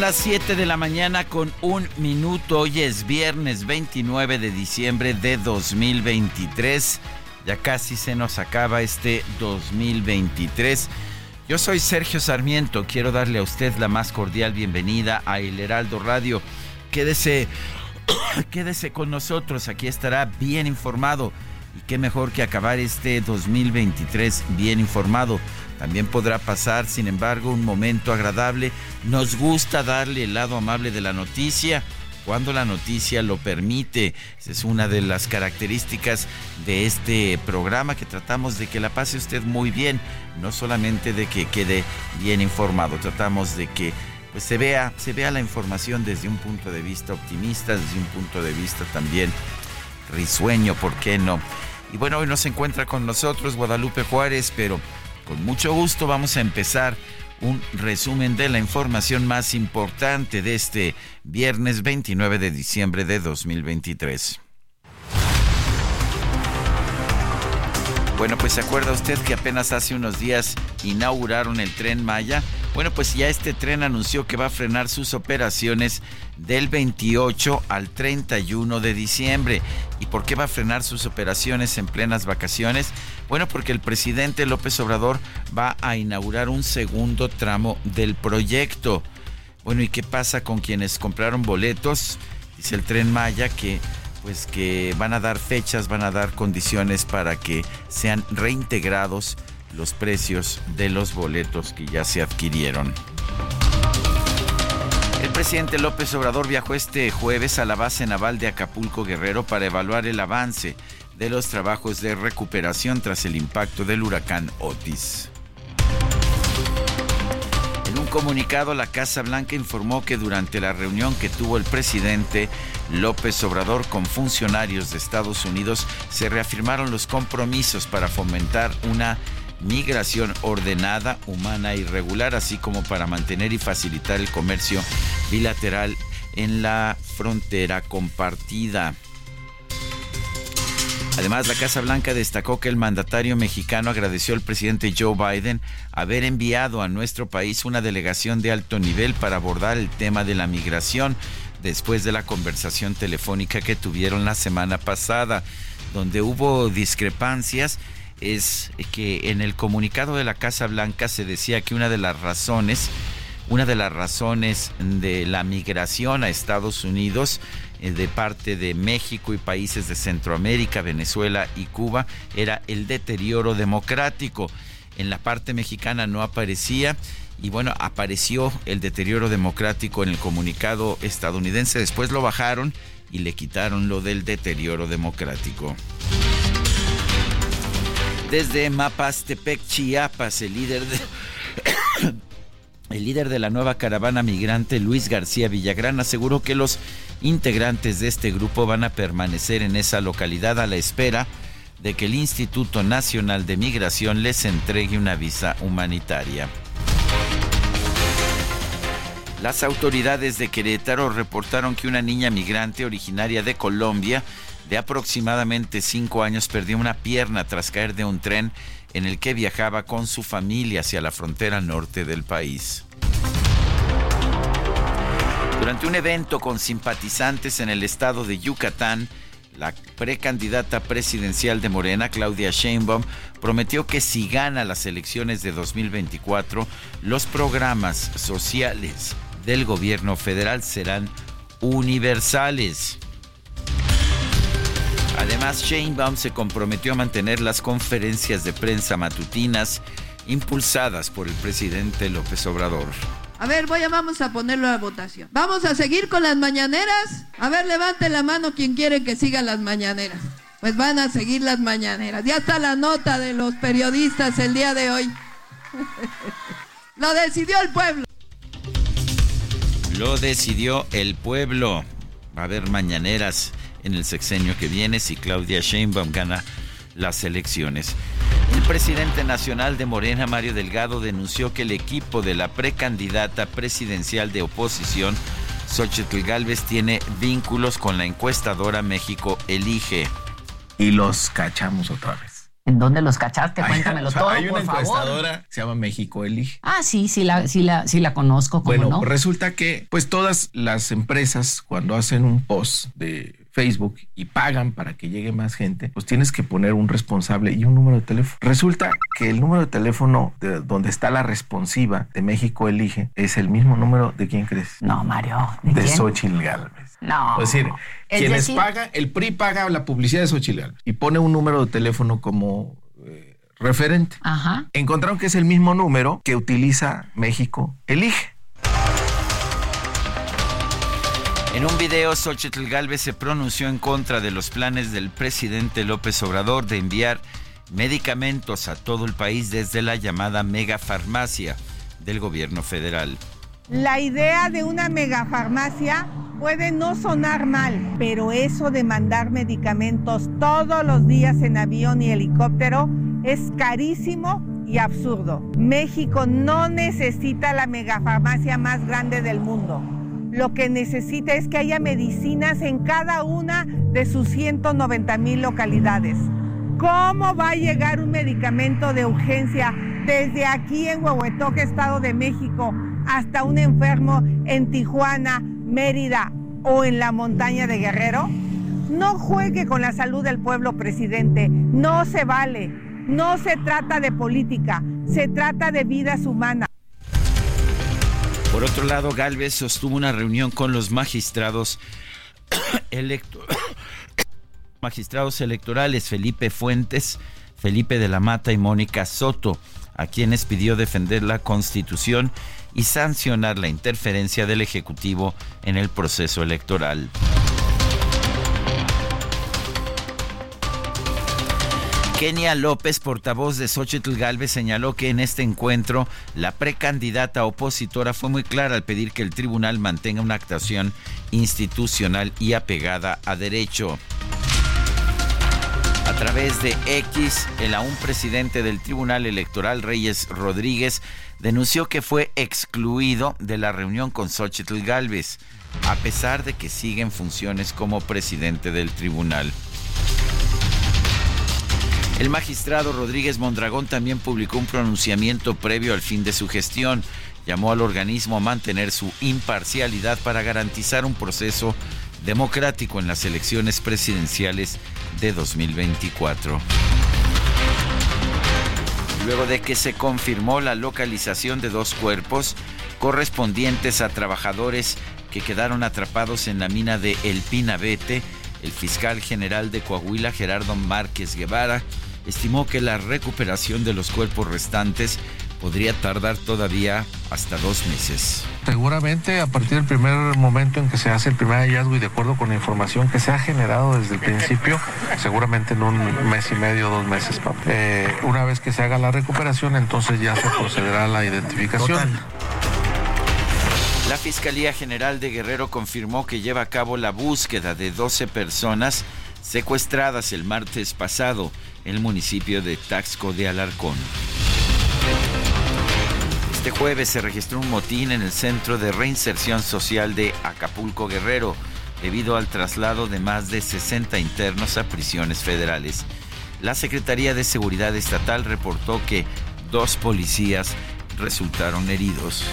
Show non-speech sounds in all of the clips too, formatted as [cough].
Las 7 de la mañana con un minuto. Hoy es viernes 29 de diciembre de 2023. Ya casi se nos acaba este 2023. Yo soy Sergio Sarmiento. Quiero darle a usted la más cordial bienvenida a El Heraldo Radio. Quédese, [coughs] quédese con nosotros. Aquí estará bien informado. Y qué mejor que acabar este 2023 bien informado. También podrá pasar, sin embargo, un momento agradable. Nos gusta darle el lado amable de la noticia cuando la noticia lo permite. Esa es una de las características de este programa que tratamos de que la pase usted muy bien, no solamente de que quede bien informado, tratamos de que pues se vea, se vea la información desde un punto de vista optimista, desde un punto de vista también risueño, ¿por qué no? Y bueno, hoy nos encuentra con nosotros Guadalupe Juárez, pero con mucho gusto vamos a empezar un resumen de la información más importante de este viernes 29 de diciembre de 2023. Bueno, pues se acuerda usted que apenas hace unos días inauguraron el tren Maya. Bueno, pues ya este tren anunció que va a frenar sus operaciones del 28 al 31 de diciembre. ¿Y por qué va a frenar sus operaciones en plenas vacaciones? Bueno, porque el presidente López Obrador va a inaugurar un segundo tramo del proyecto. Bueno, ¿y qué pasa con quienes compraron boletos? Dice el tren Maya que pues que van a dar fechas, van a dar condiciones para que sean reintegrados los precios de los boletos que ya se adquirieron. El presidente López Obrador viajó este jueves a la base naval de Acapulco Guerrero para evaluar el avance de los trabajos de recuperación tras el impacto del huracán Otis. Comunicado, la Casa Blanca informó que durante la reunión que tuvo el presidente López Obrador con funcionarios de Estados Unidos se reafirmaron los compromisos para fomentar una migración ordenada, humana y regular, así como para mantener y facilitar el comercio bilateral en la frontera compartida. Además, la Casa Blanca destacó que el mandatario mexicano agradeció al presidente Joe Biden haber enviado a nuestro país una delegación de alto nivel para abordar el tema de la migración después de la conversación telefónica que tuvieron la semana pasada, donde hubo discrepancias. Es que en el comunicado de la Casa Blanca se decía que una de las razones, una de las razones de la migración a Estados Unidos de parte de México y países de Centroamérica, Venezuela y Cuba era el deterioro democrático. En la parte mexicana no aparecía y bueno, apareció el deterioro democrático en el comunicado estadounidense, después lo bajaron y le quitaron lo del deterioro democrático. Desde Mapastepec, Chiapas, el líder de... [coughs] El líder de la nueva caravana migrante, Luis García Villagrán, aseguró que los integrantes de este grupo van a permanecer en esa localidad a la espera de que el Instituto Nacional de Migración les entregue una visa humanitaria. Las autoridades de Querétaro reportaron que una niña migrante originaria de Colombia de aproximadamente cinco años perdió una pierna tras caer de un tren en el que viajaba con su familia hacia la frontera norte del país. Durante un evento con simpatizantes en el estado de Yucatán, la precandidata presidencial de Morena, Claudia Sheinbaum, prometió que si gana las elecciones de 2024, los programas sociales del gobierno federal serán universales. Además, Sheinbaum se comprometió a mantener las conferencias de prensa matutinas impulsadas por el presidente López Obrador. A ver, voy a, vamos a ponerlo a votación. Vamos a seguir con las mañaneras. A ver, levante la mano quien quiere que sigan las mañaneras. Pues van a seguir las mañaneras. Ya está la nota de los periodistas el día de hoy. [laughs] Lo decidió el pueblo. Lo decidió el pueblo. Va a haber mañaneras en el sexenio que viene si Claudia Sheinbaum gana las elecciones. El presidente nacional de Morena, Mario Delgado, denunció que el equipo de la precandidata presidencial de oposición, Xochitl Galvez, tiene vínculos con la encuestadora México Elige. Y los cachamos otra vez. ¿En dónde los cachaste? Cuéntamelo todo, Hay una por favor. encuestadora, se llama México Elige. Ah, sí, sí la, sí la, sí la conozco, ¿cómo Bueno, no? resulta que pues todas las empresas cuando hacen un post de Facebook y pagan para que llegue más gente, pues tienes que poner un responsable y un número de teléfono. Resulta que el número de teléfono de donde está la responsiva de México Elige es el mismo número de quién crees? No, Mario. ¿De, De quién? Xochitl Galvez. No. Es decir, Es quienes decir- pagan, el PRI paga la publicidad de Xochitl Galvez y pone un número de teléfono como eh, referente. Ajá. Encontraron que es el mismo número que utiliza México Elige. En un video, Xochitl Galvez se pronunció en contra de los planes del presidente López Obrador de enviar medicamentos a todo el país desde la llamada megafarmacia del gobierno federal. La idea de una megafarmacia puede no sonar mal, pero eso de mandar medicamentos todos los días en avión y helicóptero es carísimo y absurdo. México no necesita la megafarmacia más grande del mundo. Lo que necesita es que haya medicinas en cada una de sus 190 mil localidades. ¿Cómo va a llegar un medicamento de urgencia desde aquí en Huehuetoque, Estado de México, hasta un enfermo en Tijuana, Mérida o en la montaña de Guerrero? No juegue con la salud del pueblo, presidente. No se vale. No se trata de política, se trata de vidas humanas. Por otro lado, Galvez sostuvo una reunión con los magistrados [coughs] [coughs] magistrados electorales Felipe Fuentes, Felipe de la Mata y Mónica Soto, a quienes pidió defender la Constitución y sancionar la interferencia del Ejecutivo en el proceso electoral. Kenia López, portavoz de Xochitl Galvez, señaló que en este encuentro la precandidata opositora fue muy clara al pedir que el tribunal mantenga una actuación institucional y apegada a derecho. A través de X, el aún presidente del Tribunal Electoral, Reyes Rodríguez, denunció que fue excluido de la reunión con Xochitl Galvez, a pesar de que sigue en funciones como presidente del tribunal. El magistrado Rodríguez Mondragón también publicó un pronunciamiento previo al fin de su gestión. Llamó al organismo a mantener su imparcialidad para garantizar un proceso democrático en las elecciones presidenciales de 2024. Luego de que se confirmó la localización de dos cuerpos correspondientes a trabajadores que quedaron atrapados en la mina de El Pinabete, el fiscal general de Coahuila, Gerardo Márquez Guevara, estimó que la recuperación de los cuerpos restantes podría tardar todavía hasta dos meses. Seguramente a partir del primer momento en que se hace el primer hallazgo y de acuerdo con la información que se ha generado desde el principio, seguramente en un mes y medio, dos meses. Eh, una vez que se haga la recuperación, entonces ya se procederá a la identificación. La Fiscalía General de Guerrero confirmó que lleva a cabo la búsqueda de 12 personas secuestradas el martes pasado en el municipio de Taxco de Alarcón. Este jueves se registró un motín en el Centro de Reinserción Social de Acapulco Guerrero debido al traslado de más de 60 internos a prisiones federales. La Secretaría de Seguridad Estatal reportó que dos policías resultaron heridos.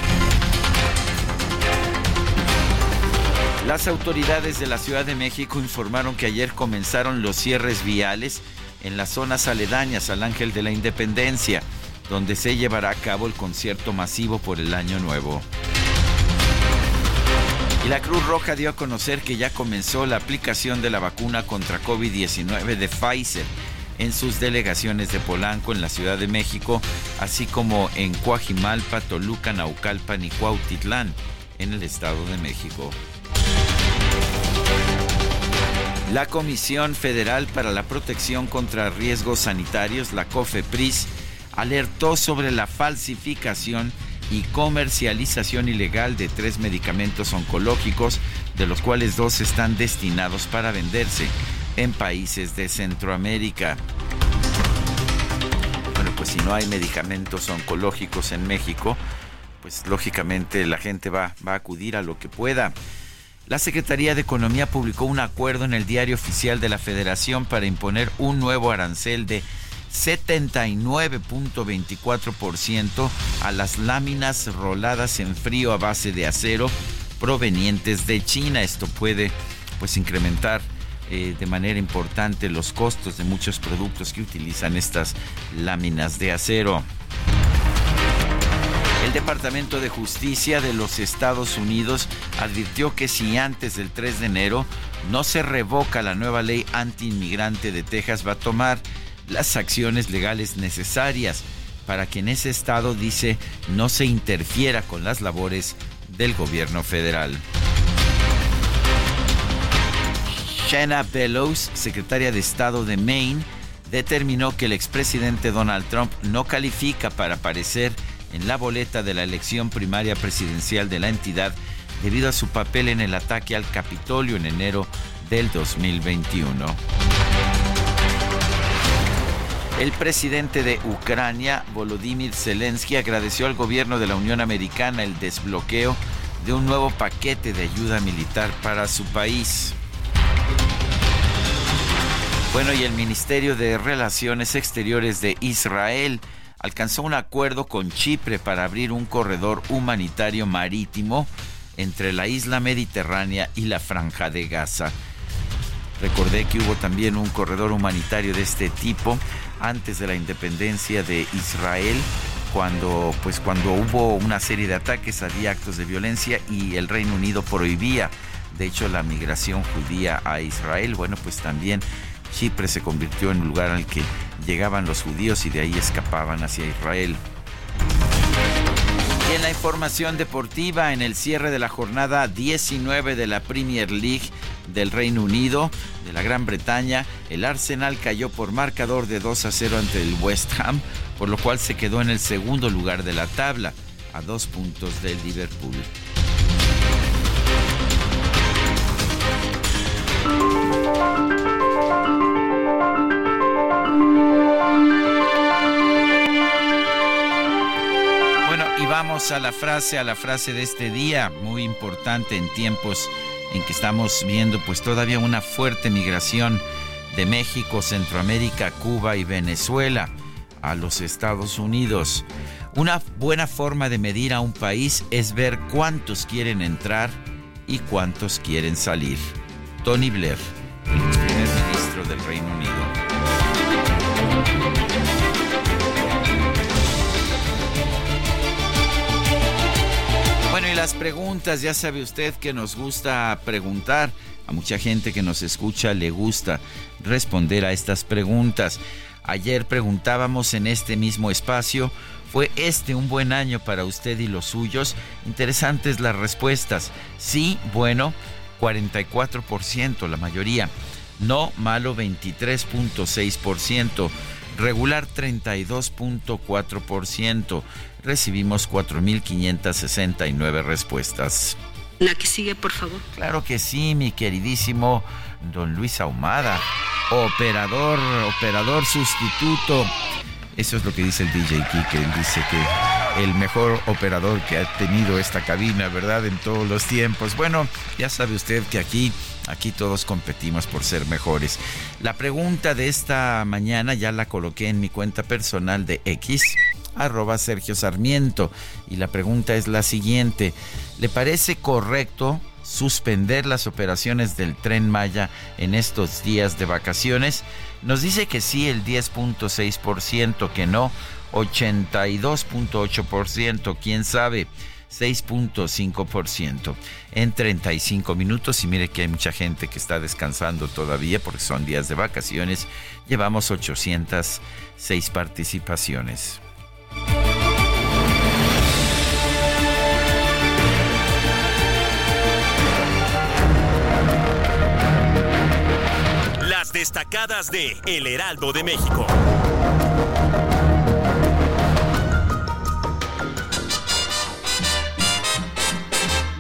Las autoridades de la Ciudad de México informaron que ayer comenzaron los cierres viales en las zonas aledañas al Ángel de la Independencia, donde se llevará a cabo el concierto masivo por el Año Nuevo. Y la Cruz Roja dio a conocer que ya comenzó la aplicación de la vacuna contra COVID-19 de Pfizer en sus delegaciones de Polanco en la Ciudad de México, así como en Coajimalpa, Toluca, Naucalpan y Cuautitlán en el Estado de México. La Comisión Federal para la Protección contra Riesgos Sanitarios, la COFEPRIS, alertó sobre la falsificación y comercialización ilegal de tres medicamentos oncológicos, de los cuales dos están destinados para venderse en países de Centroamérica. Bueno, pues si no hay medicamentos oncológicos en México, pues lógicamente la gente va, va a acudir a lo que pueda. La Secretaría de Economía publicó un acuerdo en el diario oficial de la Federación para imponer un nuevo arancel de 79.24% a las láminas roladas en frío a base de acero provenientes de China. Esto puede pues incrementar eh, de manera importante los costos de muchos productos que utilizan estas láminas de acero. El Departamento de Justicia de los Estados Unidos advirtió que si antes del 3 de enero no se revoca la nueva ley antiinmigrante de Texas, va a tomar las acciones legales necesarias para que en ese estado, dice, no se interfiera con las labores del gobierno federal. Shanna Bellows, secretaria de Estado de Maine, determinó que el expresidente Donald Trump no califica para aparecer en la boleta de la elección primaria presidencial de la entidad debido a su papel en el ataque al Capitolio en enero del 2021. El presidente de Ucrania, Volodymyr Zelensky, agradeció al gobierno de la Unión Americana el desbloqueo de un nuevo paquete de ayuda militar para su país. Bueno, y el Ministerio de Relaciones Exteriores de Israel alcanzó un acuerdo con Chipre para abrir un corredor humanitario marítimo entre la isla mediterránea y la franja de Gaza. Recordé que hubo también un corredor humanitario de este tipo antes de la independencia de Israel, cuando, pues, cuando hubo una serie de ataques, había actos de violencia y el Reino Unido prohibía, de hecho, la migración judía a Israel. Bueno, pues también Chipre se convirtió en un lugar al que llegaban los judíos y de ahí escapaban hacia Israel. Y en la información deportiva, en el cierre de la jornada 19 de la Premier League del Reino Unido, de la Gran Bretaña, el Arsenal cayó por marcador de 2 a 0 ante el West Ham, por lo cual se quedó en el segundo lugar de la tabla, a dos puntos del Liverpool. Vamos a la frase, a la frase de este día, muy importante en tiempos en que estamos viendo pues todavía una fuerte migración de México, Centroamérica, Cuba y Venezuela a los Estados Unidos. Una buena forma de medir a un país es ver cuántos quieren entrar y cuántos quieren salir. Tony Blair, el primer ministro del Reino Unido. Y las preguntas, ya sabe usted que nos gusta preguntar. A mucha gente que nos escucha le gusta responder a estas preguntas. Ayer preguntábamos en este mismo espacio, ¿fue este un buen año para usted y los suyos? Interesantes las respuestas. Sí, bueno, 44%, la mayoría. No, malo 23.6%. Regular 32.4% recibimos 4.569 respuestas. La que sigue, por favor. Claro que sí, mi queridísimo don Luis Ahumada, operador, operador sustituto. Eso es lo que dice el DJ Kike. Él dice que el mejor operador que ha tenido esta cabina, ¿verdad? En todos los tiempos. Bueno, ya sabe usted que aquí, aquí todos competimos por ser mejores. La pregunta de esta mañana ya la coloqué en mi cuenta personal de X arroba Sergio Sarmiento. Y la pregunta es la siguiente. ¿Le parece correcto suspender las operaciones del tren Maya en estos días de vacaciones. Nos dice que sí el 10.6%, que no 82.8%, quién sabe. 6.5% en 35 minutos y mire que hay mucha gente que está descansando todavía porque son días de vacaciones. Llevamos 806 participaciones. Las destacadas de El Heraldo de México.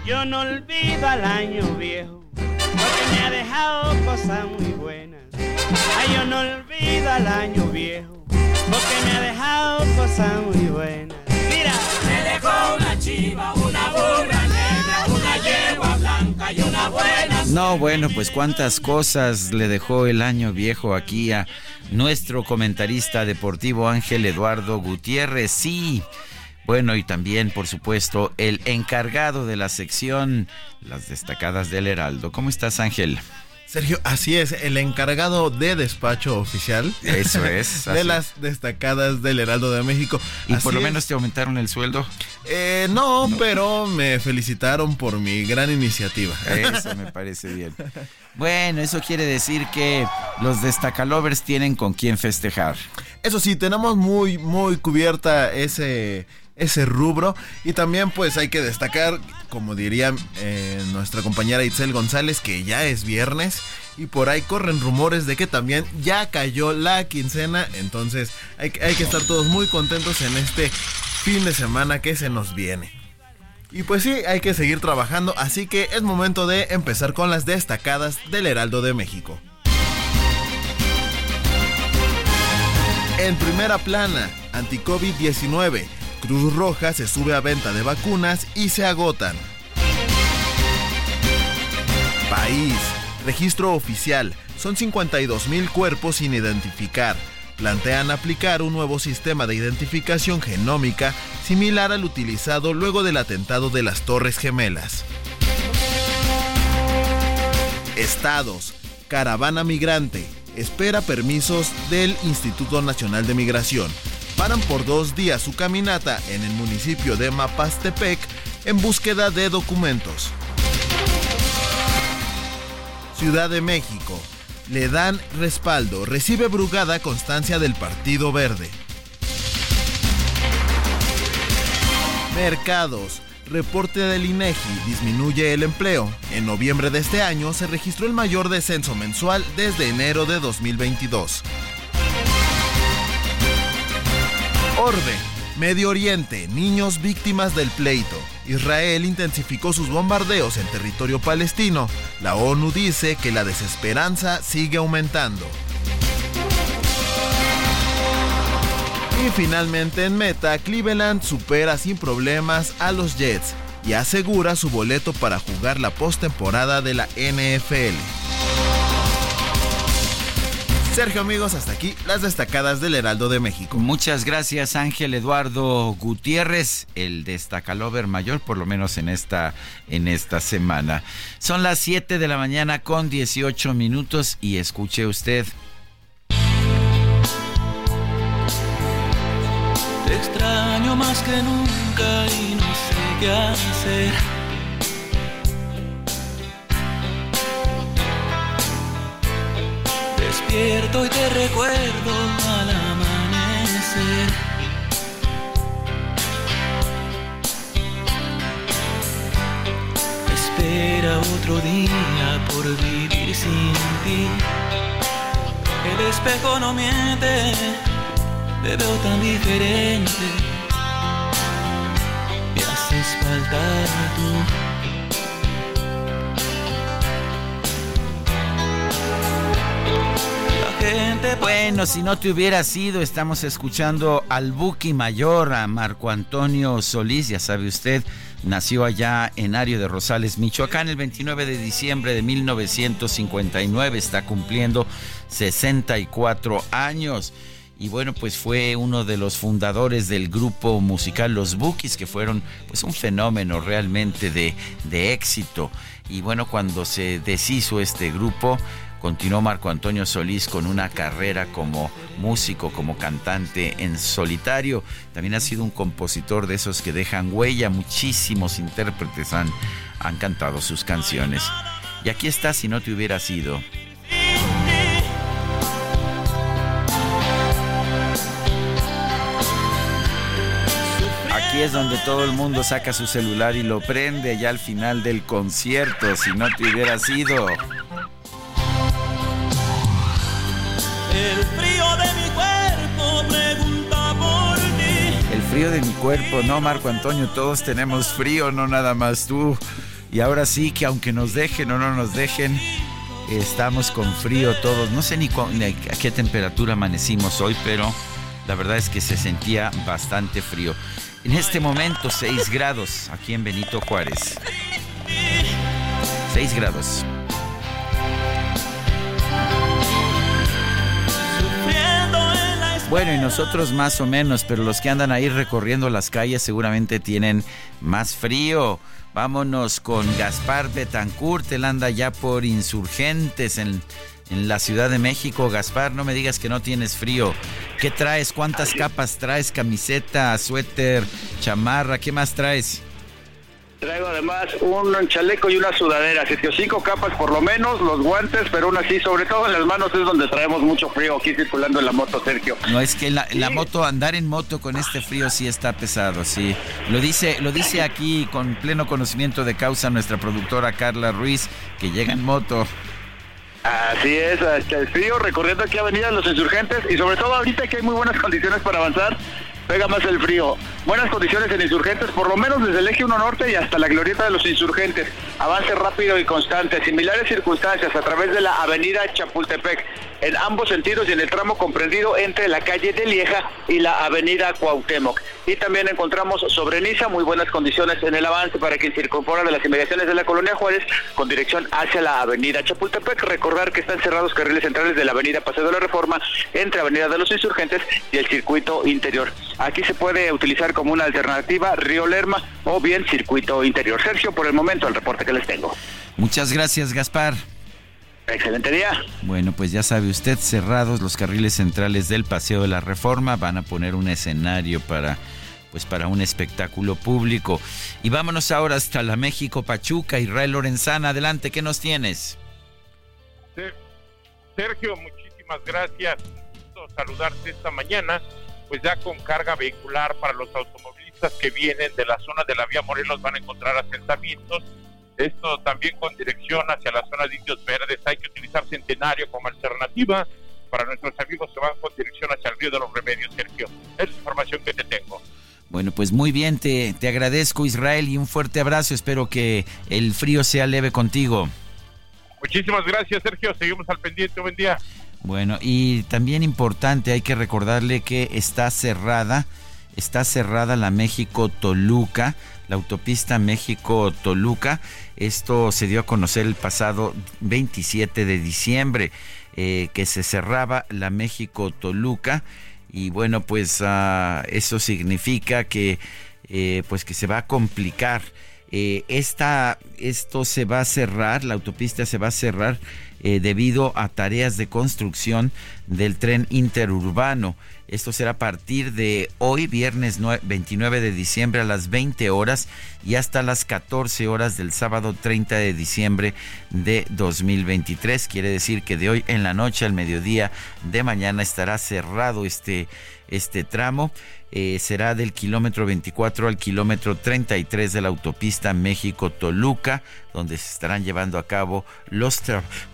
Yo no olvido al año viejo, porque me ha dejado cosas muy buenas. Ay, yo no olvido al año viejo, porque me ha dejado cosas muy buenas. Mira, me dejó una chiva, una burra negra, una yegua blanca y una buena. No, bueno, pues cuántas cosas le dejó el año viejo aquí a nuestro comentarista deportivo Ángel Eduardo Gutiérrez. Sí. Bueno, y también, por supuesto, el encargado de la sección Las destacadas del Heraldo. ¿Cómo estás, Ángel? Sergio, así es, el encargado de despacho oficial. Eso es. [laughs] de las destacadas del Heraldo de México. ¿Y por lo menos te aumentaron el sueldo? Eh, no, pero me felicitaron por mi gran iniciativa. Eso me parece bien. Bueno, eso quiere decir que los destacalovers tienen con quién festejar. Eso sí, tenemos muy, muy cubierta ese, ese rubro. Y también pues hay que destacar, como diría eh, nuestra compañera Itzel González, que ya es viernes. Y por ahí corren rumores de que también ya cayó la quincena. Entonces hay, hay que estar todos muy contentos en este fin de semana que se nos viene. Y pues sí, hay que seguir trabajando, así que es momento de empezar con las destacadas del Heraldo de México. En primera plana, anti-COVID-19, Cruz Roja se sube a venta de vacunas y se agotan. País, registro oficial, son 52 mil cuerpos sin identificar. Plantean aplicar un nuevo sistema de identificación genómica similar al utilizado luego del atentado de las Torres Gemelas. Estados. Caravana migrante. Espera permisos del Instituto Nacional de Migración. Paran por dos días su caminata en el municipio de Mapastepec en búsqueda de documentos. Ciudad de México. Le dan respaldo. Recibe Brugada constancia del Partido Verde. Mercados. Reporte del INEGI disminuye el empleo. En noviembre de este año se registró el mayor descenso mensual desde enero de 2022. Orbe. Medio Oriente. Niños víctimas del pleito. Israel intensificó sus bombardeos en territorio palestino. La ONU dice que la desesperanza sigue aumentando. Y finalmente en meta, Cleveland supera sin problemas a los Jets y asegura su boleto para jugar la postemporada de la NFL. Sergio amigos, hasta aquí las destacadas del Heraldo de México. Muchas gracias Ángel Eduardo Gutiérrez, el destacalover mayor, por lo menos en esta, en esta semana. Son las 7 de la mañana con 18 minutos y escuche usted. Te extraño más que nunca y no sé qué hacer. Despierto y te recuerdo al amanecer. Espera otro día por vivir sin ti. El espejo no miente te veo tan diferente. Me haces faltar tú. Bueno, si no te hubiera sido, estamos escuchando al Buki Mayor, a Marco Antonio Solís, ya sabe usted, nació allá en Ario de Rosales, Michoacán, el 29 de diciembre de 1959, está cumpliendo 64 años. y bueno, pues fue uno de los fundadores del grupo musical Los Bookies, que fueron pues un fenómeno realmente de, de éxito. Y bueno, cuando se deshizo este grupo, continuó Marco Antonio Solís con una carrera como músico, como cantante en solitario. También ha sido un compositor de esos que dejan huella. Muchísimos intérpretes han, han cantado sus canciones. Y aquí está si no te hubiera sido. Aquí es donde todo el mundo saca su celular y lo prende ya al final del concierto, si no te hubiera sido. El frío de mi cuerpo pregunta por ti. El frío de mi cuerpo, no Marco Antonio, todos tenemos frío, no nada más tú. Y ahora sí que aunque nos dejen o no nos dejen, estamos con frío todos. No sé ni, ni a qué temperatura amanecimos hoy, pero la verdad es que se sentía bastante frío. En este momento 6 grados aquí en Benito Juárez. 6 grados. Bueno, y nosotros más o menos, pero los que andan ahí recorriendo las calles seguramente tienen más frío. Vámonos con Gaspar Betancourt, él anda ya por insurgentes en, en la Ciudad de México. Gaspar, no me digas que no tienes frío. ¿Qué traes? ¿Cuántas capas traes? ¿Camiseta, suéter, chamarra? ¿Qué más traes? Traigo además un chaleco y una sudadera, Sergio, cinco capas por lo menos, los guantes, pero aún así, sobre todo en las manos es donde traemos mucho frío aquí circulando en la moto, Sergio. No, es que la, la moto, andar en moto con este frío sí está pesado, sí. Lo dice, lo dice aquí con pleno conocimiento de causa nuestra productora Carla Ruiz, que llega en moto. Así es, hasta el frío, recorriendo aquí Avenida Los Insurgentes y sobre todo ahorita que hay muy buenas condiciones para avanzar, pega más el frío. Buenas condiciones en Insurgentes, por lo menos desde el eje 1 Norte y hasta la glorieta de los Insurgentes. Avance rápido y constante. Similares circunstancias a través de la avenida Chapultepec, en ambos sentidos y en el tramo comprendido entre la calle de Lieja y la avenida Cuauhtémoc. Y también encontramos sobre Niza muy buenas condiciones en el avance para quien se incorpora de las inmediaciones de la colonia Juárez con dirección hacia la avenida Chapultepec. Recordar que están cerrados carriles centrales de la avenida Paseo de la Reforma entre avenida de los Insurgentes y el circuito interior. Aquí se puede utilizar como una alternativa Río Lerma o bien circuito interior. Sergio, por el momento el reporte que les tengo. Muchas gracias, Gaspar. Excelente día. Bueno, pues ya sabe usted, cerrados los carriles centrales del Paseo de la Reforma, van a poner un escenario para pues para un espectáculo público. Y vámonos ahora hasta la México Pachuca, Israel Lorenzana, adelante, ¿qué nos tienes? Sergio, muchísimas gracias. Gusto saludarte esta mañana, pues ya con carga vehicular para los automovilistas que vienen de la zona de la vía Morelos van a encontrar asentamientos. Esto también con dirección hacia la zona de Indios Verdes. Hay que utilizar Centenario como alternativa para nuestros amigos que van con dirección hacia el Río de los Remedios, Sergio. Es la información que te tengo. Bueno, pues muy bien, te, te agradezco Israel y un fuerte abrazo. Espero que el frío sea leve contigo. Muchísimas gracias, Sergio. Seguimos al pendiente. Buen día. Bueno, y también importante, hay que recordarle que está cerrada, está cerrada la México-Toluca, la autopista México-Toluca. Esto se dio a conocer el pasado 27 de diciembre, eh, que se cerraba la México-Toluca. Y bueno, pues uh, eso significa que, eh, pues que se va a complicar. Eh, esta, esto se va a cerrar, la autopista se va a cerrar eh, debido a tareas de construcción del tren interurbano. Esto será a partir de hoy, viernes 29 de diciembre a las 20 horas y hasta las 14 horas del sábado 30 de diciembre de 2023. Quiere decir que de hoy en la noche al mediodía de mañana estará cerrado este, este tramo. Eh, será del kilómetro 24 al kilómetro 33 de la autopista México-Toluca, donde se estarán llevando a cabo los,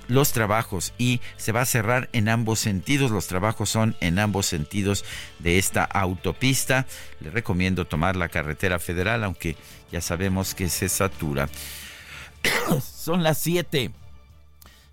los trabajos y se va a cerrar en ambos sentidos. Los trabajos son en ambos sentidos de esta autopista. Le recomiendo tomar la carretera federal, aunque ya sabemos que se satura. [coughs] son las 7.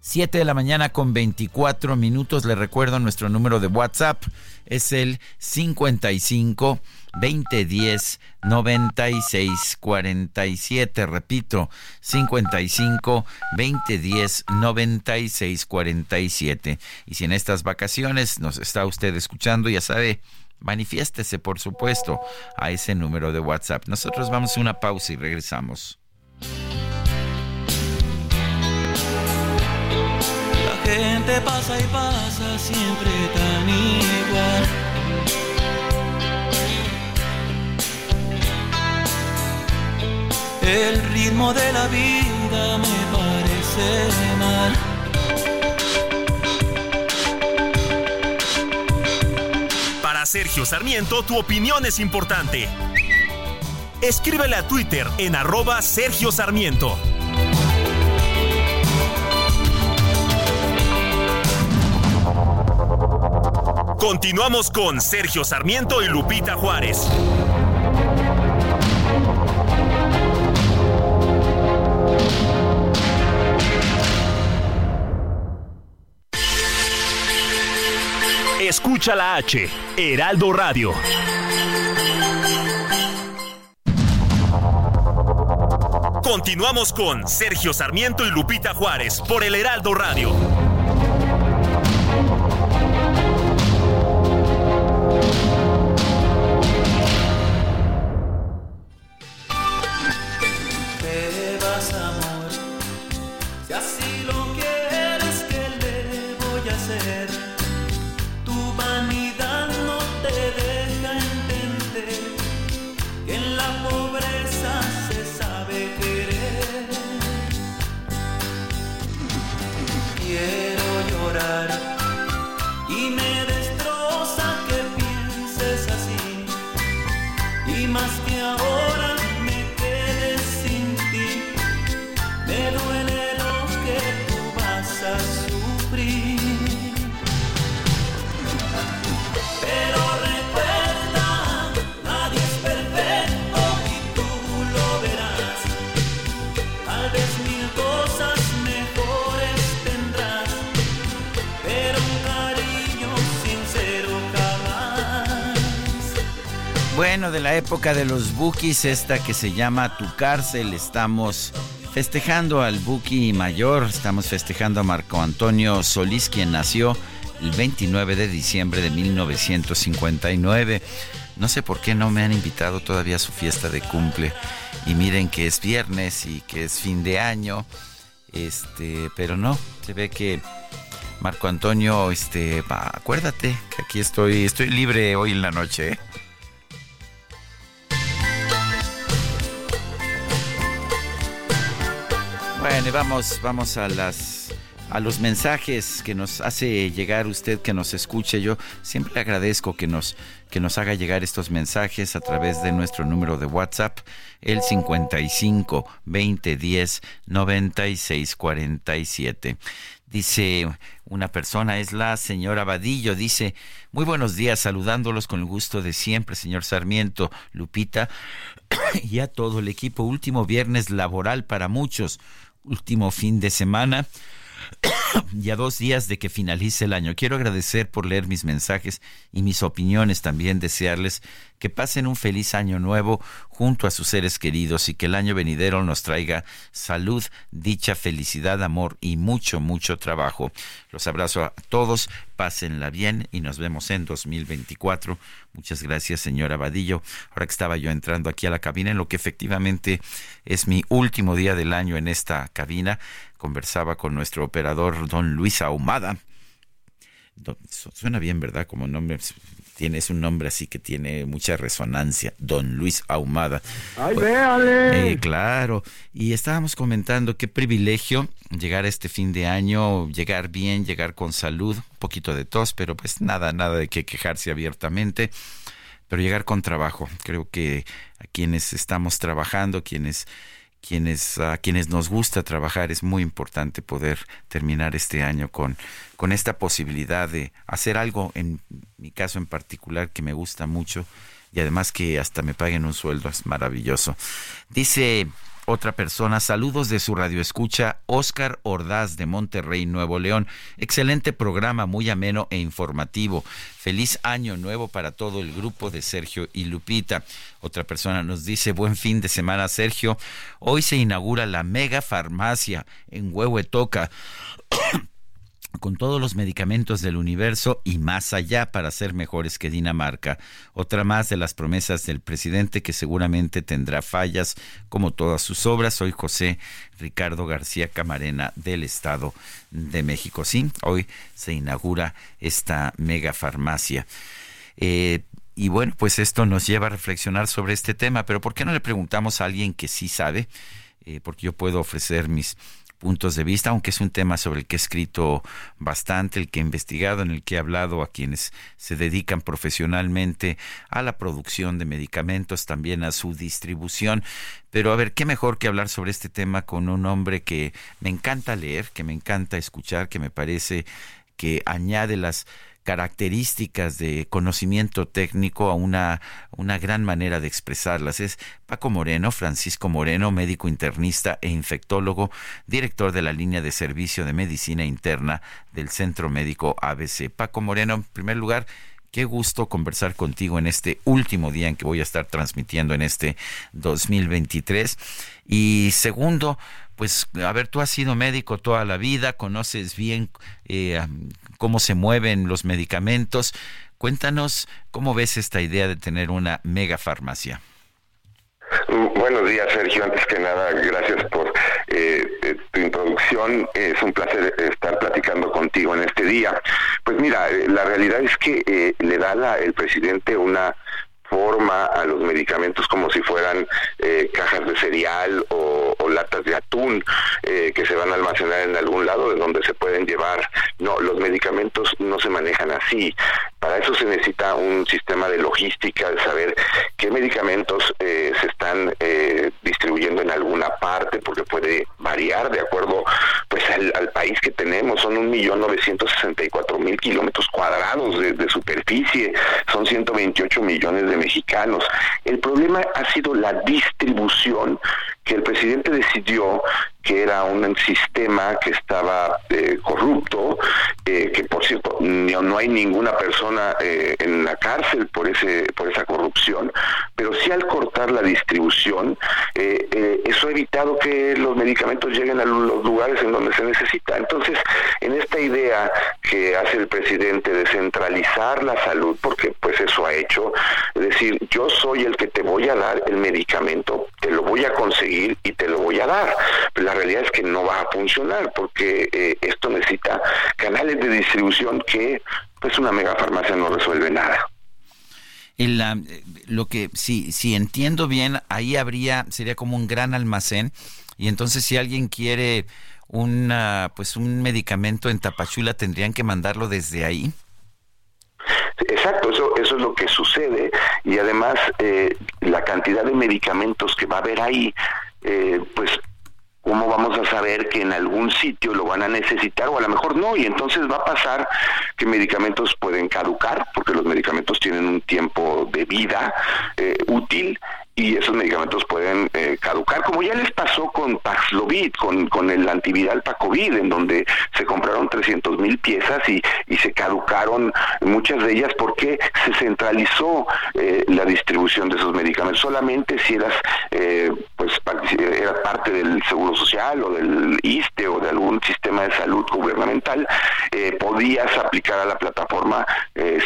7 de la mañana con 24 minutos. Le recuerdo nuestro número de WhatsApp. Es el 55 2010 96 47. Repito, 55 2010 96 47. Y si en estas vacaciones nos está usted escuchando, ya sabe, manifiéstese, por supuesto, a ese número de WhatsApp. Nosotros vamos a una pausa y regresamos. Gente pasa y pasa siempre tan igual. El ritmo de la vida me parece mal. Para Sergio Sarmiento, tu opinión es importante. Escríbele a Twitter en arroba Sergio Sarmiento. Continuamos con Sergio Sarmiento y Lupita Juárez. Escucha la H, Heraldo Radio. Continuamos con Sergio Sarmiento y Lupita Juárez por el Heraldo Radio. De la época de los Bookies, esta que se llama Tu cárcel. Estamos festejando al Buki mayor, estamos festejando a Marco Antonio Solís, quien nació el 29 de diciembre de 1959. No sé por qué no me han invitado todavía a su fiesta de cumple. Y miren que es viernes y que es fin de año. Este, pero no, se ve que Marco Antonio, este, acuérdate que aquí estoy, estoy libre hoy en la noche. ¿eh? Bueno, vamos, vamos a las a los mensajes que nos hace llegar usted que nos escuche. Yo siempre le agradezco que nos que nos haga llegar estos mensajes a través de nuestro número de WhatsApp, el 55 20 10 96 47. Dice una persona, es la señora Vadillo, dice, muy buenos días, saludándolos con el gusto de siempre, señor Sarmiento, Lupita, [coughs] y a todo el equipo. Último viernes laboral para muchos último fin de semana [coughs] y a dos días de que finalice el año. Quiero agradecer por leer mis mensajes y mis opiniones, también desearles que pasen un feliz año nuevo junto a sus seres queridos y que el año venidero nos traiga salud, dicha, felicidad, amor y mucho, mucho trabajo. Los abrazo a todos, pásenla bien y nos vemos en 2024. Muchas gracias, señora Vadillo. Ahora que estaba yo entrando aquí a la cabina, en lo que efectivamente es mi último día del año en esta cabina, conversaba con nuestro operador, don Luis Ahumada. Suena bien, ¿verdad? Como nombre tiene, es un nombre así que tiene mucha resonancia, don Luis Ahumada. ¡Ay, véale! Eh, claro, y estábamos comentando qué privilegio llegar a este fin de año, llegar bien, llegar con salud, un poquito de tos, pero pues nada, nada de que quejarse abiertamente, pero llegar con trabajo. Creo que a quienes estamos trabajando, quienes quienes a quienes nos gusta trabajar es muy importante poder terminar este año con con esta posibilidad de hacer algo en mi caso en particular que me gusta mucho y además que hasta me paguen un sueldo es maravilloso. Dice otra persona, saludos de su radio escucha, Oscar Ordaz de Monterrey, Nuevo León. Excelente programa, muy ameno e informativo. Feliz año nuevo para todo el grupo de Sergio y Lupita. Otra persona nos dice, buen fin de semana, Sergio. Hoy se inaugura la mega farmacia en Huehuetoca con todos los medicamentos del universo y más allá para ser mejores que Dinamarca. Otra más de las promesas del presidente que seguramente tendrá fallas como todas sus obras. Soy José Ricardo García Camarena del Estado de México. Sí, hoy se inaugura esta mega farmacia. Eh, y bueno, pues esto nos lleva a reflexionar sobre este tema, pero ¿por qué no le preguntamos a alguien que sí sabe? Eh, porque yo puedo ofrecer mis puntos de vista, aunque es un tema sobre el que he escrito bastante, el que he investigado, en el que he hablado a quienes se dedican profesionalmente a la producción de medicamentos, también a su distribución. Pero a ver, qué mejor que hablar sobre este tema con un hombre que me encanta leer, que me encanta escuchar, que me parece que añade las características de conocimiento técnico a una, una gran manera de expresarlas. Es Paco Moreno, Francisco Moreno, médico internista e infectólogo, director de la línea de servicio de medicina interna del Centro Médico ABC. Paco Moreno, en primer lugar, Qué gusto conversar contigo en este último día en que voy a estar transmitiendo en este 2023. Y segundo, pues, a ver, tú has sido médico toda la vida, conoces bien eh, cómo se mueven los medicamentos. Cuéntanos cómo ves esta idea de tener una mega farmacia. Buenos días, Sergio. Antes que nada, gracias por eh, eh, tu introducción. Es un placer estar platicando contigo en este día. Pues mira, la realidad es que le da la, el presidente una forma a los medicamentos como si fueran eh, cajas de cereal o, latas de atún eh, que se van a almacenar en algún lado de donde se pueden llevar. No, los medicamentos no se manejan así. Para eso se necesita un sistema de logística, de saber qué medicamentos eh, se están distribuyendo en alguna parte, porque puede variar de acuerdo pues al, país que tenemos. Son un millón novecientos sesenta y cuatro mil kilómetros cuadrados de, de superficie, son 128 millones de mexicanos. El problema ha sido la distribución que el presidente decidió que era un sistema que estaba eh, corrupto, eh, que por cierto no, hay ninguna persona eh, en la cárcel por ese por esa corrupción, pero sí al cortar la distribución, eso ha evitado que los medicamentos lleguen a los lugares en donde se necesita. Entonces, en esta idea que hace el presidente de centralizar la salud, porque pues eso ha hecho, es decir, yo soy el que te voy a dar el medicamento, te lo voy a conseguir y te lo voy a dar. La realidad es que no va a funcionar porque eh, esto necesita canales de distribución que pues una megafarmacia no resuelve nada. lo que si si entiendo bien ahí habría sería como un gran almacén y entonces si alguien quiere una pues un medicamento en Tapachula tendrían que mandarlo desde ahí Exacto, eso, eso es lo que sucede y además eh, la cantidad de medicamentos que va a haber ahí, eh, pues ¿cómo vamos a saber que en algún sitio lo van a necesitar o a lo mejor no? Y entonces va a pasar que medicamentos pueden caducar, porque los medicamentos tienen un tiempo de vida eh, útil y esos medicamentos pueden eh, caducar, como ya les pasó con Paxlovid, con, con el antiviral Pacovid, en donde se compraron 300 mil piezas y, y se caducaron muchas de ellas porque se centralizó eh, la distribución de esos medicamentos. Solamente si eras, eh, pues, era parte del Seguro Social o del ISTE o de algún sistema de salud gubernamental, podías aplicar a la plataforma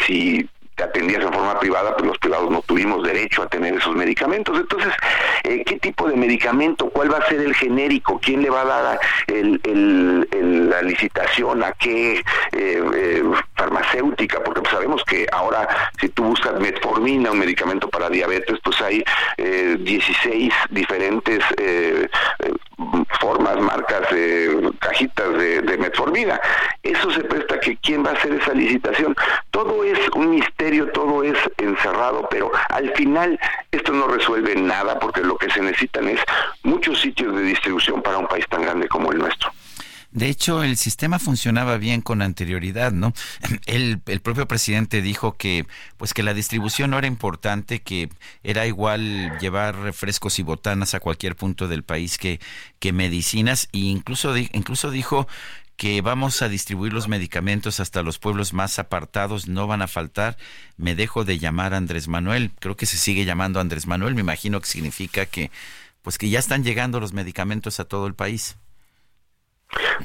si te atendías en forma privada, pues los privados no tuvimos derecho a tener esos medicamentos. Entonces, eh, ¿qué tipo de medicamento? ¿Cuál va a ser el genérico? ¿Quién le va a dar la licitación a qué eh, eh, farmacéutica? Porque pues, sabemos que ahora, si tú buscas metformina, un medicamento para diabetes, pues hay 16 diferentes formas, marcas, cajitas de, de metformina. Eso se presta que quién va a hacer esa licitación. Todo es un misterio, todo es encerrado, pero al final esto no resuelve nada porque lo que se necesitan es muchos sitios de distribución para un país tan grande como el nuestro. De hecho, el sistema funcionaba bien con anterioridad, ¿no? [laughs] El, el, propio presidente dijo que, pues, que la distribución no era importante, que era igual llevar refrescos y botanas a cualquier punto del país que, que medicinas, e incluso, incluso dijo que vamos a distribuir los medicamentos hasta los pueblos más apartados, no van a faltar. Me dejo de llamar Andrés Manuel, creo que se sigue llamando Andrés Manuel, me imagino que significa que, pues, que ya están llegando los medicamentos a todo el país.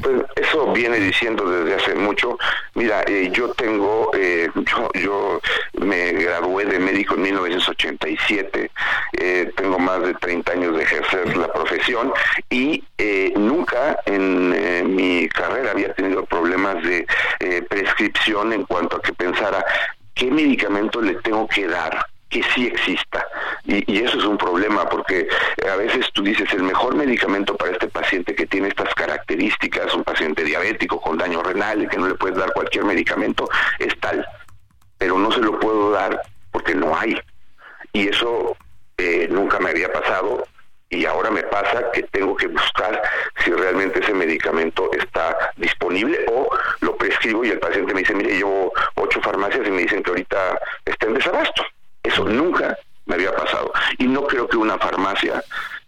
Pues eso viene diciendo desde hace mucho. Mira, eh, yo tengo, eh, yo, yo me gradué de médico en 1987, eh, tengo más de 30 años de ejercer la profesión y nunca en mi carrera había tenido problemas de prescripción en cuanto a que pensara qué medicamento le tengo que dar que sí exista. Y, eso es un problema porque a veces tú dices el mejor medicamento para este paciente que tiene estas características, un paciente diabético con daño renal y que no le puedes dar cualquier medicamento, es tal. Pero no se lo puedo dar porque no hay. Y eso eh, nunca me había pasado y ahora me pasa que tengo que buscar si realmente ese medicamento está disponible o lo prescribo y el paciente me dice, mire, llevo ocho farmacias y me dicen que ahorita está en desabasto. Eso nunca me había pasado. Y no creo que una farmacia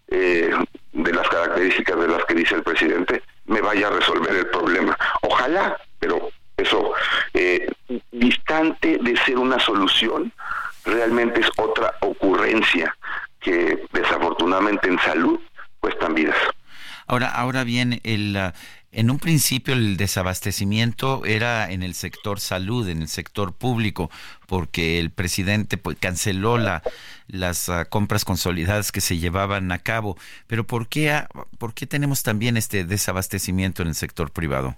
eh, de las características de las que dice el presidente me vaya a resolver el problema. Ojalá, pero eso, eh, distante de ser una solución, realmente es otra ocurrencia que desafortunadamente en salud cuestan vidas. Ahora, ahora bien, el, en un principio el desabastecimiento era en el sector salud, en el sector público, porque el presidente pues, canceló la, las uh, compras consolidadas que se llevaban a cabo. Pero ¿por qué, ¿por qué tenemos también este desabastecimiento en el sector privado?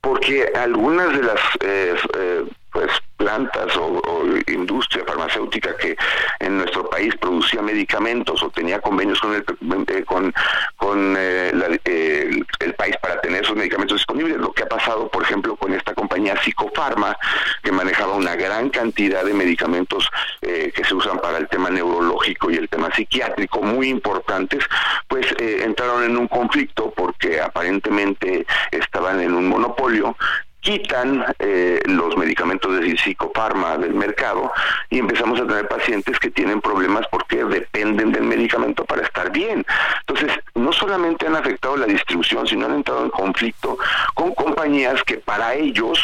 Porque algunas de las eh, eh, pues plantas o, industria farmacéutica que en nuestro país producía medicamentos o tenía convenios con el eh, con, con eh, el, país para tener esos medicamentos disponibles. Lo que ha pasado por ejemplo con esta compañía Psicofarma que manejaba una gran cantidad de medicamentos eh, que se usan para el tema neurológico y el tema psiquiátrico muy importantes pues entraron en un conflicto porque aparentemente estaban en un monopolio quitan eh, los medicamentos de psicofarma del mercado y empezamos a tener pacientes que tienen problemas porque dependen del medicamento para estar bien. Entonces, no solamente han afectado la distribución, sino han entrado en conflicto con compañías que para ellos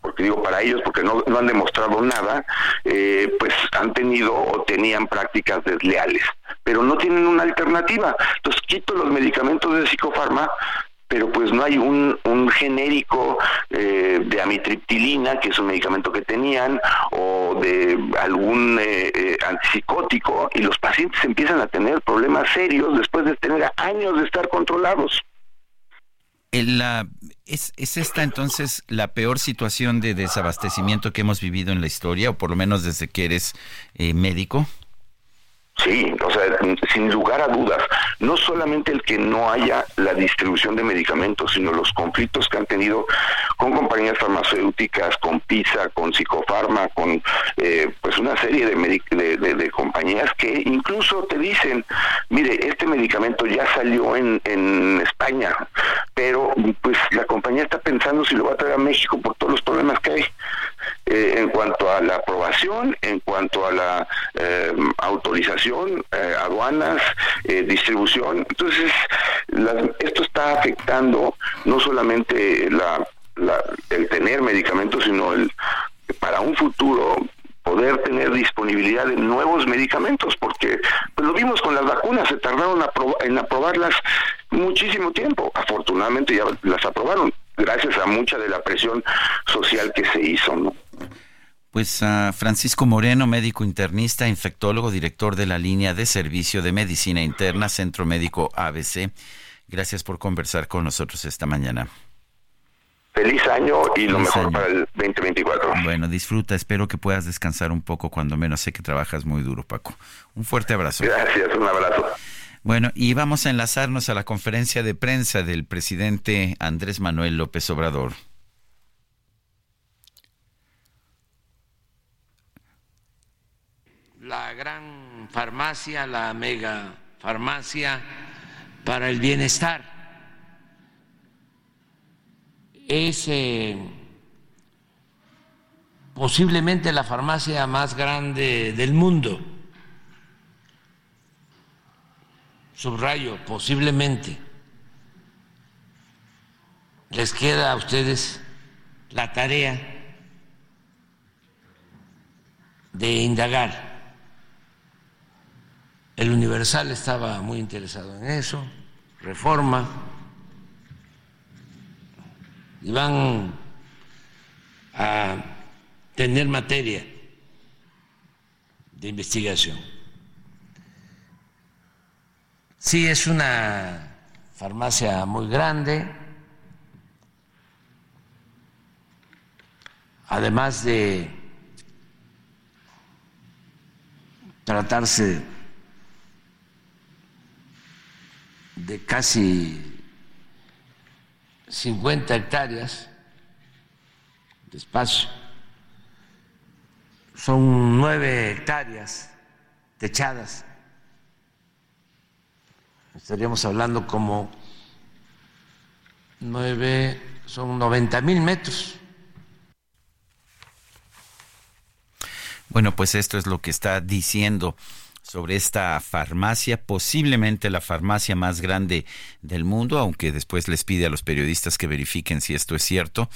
porque digo para ellos porque no, no han demostrado nada, eh, pues han tenido o tenían prácticas desleales, pero no tienen una alternativa. Entonces quito los medicamentos de psicofarma, pero pues no hay un, genérico eh, de amitriptilina, que es un medicamento que tenían, o de algún eh, eh, antipsicótico, y los pacientes empiezan a tener problemas serios después de tener años de estar controlados. La, ¿es, ¿Es esta entonces la peor situación de desabastecimiento que hemos vivido en la historia, o por lo menos desde que eres médico? Sí, o sea, sin lugar a dudas, no solamente el que no haya la distribución de medicamentos, sino los conflictos que han tenido con compañías farmacéuticas, con PISA, con Psicofarma, con eh, pues una serie de, de, compañías que incluso te dicen, mire, este medicamento ya salió en, en España, pero pues la compañía está pensando si lo va a traer a México por todos los problemas que hay. Eh, en cuanto a la aprobación, en cuanto a la eh, autorización, eh, aduanas, distribución. Entonces, esto está afectando no solamente el tener medicamentos, sino el para un futuro poder tener disponibilidad de nuevos medicamentos, porque pues lo vimos con las vacunas, se tardaron en aprobarlas muchísimo tiempo. Afortunadamente ya las aprobaron, gracias a mucha de la presión social que se hizo, ¿no? Pues a Francisco Moreno, médico internista, infectólogo, director de la línea de servicio de medicina interna, Centro Médico ABC. Gracias por conversar con nosotros esta mañana. Feliz año y lo mejor para el 2024. Bueno, disfruta. Espero que puedas descansar un poco, cuando menos sé que trabajas muy duro, Paco. Un fuerte abrazo. Gracias, un abrazo. Bueno, y vamos a enlazarnos a la conferencia de prensa del presidente Andrés Manuel López Obrador. la gran farmacia, la mega farmacia para el bienestar. es eh, posiblemente la farmacia más grande del mundo. Subrayo, posiblemente. Les queda a ustedes la tarea de indagar. El Universal estaba muy interesado en eso, reforma, y van a tener materia de investigación. Sí, es una farmacia muy grande, además de tratarse de casi 50 hectáreas de espacio, son nueve hectáreas techadas. Estaríamos hablando como nueve, son 90 mil metros. Bueno, pues esto es lo que está diciendo sobre esta farmacia, posiblemente la farmacia más grande del mundo, aunque después les pide a los periodistas que verifiquen si esto es cierto.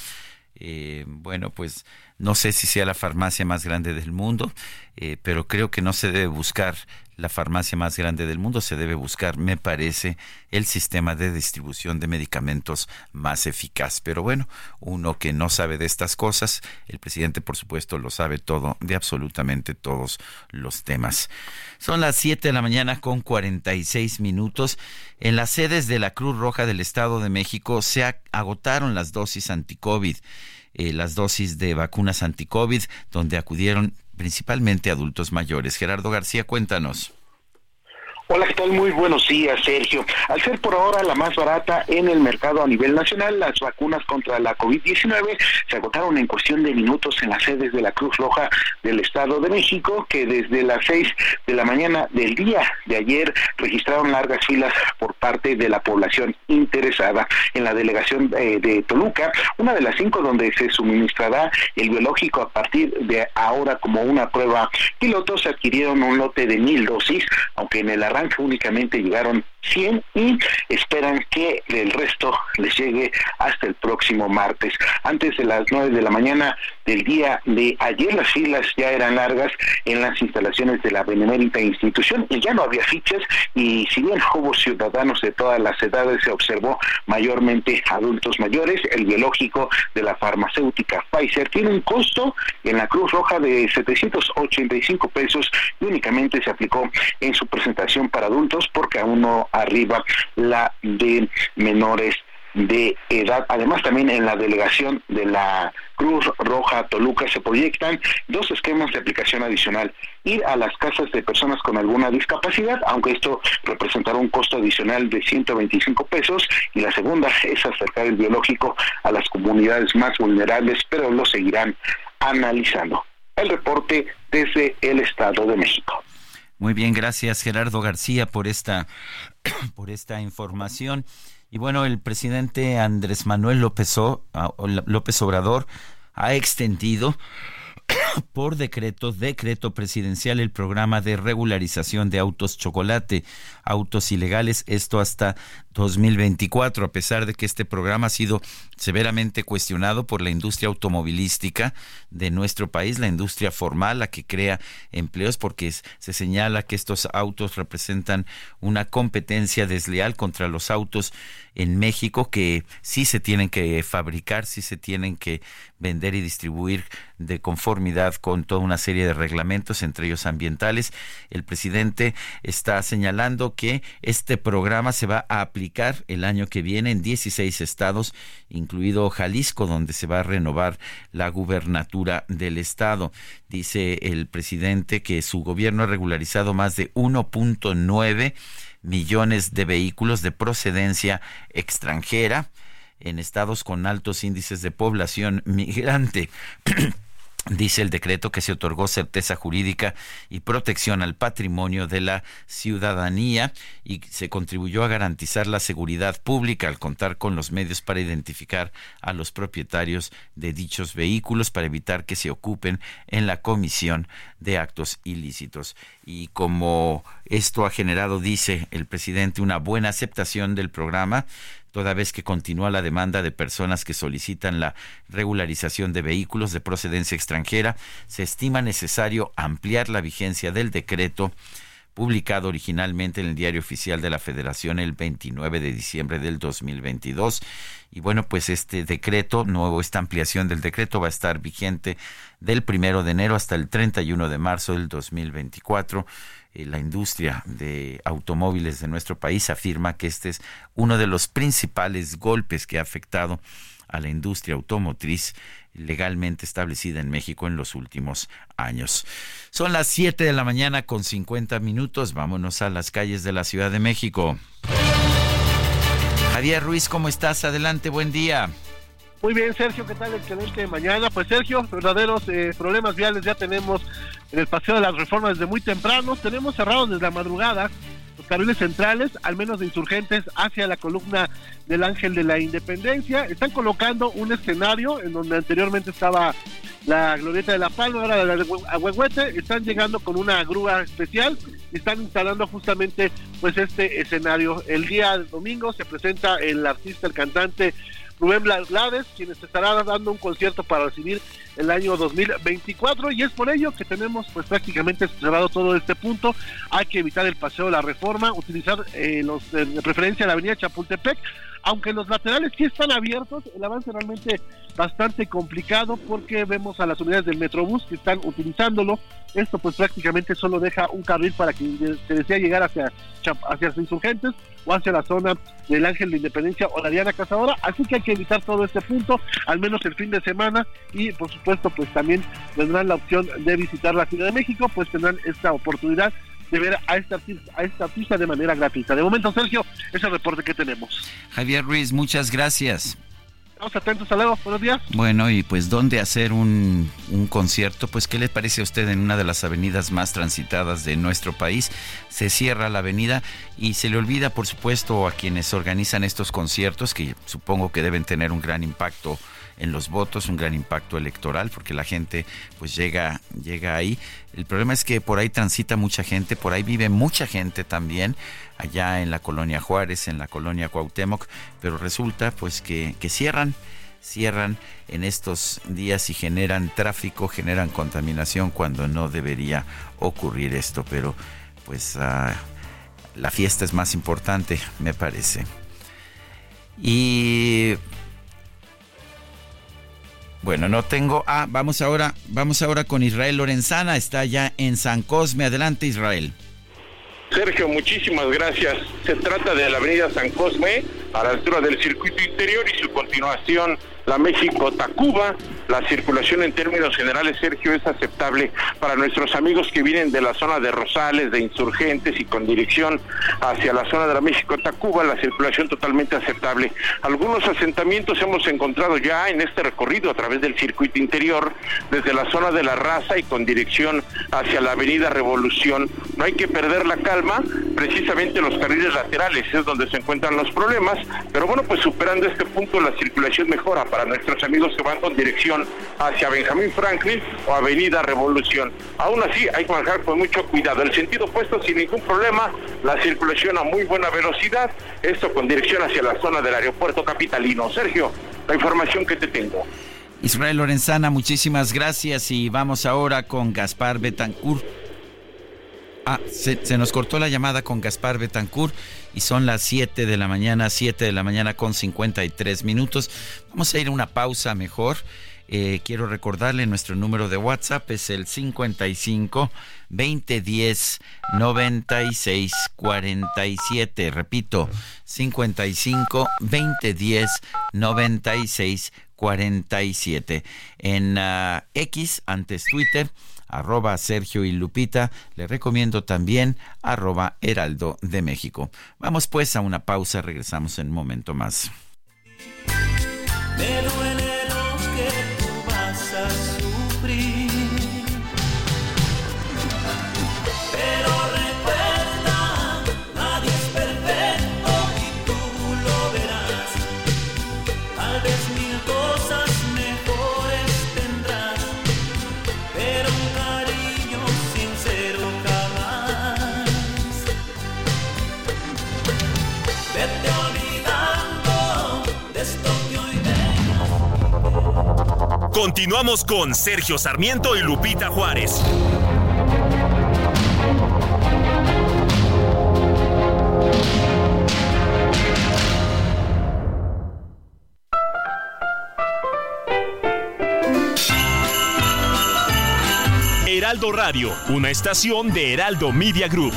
Eh, bueno, pues no sé si sea la farmacia más grande del mundo, eh, pero creo que no se debe buscar la farmacia más grande del mundo, se debe buscar, me parece, el sistema de distribución de medicamentos más eficaz. Pero bueno, uno que no sabe de estas cosas, el presidente por supuesto lo sabe todo, de absolutamente todos los temas. Son las 7 de la mañana con 46 minutos. En las sedes de la Cruz Roja del Estado de México se agotaron las dosis anti-COVID. Eh, las dosis de vacunas anti-COVID, donde acudieron principalmente adultos mayores. Gerardo García, cuéntanos. Hola, ¿qué tal? Muy buenos días, Sergio. Al ser por ahora la más barata en el mercado a nivel nacional, las vacunas contra la COVID-19 se agotaron en cuestión de minutos en las sedes de la Cruz Roja del Estado de México, que desde las 6 de la mañana del día de ayer registraron largas filas por parte de la población interesada. En la delegación eh, de Toluca, una de las cinco donde se suministrará el biológico a partir de ahora como una prueba piloto, se adquirieron un lote de mil dosis, aunque en el arranque únicamente llegaron 100 y esperan que el resto les llegue hasta el próximo martes. Antes de las 9 de la mañana del día de ayer las filas ya eran largas en las instalaciones de la benemérita institución y ya no había fichas y si bien hubo ciudadanos de todas las edades se observó mayormente adultos mayores, el biológico de la farmacéutica Pfizer tiene un costo en la Cruz Roja de 785 pesos y únicamente se aplicó en su presentación para adultos porque aún no arriba la de menores de edad. Además, también en la delegación de la Cruz Roja Toluca se proyectan dos esquemas de aplicación adicional. Ir a las casas de personas con alguna discapacidad, aunque esto representará un costo adicional de 125 pesos. Y la segunda es acercar el biológico a las comunidades más vulnerables, pero lo seguirán analizando. El reporte desde el Estado de México. Muy bien, gracias Gerardo García por esta, [clears throat] por esta información. Y bueno, el presidente Andrés Manuel López, López Obrador ha extendido por decreto, decreto presidencial, el programa de regularización de autos chocolate, autos ilegales, esto hasta 2024, a pesar de que este programa ha sido severamente cuestionado por la industria automovilística de nuestro país, la industria formal, la que crea empleos, porque se señala que estos autos representan una competencia desleal contra los autos en México que sí se tienen que fabricar, sí se tienen que vender y distribuir de conformidad con toda una serie de reglamentos, entre ellos ambientales. El presidente está señalando que este programa se va a aplicar el año que viene en 16 estados, incluido Jalisco, donde se va a renovar la gubernatura del estado. Dice el presidente que su gobierno ha regularizado más de 1.9 millones de vehículos de procedencia extranjera en estados con altos índices de población migrante. [clears throat] Dice el decreto que se otorgó certeza jurídica y protección al patrimonio de la ciudadanía y se contribuyó a garantizar la seguridad pública al contar con los medios para identificar a los propietarios de dichos vehículos para evitar que se ocupen en la comisión de actos ilícitos. Y como esto ha generado, dice el presidente, una buena aceptación del programa, toda vez que continúa la demanda de personas que solicitan la regularización de vehículos de procedencia extranjera, se estima necesario ampliar la vigencia del decreto publicado originalmente en el Diario Oficial de la Federación el 29 de diciembre del 2022. Y bueno, pues este decreto nuevo, esta ampliación del decreto va a estar vigente del primero de enero hasta el 31 de marzo del 2024 eh, la industria de automóviles de nuestro país afirma que este es uno de los principales golpes que ha afectado a la industria automotriz legalmente establecida en México en los últimos años. Son las 7 de la mañana con 50 minutos. Vámonos a las calles de la Ciudad de México. Javier Ruiz, ¿cómo estás? Adelante, buen día. Muy bien, Sergio, ¿qué tal? Excelente mañana. Pues Sergio, verdaderos eh, problemas viales ya tenemos en el Paseo de las Reformas desde muy temprano. Tenemos cerrados desde la madrugada los carriles centrales, al menos de insurgentes, hacia la columna del Ángel de la Independencia. Están colocando un escenario en donde anteriormente estaba la Glorieta de la Palma, ahora la de Ahuehuete. Están llegando con una grúa especial y están instalando justamente pues este escenario. El día domingo se presenta el artista, el cantante Rubén Blades, quienes estará dando un concierto para recibir el año 2024 y es por ello que tenemos pues prácticamente cerrado todo este punto. Hay que evitar el paseo de la reforma, utilizar eh, los de preferencia la avenida Chapultepec, aunque los laterales sí están abiertos, el avance realmente bastante complicado porque vemos a las unidades del Metrobús que están utilizándolo. Esto pues prácticamente solo deja un carril para quien se desea llegar hacia, hacia los insurgentes o hacia la zona del Ángel de Independencia o la Diana Cazadora. Así que hay que evitar todo este punto, al menos el fin de semana. Y por supuesto pues también tendrán la opción de visitar la Ciudad de México, pues tendrán esta oportunidad de ver a esta, a esta artista de manera gratuita. De momento, Sergio, es el reporte que tenemos. Javier Ruiz, muchas gracias. Estamos atentos, hasta luego, buenos días. Bueno, y pues ¿dónde hacer un, un concierto? Pues ¿qué le parece a usted en una de las avenidas más transitadas de nuestro país? Se cierra la avenida y se le olvida, por supuesto, a quienes organizan estos conciertos, que supongo que deben tener un gran impacto en los votos, un gran impacto electoral, porque la gente pues llega, llega ahí. El problema es que por ahí transita mucha gente, por ahí vive mucha gente también, allá en la colonia Juárez, en la colonia Cuauhtémoc, pero resulta pues que, que cierran cierran en estos días y generan tráfico, generan contaminación cuando no debería ocurrir esto, pero pues ah, la fiesta es más importante, me parece. Y bueno, no tengo. Ah, vamos ahora, vamos ahora con Israel Lorenzana, está ya en San Cosme. Adelante, Israel. Sergio, muchísimas gracias. Se trata de la avenida San Cosme, a la altura del circuito interior y su continuación la México-Tacuba. La circulación en términos generales, Sergio, es aceptable para nuestros amigos que vienen de la zona de Rosales, de Insurgentes y con dirección hacia la zona de la México-Tacuba, la circulación totalmente aceptable. Algunos asentamientos hemos encontrado ya en este recorrido a través del circuito interior, desde la zona de la raza y con dirección hacia la avenida Revolución. No hay que perder la calma, precisamente los carriles laterales es donde se encuentran los problemas, pero bueno, pues superando este punto la circulación mejora para nuestros amigos que van con dirección hacia Benjamín Franklin o Avenida Revolución. Aún así hay que manejar con mucho cuidado. El sentido opuesto sin ningún problema, la circulación a muy buena velocidad, esto con dirección hacia la zona del aeropuerto capitalino. Sergio, la información que te tengo. Israel Lorenzana, muchísimas gracias y vamos ahora con Gaspar Betancourt. Ah, se, nos cortó la llamada con Gaspar Betancourt y son las 7 de la mañana, 7 de la mañana con 53 minutos. Vamos a ir a una pausa mejor. Eh, quiero recordarle nuestro número de WhatsApp es el 55 2010 96 47. Repito, 55 2010 96 47. En uh, X, antes Twitter arroba Sergio y Lupita. Le recomiendo también arroba Heraldo de México. Vamos pues a una pausa, regresamos en un momento más. Continuamos con Sergio Sarmiento y Lupita Juárez. Heraldo Radio, una estación de Heraldo Media Group.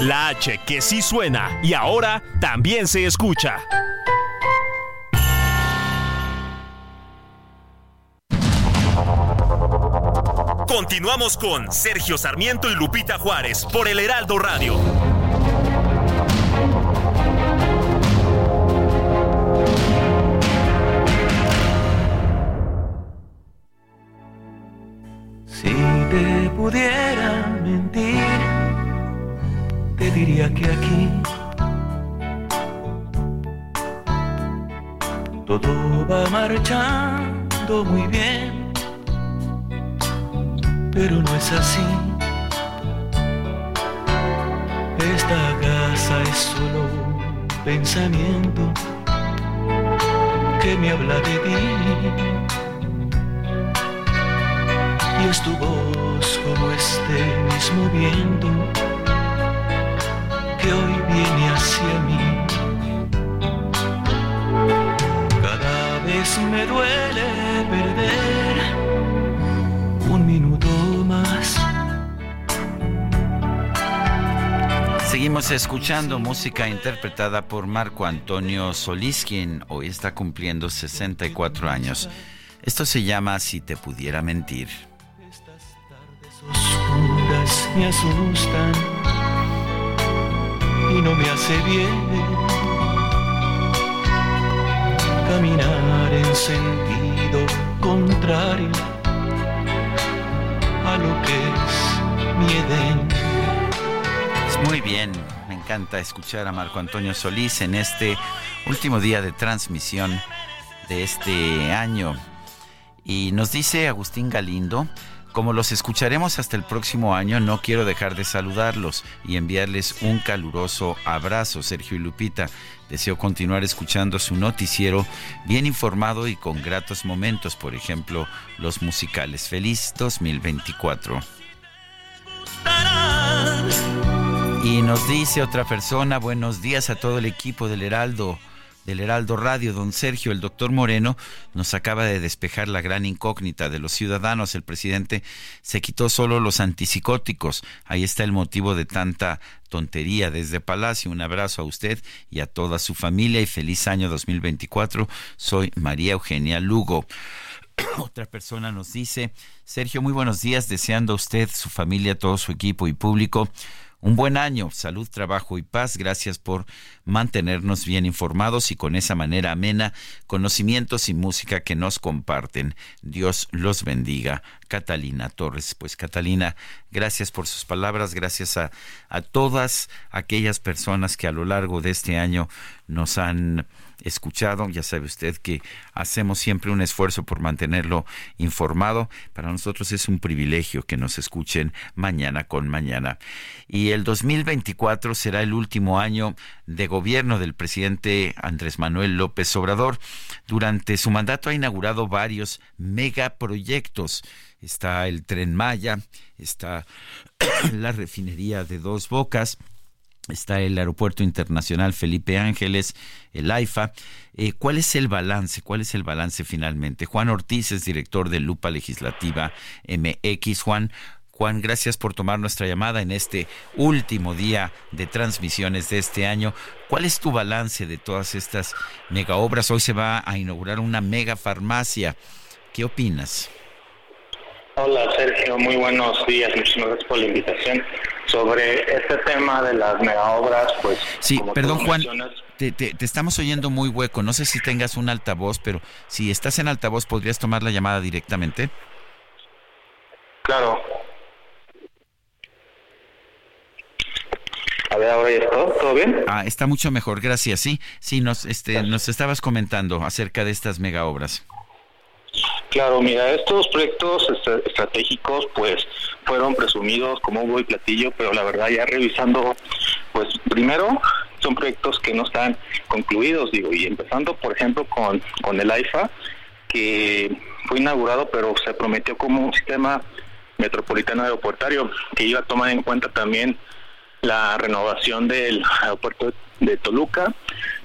La H que sí suena y ahora también se escucha. Continuamos con Sergio Sarmiento y Lupita Juárez por el Heraldo Radio. Si te pudiera mentir, te diría que aquí todo va marchando muy bien, pero no es así. Esta casa es solo un pensamiento que me habla de ti. y es tu voz como este mismo viento que hoy viene hacia mí. Cada vez me duele perder un minuto Seguimos escuchando música interpretada por Marco Antonio Solís, quien hoy está cumpliendo 64 años. Esto se llama Si te pudiera mentir. oscuras me asustan y no me hace bien caminar en sentido contrario a lo que es mi Edén. Muy bien, me encanta escuchar a Marco Antonio Solís en este último día de transmisión de este año. Y nos dice Agustín Galindo, como los escucharemos hasta el próximo año, no quiero dejar de saludarlos y enviarles un caluroso abrazo, Sergio y Lupita. Deseo continuar escuchando su noticiero bien informado y con gratos momentos, por ejemplo, los musicales. Feliz 2024. Y nos dice otra persona, buenos días a todo el equipo del Heraldo del Heraldo Radio, don Sergio, el doctor Moreno, nos acaba de despejar la gran incógnita de los ciudadanos. El presidente se quitó solo los antipsicóticos. Ahí está el motivo de tanta tontería desde Palacio. Un abrazo a usted y a toda su familia y feliz año 2024. Soy María Eugenia Lugo. [coughs] Otra persona nos dice, Sergio, muy buenos días, deseando a usted, su familia, todo su equipo y público un buen año, salud, trabajo y paz. Gracias por mantenernos bien informados y con esa manera amena, conocimientos y música que nos comparten. Dios los bendiga. Catalina Torres. Pues Catalina, gracias por sus palabras, gracias a, a todas aquellas personas que a lo largo de este año nos han escuchado. Ya sabe usted que hacemos siempre un esfuerzo por mantenerlo informado. Para nosotros es un privilegio que nos escuchen mañana con mañana. Y el 2024 será el último año de gobierno del presidente Andrés Manuel López Obrador. Durante su mandato ha inaugurado varios megaproyectos. Está el tren Maya, está [clears throat] la refinería de Dos Bocas, está el Aeropuerto Internacional Felipe Ángeles, el AIFA. Eh, ¿Cuál es el balance? ¿Cuál es el balance finalmente? Juan Ortiz es director de Lupa Legislativa MX. Juan, Juan, gracias por tomar nuestra llamada en este último día de transmisiones de este año. ¿Cuál es tu balance de todas estas mega obras? Hoy se va a inaugurar una mega farmacia. ¿Qué opinas? Hola Sergio, muy buenos días, muchísimas gracias por la invitación. Sobre este tema de las mega obras, pues... Sí, perdón Juan, te, te- te estamos oyendo muy hueco. No sé si tengas un altavoz, pero si estás en altavoz, ¿podrías tomar la llamada directamente? Claro. A ver, ahora ya está, ¿todo bien? Ah, está mucho mejor, gracias. Sí, sí, nos, este, nos estabas comentando acerca de estas mega obras. Claro, mira, estos proyectos est- estratégicos pues fueron presumidos como un y platillo, pero la verdad ya revisando, pues primero son proyectos que no están concluidos, digo, y empezando, por ejemplo, con, con el AIFA, que fue inaugurado, pero se prometió como un sistema metropolitano aeroportario que iba a tomar en cuenta también la renovación del aeropuerto de Toluca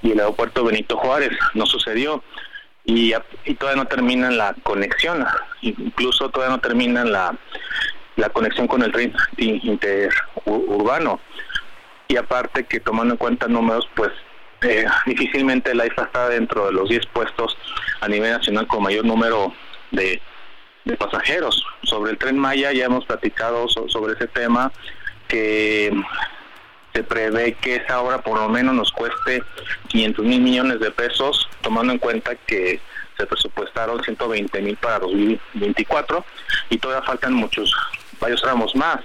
y el aeropuerto Benito Juárez. No sucedió y, y todavía no termina la conexión, incluso todavía no termina la, la conexión con el tren interurbano. Y aparte que tomando en cuenta números, pues eh, difícilmente la IFA está dentro de los 10 puestos a nivel nacional con mayor número de, de pasajeros. Sobre el tren Maya ya hemos platicado sobre ese tema, que se prevé que esa obra por lo menos nos cueste 500 mil millones de pesos, tomando en cuenta que se presupuestaron 120 mil para 2024 y todavía faltan muchos, varios tramos más,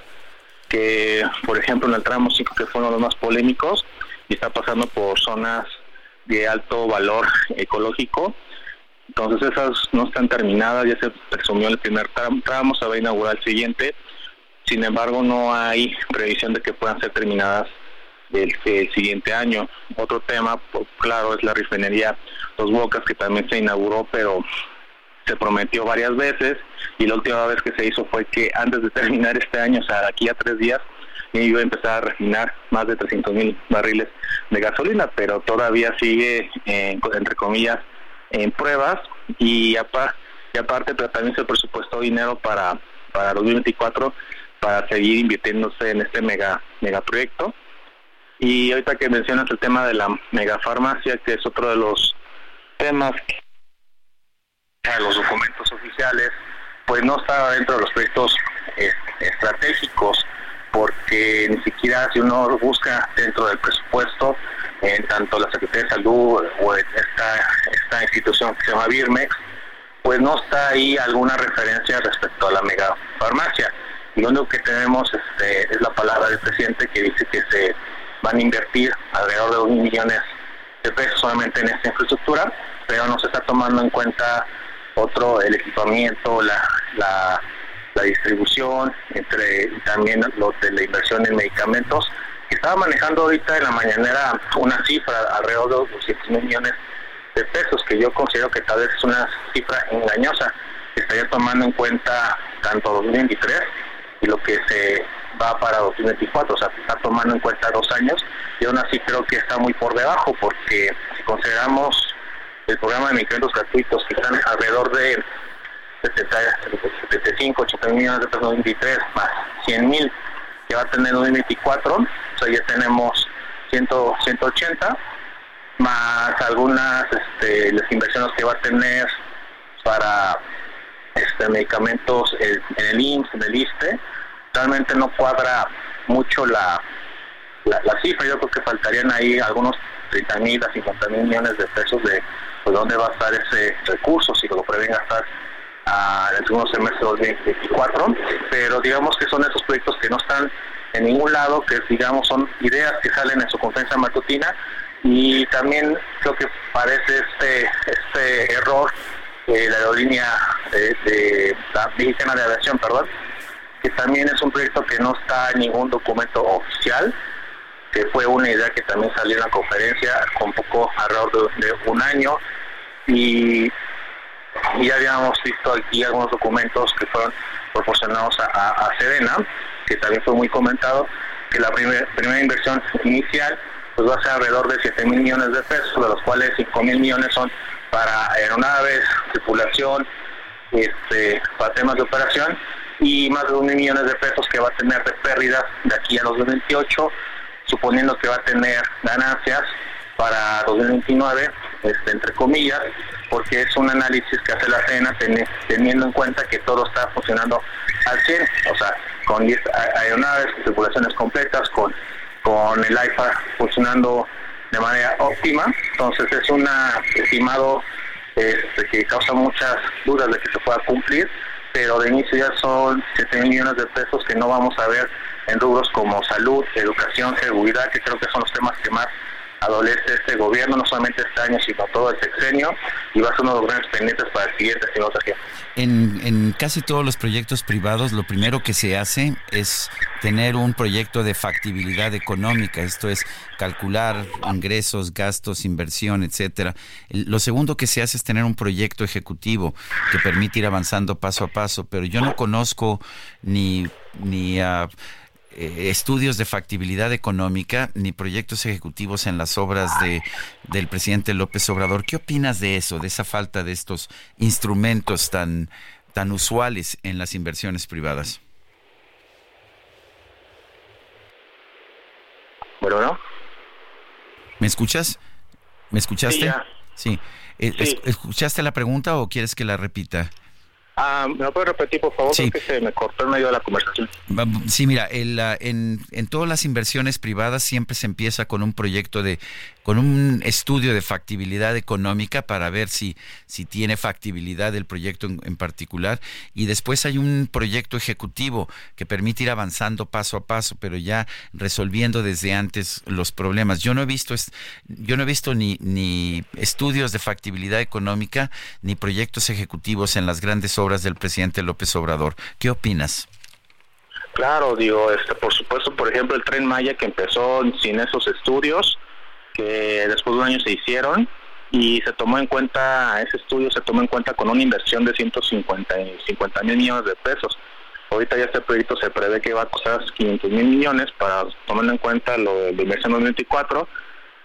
que por ejemplo en el tramo 5 que fueron los más polémicos y está pasando por zonas de alto valor ecológico, entonces esas no están terminadas, ya se presumió el primer tramo, se va a inaugurar el siguiente, sin embargo no hay previsión de que puedan ser terminadas el, siguiente año. Otro tema, claro, es la refinería Dos Bocas, que también se inauguró, pero se prometió varias veces y la última vez que se hizo fue que antes de terminar este año, o sea, aquí a tres días, iba a empezar a refinar más de 300 mil barriles de gasolina, pero todavía sigue, entre comillas, en pruebas y, y aparte pero también se presupuestó dinero para, para 2024 para seguir invirtiéndose en este mega megaproyecto. Y ahorita que mencionas el tema de la megafarmacia, que es otro de los temas que los documentos oficiales, pues no está dentro de los proyectos estratégicos, porque ni siquiera si uno busca dentro del presupuesto, en tanto la Secretaría de Salud o esta, esta institución que se llama Birmex, pues no está ahí alguna referencia respecto a la megafarmacia. Lo único que tenemos este, es la palabra del presidente que dice que se invertir alrededor de 2 millones de pesos solamente en esta infraestructura, pero no se está tomando en cuenta otro, el equipamiento, la, la, distribución, entre también lo de la inversión en medicamentos. Estaba manejando ahorita en la mañanera una cifra alrededor de 200 millones de pesos, que yo considero que tal vez es una cifra engañosa, que estaría tomando en cuenta tanto 2023 y lo que se va para 2024, o sea, está tomando en cuenta dos años y aún así creo que está muy por debajo porque si consideramos el programa de medicamentos gratuitos que están alrededor de 75, 80 millones de pesos en 2023 más 100 mil que va a tener en 2024, o sea, ya tenemos 100, 180 más algunas este, las inversiones que va a tener para este, medicamentos en, el IMSS, en el ISTE, realmente no cuadra mucho la, la, cifra. Yo creo que faltarían ahí algunos 30 mil a 50 mil millones de pesos de pues, dónde va a estar ese recurso, si lo prevén gastar a, en el segundo semestre de 2024. Pero digamos que son esos proyectos que no están en ningún lado, que digamos son ideas que salen en su conferencia matutina y también creo que parece este este error de la aerolínea de, de la mexicana de aviación, perdón, que también es un proyecto que no está en ningún documento oficial, que fue una idea que también salió en la conferencia con poco alrededor de, un año y, ya habíamos visto aquí algunos documentos que fueron proporcionados a, a, Sedena, que también fue muy comentado, que la primera inversión inicial pues va a ser alrededor de 7 mil millones de pesos, de los cuales 5 mil millones son para aeronaves, tripulación, este, para temas de operación y más de 2 mil millones de pesos que va a tener de pérdidas de aquí a los 2028, suponiendo que va a tener ganancias para 2029, este, entre comillas, porque es un análisis que hace la CENA teniendo en cuenta que todo está funcionando al 100, o sea, con 10 aeronaves, tripulaciones completas, con, con el IFA funcionando de manera óptima, entonces es un estimado este, que causa muchas dudas de que se pueda cumplir, pero de inicio ya son 7 millones de pesos que no vamos a ver en rubros como salud, educación, seguridad, que creo que son los temas que más adolece este gobierno, no solamente este año, sino todo el sexenio, y va a ser uno de los grandes pendientes para el siguiente, Sergio. En, en casi todos los proyectos privados, lo primero que se hace es tener un proyecto de factibilidad económica, esto es calcular ingresos, gastos, inversión, etcétera. Lo segundo que se hace es tener un proyecto ejecutivo que permite ir avanzando paso a paso, pero yo no conozco ni ni ah, eh, estudios de factibilidad económica ni proyectos ejecutivos en las obras de del presidente López Obrador. ¿Qué opinas de eso, de esa falta de estos instrumentos tan tan usuales en las inversiones privadas? Bueno, ¿no? ¿Me escuchas? ¿Me escuchaste? Sí. Sí. Eh, ¿Escuchaste la pregunta o quieres que la repita? Ah, ¿Me lo puedes repetir, por favor? Sí. Creo que se me cortó en medio de la conversación. Sí, mira, el, ah, en, en todas las inversiones privadas siempre se empieza con un proyecto de, con un estudio de factibilidad económica para ver si, si tiene factibilidad el proyecto en, particular y después hay un proyecto ejecutivo que permite ir avanzando paso a paso, pero ya resolviendo desde antes los problemas. Yo no he visto, yo no he visto ni, ni estudios de factibilidad económica ni proyectos ejecutivos en las grandes obras del presidente López Obrador. ¿Qué opinas? Claro, digo, este, por supuesto, por ejemplo, el Tren Maya que empezó sin esos estudios, que después de un año se hicieron, y se tomó en cuenta, ese estudio se tomó en cuenta con una inversión de 150 mil millones de pesos. Ahorita ya este proyecto se prevé que va a costar 500 mil millones para tomando en cuenta lo de la inversión 2024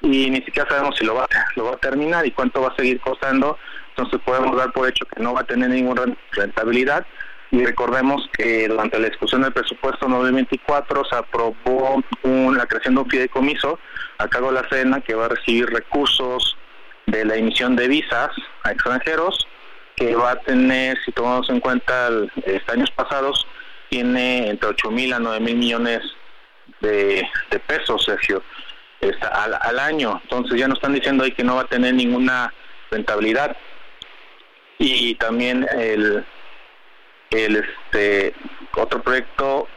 y ni siquiera sabemos si lo va, lo va a terminar y cuánto va a seguir costando. Entonces podemos dar por hecho que no va a tener ninguna rentabilidad. Y recordemos que durante la discusión del presupuesto 2024 se aprobó un- la creación de un fideicomiso a cargo de la SENA que va a recibir recursos de la emisión de visas a extranjeros que va a tener, si tomamos en cuenta el- este, años pasados, tiene entre 8 mil a 9 mil millones de, pesos, Sergio, esta- al, al año. Entonces ya nos están diciendo ahí que no va a tener ninguna rentabilidad. Y también el, el este otro proyecto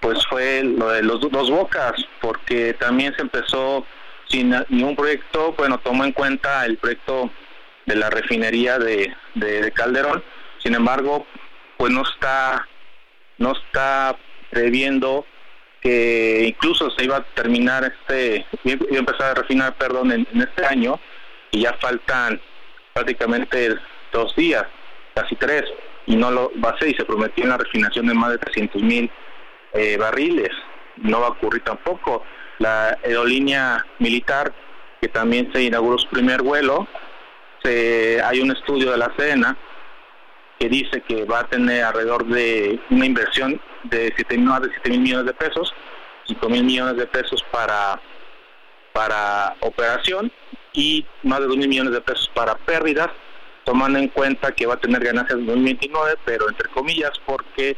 pues fue lo de los dos bocas porque también se empezó sin ningún proyecto. Bueno tomó en cuenta el proyecto de la refinería de, de, de Calderón. Sin embargo pues no está no está previendo que incluso se iba a terminar este iba a empezar a refinar perdón en este año y ya faltan prácticamente dos días casi tres y no lo va a hacer y se prometió una refinación de más de 300 mil eh, barriles. No va a ocurrir tampoco. La aerolínea militar, que también se inauguró su primer vuelo, hay un estudio de la CENA que dice que va a tener alrededor de una inversión de 7, más de 7 mil millones de pesos, 5 mil millones de pesos para, para operación y más de 2 mil millones de pesos para pérdidas tomando en cuenta que va a tener ganancias en 2029, pero entre comillas porque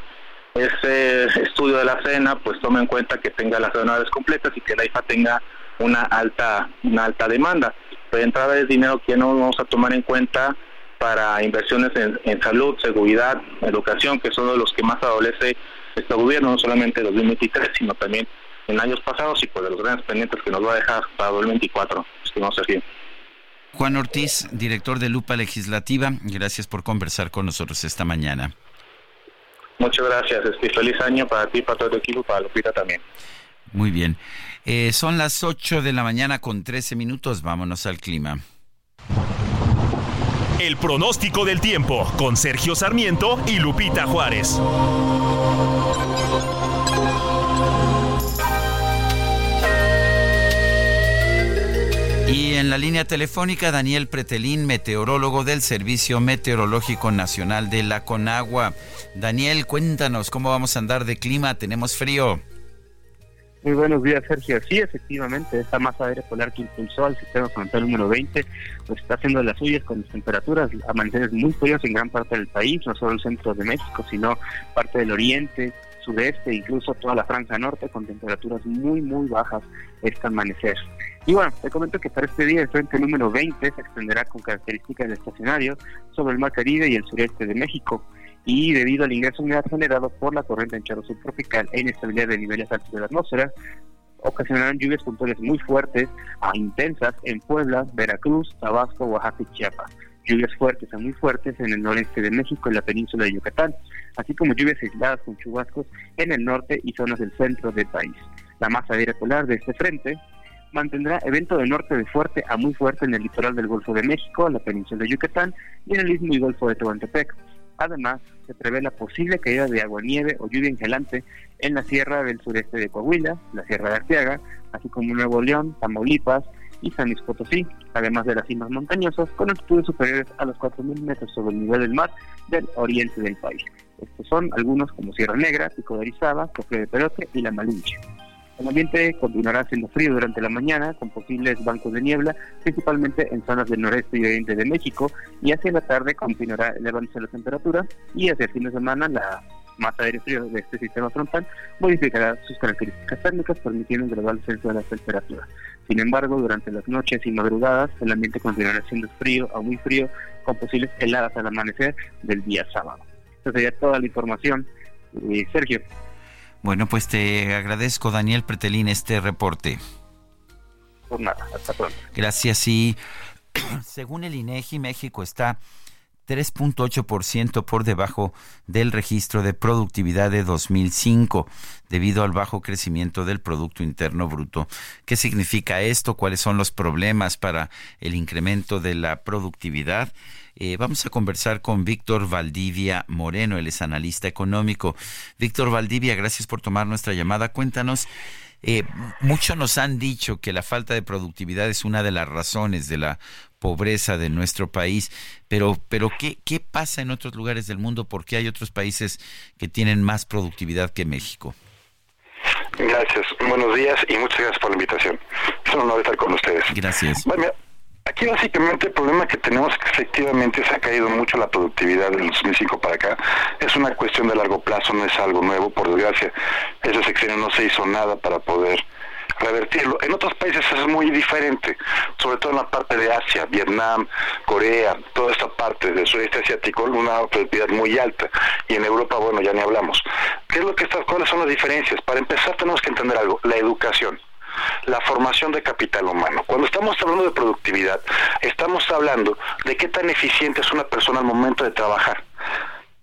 ese estudio de la cena pues toma en cuenta que tenga las aeronaves completas y que la IFA tenga una alta una alta demanda. Pero de entrada es dinero que no vamos a tomar en cuenta para inversiones en, salud, seguridad, educación, que son los que más adolece este gobierno, no solamente en 2023, sino también en años pasados y pues de los grandes pendientes que nos va a dejar para 2024, estimado Sergio. Juan Ortiz, director de Lupa Legislativa, gracias por conversar con nosotros esta mañana. Muchas gracias, este, feliz año para ti, para todo tu equipo, para Lupita también. Muy bien. Eh, son las 8 de la mañana con 13 minutos. Vámonos al clima. El pronóstico del tiempo con Sergio Sarmiento y Lupita Juárez. Y en la línea telefónica, Daniel Pretelín, meteorólogo del Servicio Meteorológico Nacional de la Conagua. Daniel, cuéntanos cómo vamos a andar de clima. Tenemos frío. Muy buenos días, Sergio. Sí, efectivamente, esta masa de aire polar que impulsó al sistema frontal número 20 pues está haciendo las suyas con las temperaturas amaneceres muy fríos en gran parte del país, no solo el centro de México, sino parte del oriente, sudeste, incluso toda la franja norte, con temperaturas muy, muy bajas este amanecer. Y bueno, te comento que para este día el frente número 20 se extenderá con características de estacionario sobre el mar Caribe y el sureste de México y debido al ingreso humedad generado por la corriente en chorro subtropical e inestabilidad de niveles altos de la atmósfera, ocasionarán lluvias puntuales muy fuertes a intensas en Puebla, Veracruz, Tabasco, Oaxaca y Chiapas. Lluvias fuertes a muy fuertes en el noreste de México y la península de Yucatán, así como lluvias aisladas con chubascos en el norte y zonas del centro del país. La masa aérea polar de este frente mantendrá evento de norte de fuerte a muy fuerte en el litoral del Golfo de México, la península de Yucatán y en el istmo y Golfo de Tehuantepec. Además, se prevé la posible caída de agua nieve o lluvia engelante en la sierra del sureste de Coahuila, la sierra de Arteaga, así como Nuevo León, Tamaulipas y San Luis Potosí, además de las cimas montañosas con altitudes superiores a los 4.000 metros sobre el nivel del mar del oriente del país. Estos son algunos como Sierra Negra, Pico de Arizaba, Cofre de Perote y La Malinche. El ambiente continuará siendo frío durante la mañana, con posibles bancos de niebla, principalmente en zonas del noreste y oriente de México, y hacia la tarde continuará elevándose la temperatura, y hacia el fin de semana la masa aire frío de este sistema frontal modificará sus características térmicas, permitiendo un gradual descenso de la temperatura. Sin embargo, durante las noches y madrugadas, el ambiente continuará siendo frío o muy frío, con posibles heladas al amanecer del día sábado. Esta sería toda la información. Eh, Sergio. Bueno, pues te agradezco, Daniel Pretelín, este reporte. Por nada, hasta pronto. Gracias. Y [clears throat] según el INEGI, México está 3.8% por debajo del registro de productividad de 2005 debido al bajo crecimiento del Producto Interno Bruto. ¿Qué significa esto? ¿Cuáles son los problemas para el incremento de la productividad? Eh, vamos a conversar con Víctor Valdivia Moreno, él es analista económico. Víctor Valdivia, gracias por tomar nuestra llamada. Cuéntanos, eh, muchos nos han dicho que la falta de productividad es una de las razones de la pobreza de nuestro país, pero, pero ¿qué, ¿qué pasa en otros lugares del mundo? ¿Por qué hay otros países que tienen más productividad que México? Gracias, buenos días y muchas gracias por la invitación. Es un honor estar con ustedes. Gracias. Aquí básicamente el problema que tenemos es que efectivamente se ha caído mucho la productividad del 2005 para acá. Es una cuestión de largo plazo, no es algo nuevo, por desgracia. Ese sexenio no se hizo nada para poder revertirlo. En otros países es muy diferente, sobre todo en la parte de Asia, Vietnam, Corea, toda esta parte del sureste asiático, una productividad muy alta. Y en Europa, bueno, ya ni hablamos. ¿Qué es lo que está, cuáles son las diferencias? Para empezar tenemos que entender algo, la educación la formación de capital humano. Cuando estamos hablando de productividad, estamos hablando de qué tan eficiente es una persona al momento de trabajar.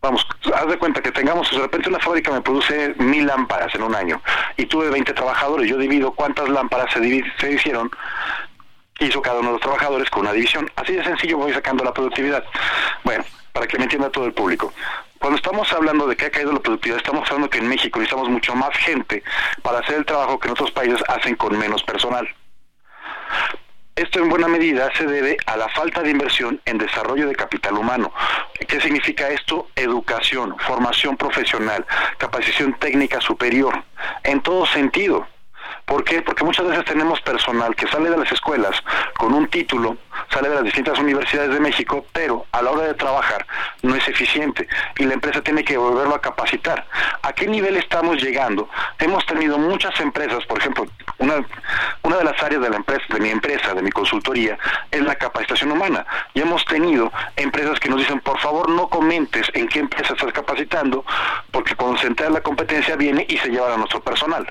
Vamos, haz de cuenta que tengamos, de repente una fábrica me produce mil lámparas en un año y tuve 20 trabajadores, yo divido cuántas lámparas se, se hicieron hizo cada uno de los trabajadores con una división. Así de sencillo voy sacando la productividad. Bueno, para que me entienda todo el público. Cuando estamos hablando de que ha caído la productividad, estamos hablando que en México necesitamos mucho más gente para hacer el trabajo que en otros países hacen con menos personal. Esto en buena medida se debe a la falta de inversión en desarrollo de capital humano. ¿Qué significa esto? Educación, formación profesional, capacitación técnica superior, en todo sentido. ¿Por qué? Porque muchas veces tenemos personal que sale de las escuelas con un título, sale de las distintas universidades de México, pero a la hora de trabajar no es eficiente y la empresa tiene que volverlo a capacitar. ¿A qué nivel estamos llegando? Hemos tenido muchas empresas, por ejemplo, una, una de las áreas de la empresa, de mi empresa, de mi consultoría, es la capacitación humana. Y hemos tenido empresas que nos dicen, por favor, no comentes en qué empresa estás capacitando, porque entera la competencia viene y se lleva a nuestro personal.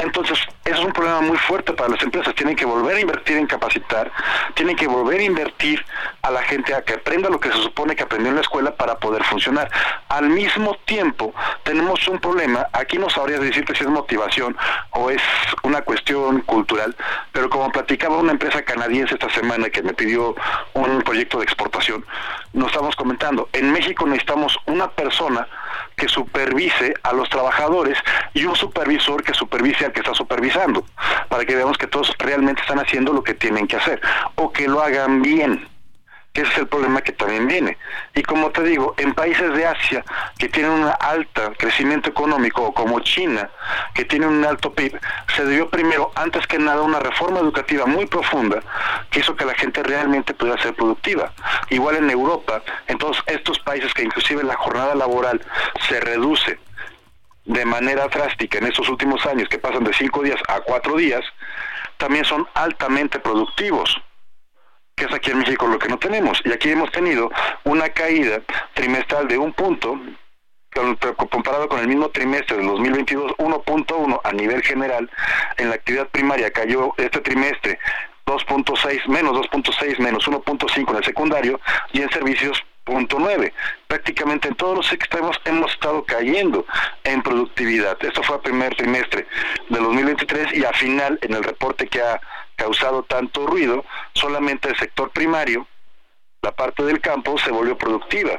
Entonces, eso es un problema muy fuerte para las empresas. Tienen que volver a invertir en capacitar, tienen que volver a invertir a la gente a que aprenda lo que se supone que aprendió en la escuela para poder funcionar. Al mismo tiempo, tenemos un problema. Aquí no sabría decirte si es motivación o es una cuestión cultural, pero como platicaba una empresa canadiense esta semana que me pidió un proyecto de exportación, nos estamos comentando, en México necesitamos una persona que supervise a los trabajadores y un supervisor que supervise al que está supervisando, para que veamos que todos realmente están haciendo lo que tienen que hacer o que lo hagan bien que ese es el problema que también viene. Y como te digo, en países de Asia que tienen un alto crecimiento económico, como China, que tiene un alto PIB, se debió primero, antes que nada, una reforma educativa muy profunda que hizo que la gente realmente pudiera ser productiva. Igual en Europa, en todos estos países que inclusive la jornada laboral se reduce de manera drástica en estos últimos años, que pasan de cinco días a cuatro días, también son altamente productivos que es aquí en México lo que no tenemos. Y aquí hemos tenido una caída trimestral de un punto comparado con el mismo trimestre del 2022, 1.1 a nivel general. En la actividad primaria cayó este trimestre 2.6, menos 2.6, menos 1.5 en el secundario y en servicios 0.9. Prácticamente en todos los extremos hemos estado cayendo en productividad. Esto fue a primer trimestre del 2023 y a final, en el reporte que ha causado tanto ruido, solamente el sector primario, la parte del campo, se volvió productiva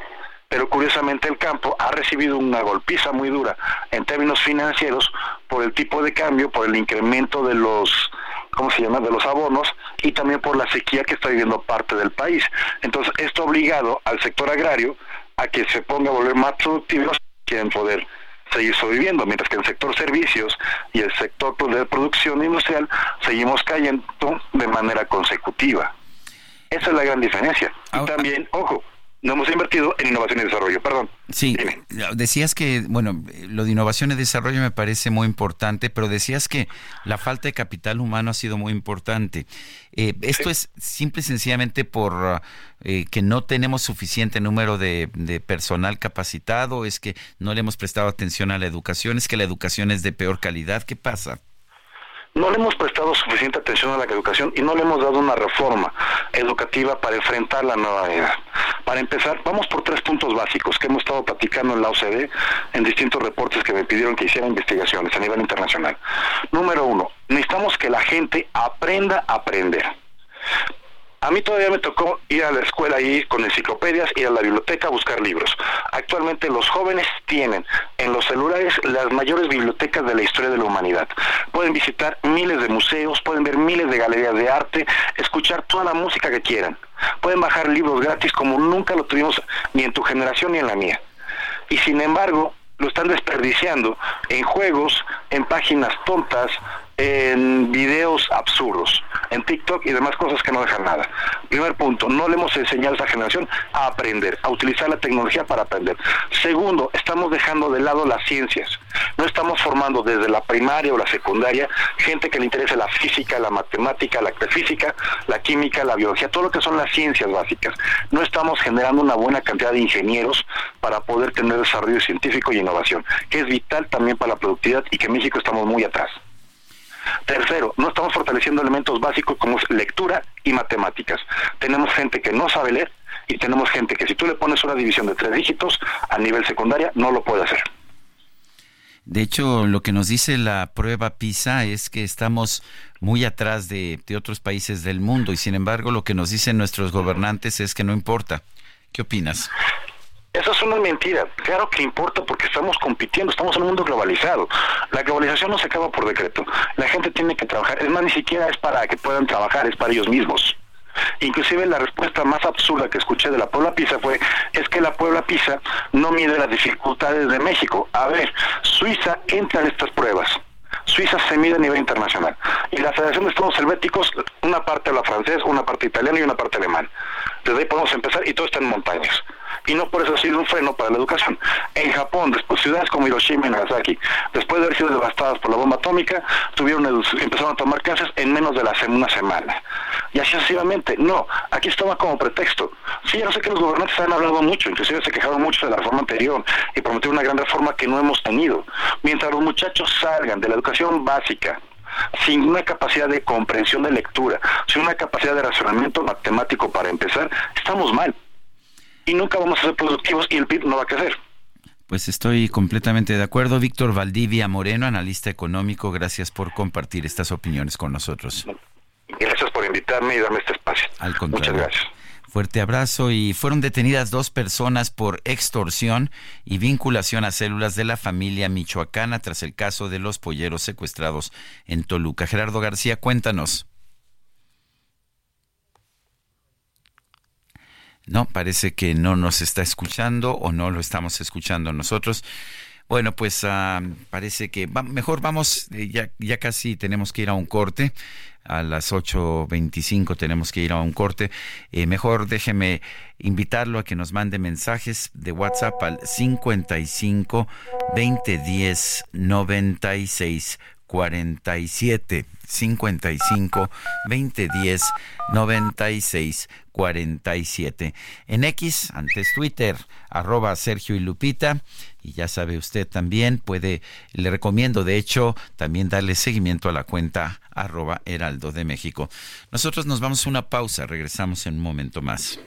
pero curiosamente el campo ha recibido una golpiza muy dura en términos financieros por el tipo de cambio, por el incremento de los ¿cómo se llama? de los abonos y también por la sequía que está viviendo parte del país. Entonces, esto ha obligado al sector agrario a que se ponga a volver más productivos quieren poder seguir sobreviviendo, mientras que el sector servicios y el sector de producción industrial seguimos cayendo de manera consecutiva. Esa es la gran diferencia. Y también, ojo, no hemos invertido en innovación y desarrollo, perdón. Sí, decías que, bueno, lo de innovación y desarrollo me parece muy importante, pero decías que la falta de capital humano ha sido muy importante. Eh, ¿Esto es simple y sencillamente por eh, que no tenemos suficiente número de, de personal capacitado? ¿Es que no le hemos prestado atención a la educación? ¿Es que la educación es de peor calidad? ¿Qué pasa? No le hemos prestado suficiente atención a la educación y no le hemos dado una reforma educativa para enfrentar la nueva era. Para empezar, vamos por tres puntos básicos que hemos estado platicando en la OCDE en distintos reportes que me pidieron que hiciera investigaciones a nivel internacional. Número uno, necesitamos que la gente aprenda a aprender. A mí todavía me tocó ir a la escuela y con enciclopedias, ir a la biblioteca a buscar libros. Actualmente los jóvenes tienen en los celulares las mayores bibliotecas de la historia de la humanidad. Pueden visitar miles de museos, pueden ver miles de galerías de arte, escuchar toda la música que quieran. Pueden bajar libros gratis como nunca lo tuvimos ni en tu generación ni en la mía. Y sin embargo, lo están desperdiciando en juegos, en páginas tontas, en videos absurdos, en TikTok y demás cosas que no dejan nada. Primer punto, no le hemos enseñado a esa generación a aprender, a utilizar la tecnología para aprender. Segundo, estamos dejando de lado las ciencias. No estamos formando desde la primaria o la secundaria gente que le interese la física, la matemática, la física, la química, la biología, todo lo que son las ciencias básicas. No estamos generando una buena cantidad de ingenieros para poder tener desarrollo científico y innovación, que es vital también para la productividad y que en México estamos muy atrás. Tercero, no estamos fortaleciendo elementos básicos como es lectura y matemáticas. Tenemos gente que no sabe leer y tenemos gente que si tú le pones una división de tres dígitos a nivel secundaria no lo puede hacer. De hecho, lo que nos dice la prueba PISA es que estamos muy atrás de, de, otros países del mundo y sin embargo lo que nos dicen nuestros gobernantes es que no importa. ¿Qué opinas? Eso es una mentira. Claro que importa porque estamos compitiendo, estamos en un mundo globalizado. La globalización no se acaba por decreto. La gente tiene que trabajar. Es más, ni siquiera es para que puedan trabajar, es para ellos mismos. Inclusive la respuesta más absurda que escuché de la Puebla Pisa fue, es que la Puebla Pisa no mide las dificultades de México. A ver, Suiza entra en estas pruebas. Suiza se mide a nivel internacional. Y la Federación de Estados Helvéticos, una parte habla francés, una parte italiano y una parte alemán. Desde ahí podemos empezar y todo está en montañas. Y no por eso ha sido un freno para la educación. En Japón, después ciudades como Hiroshima y Nagasaki, después de haber sido devastadas por la bomba atómica, tuvieron empezaron a tomar clases en menos de la una semana. Y así sucesivamente. No, aquí estaba como pretexto. Sí, yo sé que los gobernantes han hablado mucho, inclusive se quejaron mucho de la reforma anterior y prometieron una gran reforma que no hemos tenido. Mientras los muchachos salgan de la educación básica, sin una capacidad de comprensión de lectura, sin una capacidad de razonamiento matemático para empezar, estamos mal. Y nunca vamos a ser productivos y el PIB no va a crecer. Pues estoy completamente de acuerdo. Víctor Valdivia Moreno, analista económico, gracias por compartir estas opiniones con nosotros. Gracias por invitarme y darme este espacio. Al contrario. Muchas gracias. Fuerte abrazo y fueron detenidas dos personas por extorsión y vinculación a células de la familia michoacana tras el caso de los polleros secuestrados en Toluca. Gerardo García, cuéntanos. No, parece que no nos está escuchando o no lo estamos escuchando nosotros. Bueno, pues uh, parece que va, mejor vamos, eh, ya, ya casi tenemos que ir a un corte. A las 8.25 tenemos que ir a un corte. Eh, mejor déjeme invitarlo a que nos mande mensajes de WhatsApp al 55 2010 96 47 55 2010 96 47. En X, antes Twitter, arroba Sergio y Lupita. Y ya sabe usted también, puede, le recomiendo de hecho también darle seguimiento a la cuenta arroba Heraldo de México. Nosotros nos vamos a una pausa, regresamos en un momento más.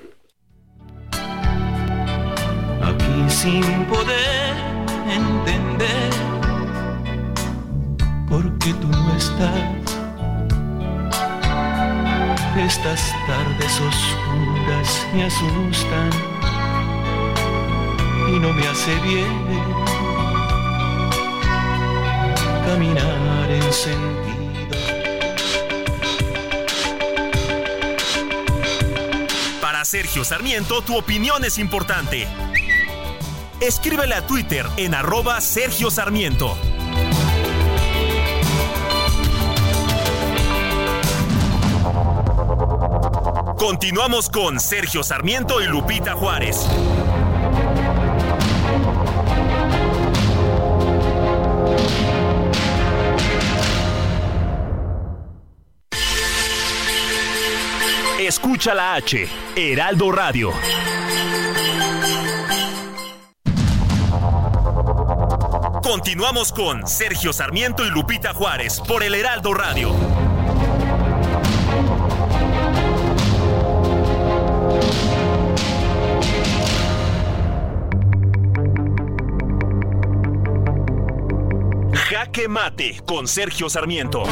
Aquí sin poder entender por qué tú no estás estas tardes oscuras me asustan y no me hace bien caminar en sentido. Para Sergio Sarmiento, tu opinión es importante. Escríbele a Twitter en arroba Sergio Sarmiento. Continuamos con Sergio Sarmiento y Lupita Juárez. Escucha la H, Heraldo Radio. Continuamos con Sergio Sarmiento y Lupita Juárez por el Heraldo Radio. Jaque Mate con Sergio Sarmiento.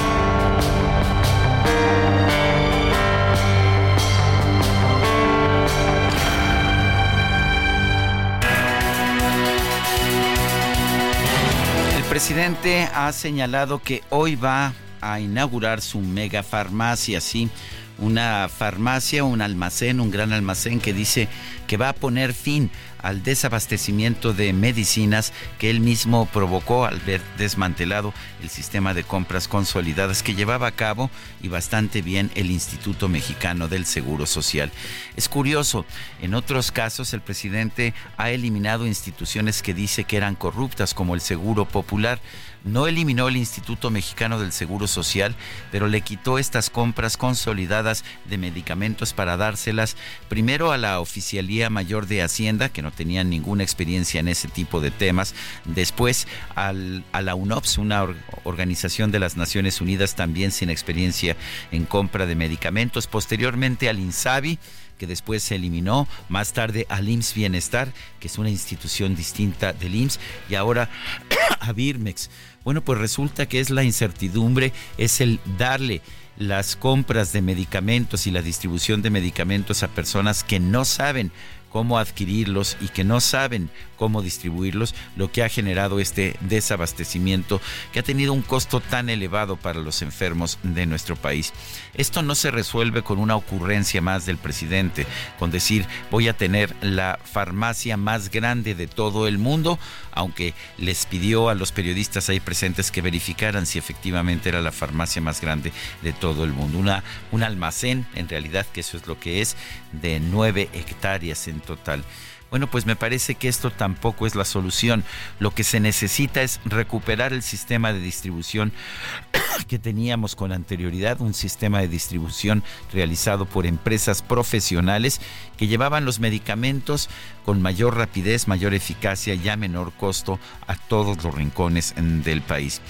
El presidente ha señalado que hoy va a inaugurar su mega farmacia, sí, una farmacia, un almacén, un gran almacén que dice que va a poner fin al desabastecimiento de medicinas que él mismo provocó al ver desmantelado el sistema de compras consolidadas que llevaba a cabo y bastante bien el Instituto Mexicano del Seguro Social. Es curioso, en otros casos el presidente ha eliminado instituciones que dice que eran corruptas como el Seguro Popular no eliminó el Instituto Mexicano del Seguro Social, pero le quitó estas compras consolidadas de medicamentos para dárselas primero a la Oficialía Mayor de Hacienda, que no tenían ninguna experiencia en ese tipo de temas, después a la UNOPS, una organización de las Naciones Unidas también sin experiencia en compra de medicamentos, posteriormente al INSABI, que después se eliminó, más tarde al IMSS Bienestar, que es una institución distinta del IMSS, y ahora [coughs] a Birmex. Bueno, pues resulta que es la incertidumbre, es el darle las compras de medicamentos y la distribución de medicamentos a personas que no saben cómo adquirirlos y que no saben cómo distribuirlos, lo que ha generado este desabastecimiento que ha tenido un costo tan elevado para los enfermos de nuestro país. Esto no se resuelve con una ocurrencia más del presidente, con decir voy a tener la farmacia más grande de todo el mundo, aunque les pidió a los periodistas ahí presentes que verificaran si efectivamente era la farmacia más grande de todo el mundo. Una, un almacén, en realidad, que eso es lo que es, de nueve hectáreas en total. Bueno, pues me parece que esto tampoco es la solución. Lo que se necesita es recuperar el sistema de distribución [coughs] que teníamos con anterioridad, un sistema de distribución realizado por empresas profesionales que llevaban los medicamentos con mayor rapidez, mayor eficacia y a menor costo a todos los rincones del país.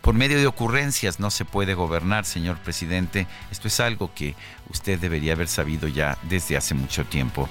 Por medio de ocurrencias no se puede gobernar, señor presidente. Esto es algo que usted debería haber sabido ya desde hace mucho tiempo.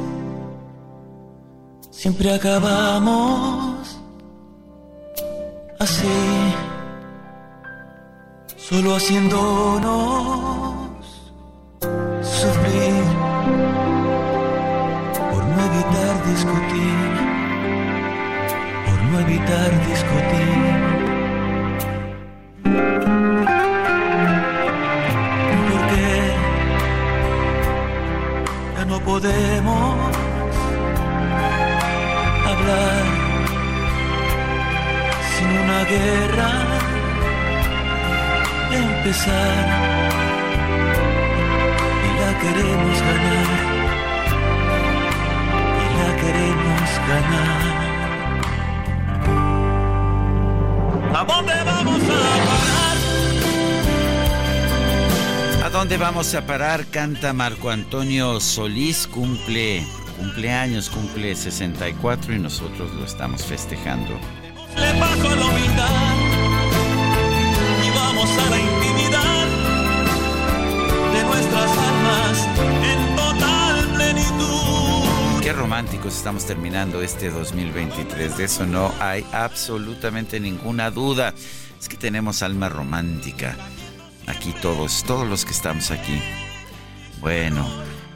Siempre acabamos así, solo haciéndonos sufrir por no evitar discutir, por no evitar discutir. ¿Por qué ya no podemos? Hablar sin una guerra empezar y la queremos ganar y la queremos ganar. ¿A dónde vamos a parar? ¿A dónde vamos a parar? Canta Marco Antonio Solís, cumple cumpleaños, cumple 64 y nosotros lo estamos festejando. Le paso a la humildad y vamos a la intimidad de nuestras almas en total plenitud. Qué románticos estamos terminando este 2023, de eso no hay absolutamente ninguna duda. Es que tenemos alma romántica. Aquí todos, todos los que estamos aquí. Bueno,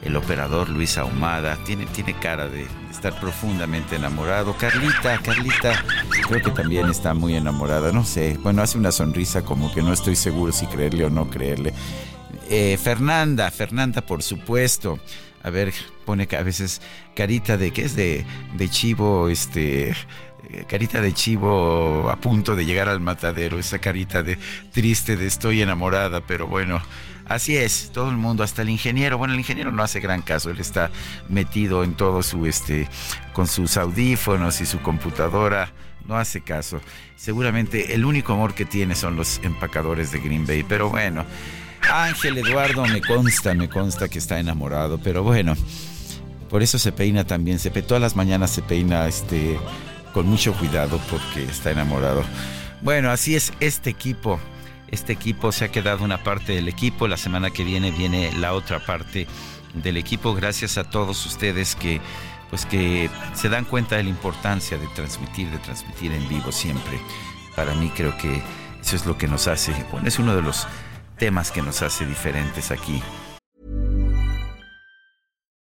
el operador Luis Ahumada tiene, tiene cara de estar profundamente enamorado. Carlita, Carlita, creo que también está muy enamorada, no sé. Bueno, hace una sonrisa como que no estoy seguro si creerle o no creerle. Eh, Fernanda, Fernanda, por supuesto. A ver, pone a veces carita de, ¿qué es? De, de chivo, este carita de chivo a punto de llegar al matadero, esa carita de triste de estoy enamorada, pero bueno, así es, todo el mundo, hasta el ingeniero, bueno, el ingeniero no hace gran caso, él está metido en todo su este con sus audífonos y su computadora, no hace caso. Seguramente el único amor que tiene son los empacadores de Green Bay, pero bueno, Ángel Eduardo me consta, me consta que está enamorado, pero bueno, por eso se peina también, se todas las mañanas se peina este con mucho cuidado porque está enamorado. Bueno, así es este equipo. Este equipo se ha quedado una parte del equipo. La semana que viene viene la otra parte del equipo. Gracias a todos ustedes que pues que se dan cuenta de la importancia de transmitir, de transmitir en vivo siempre. Para mí creo que eso es lo que nos hace, bueno, es uno de los temas que nos hace diferentes aquí.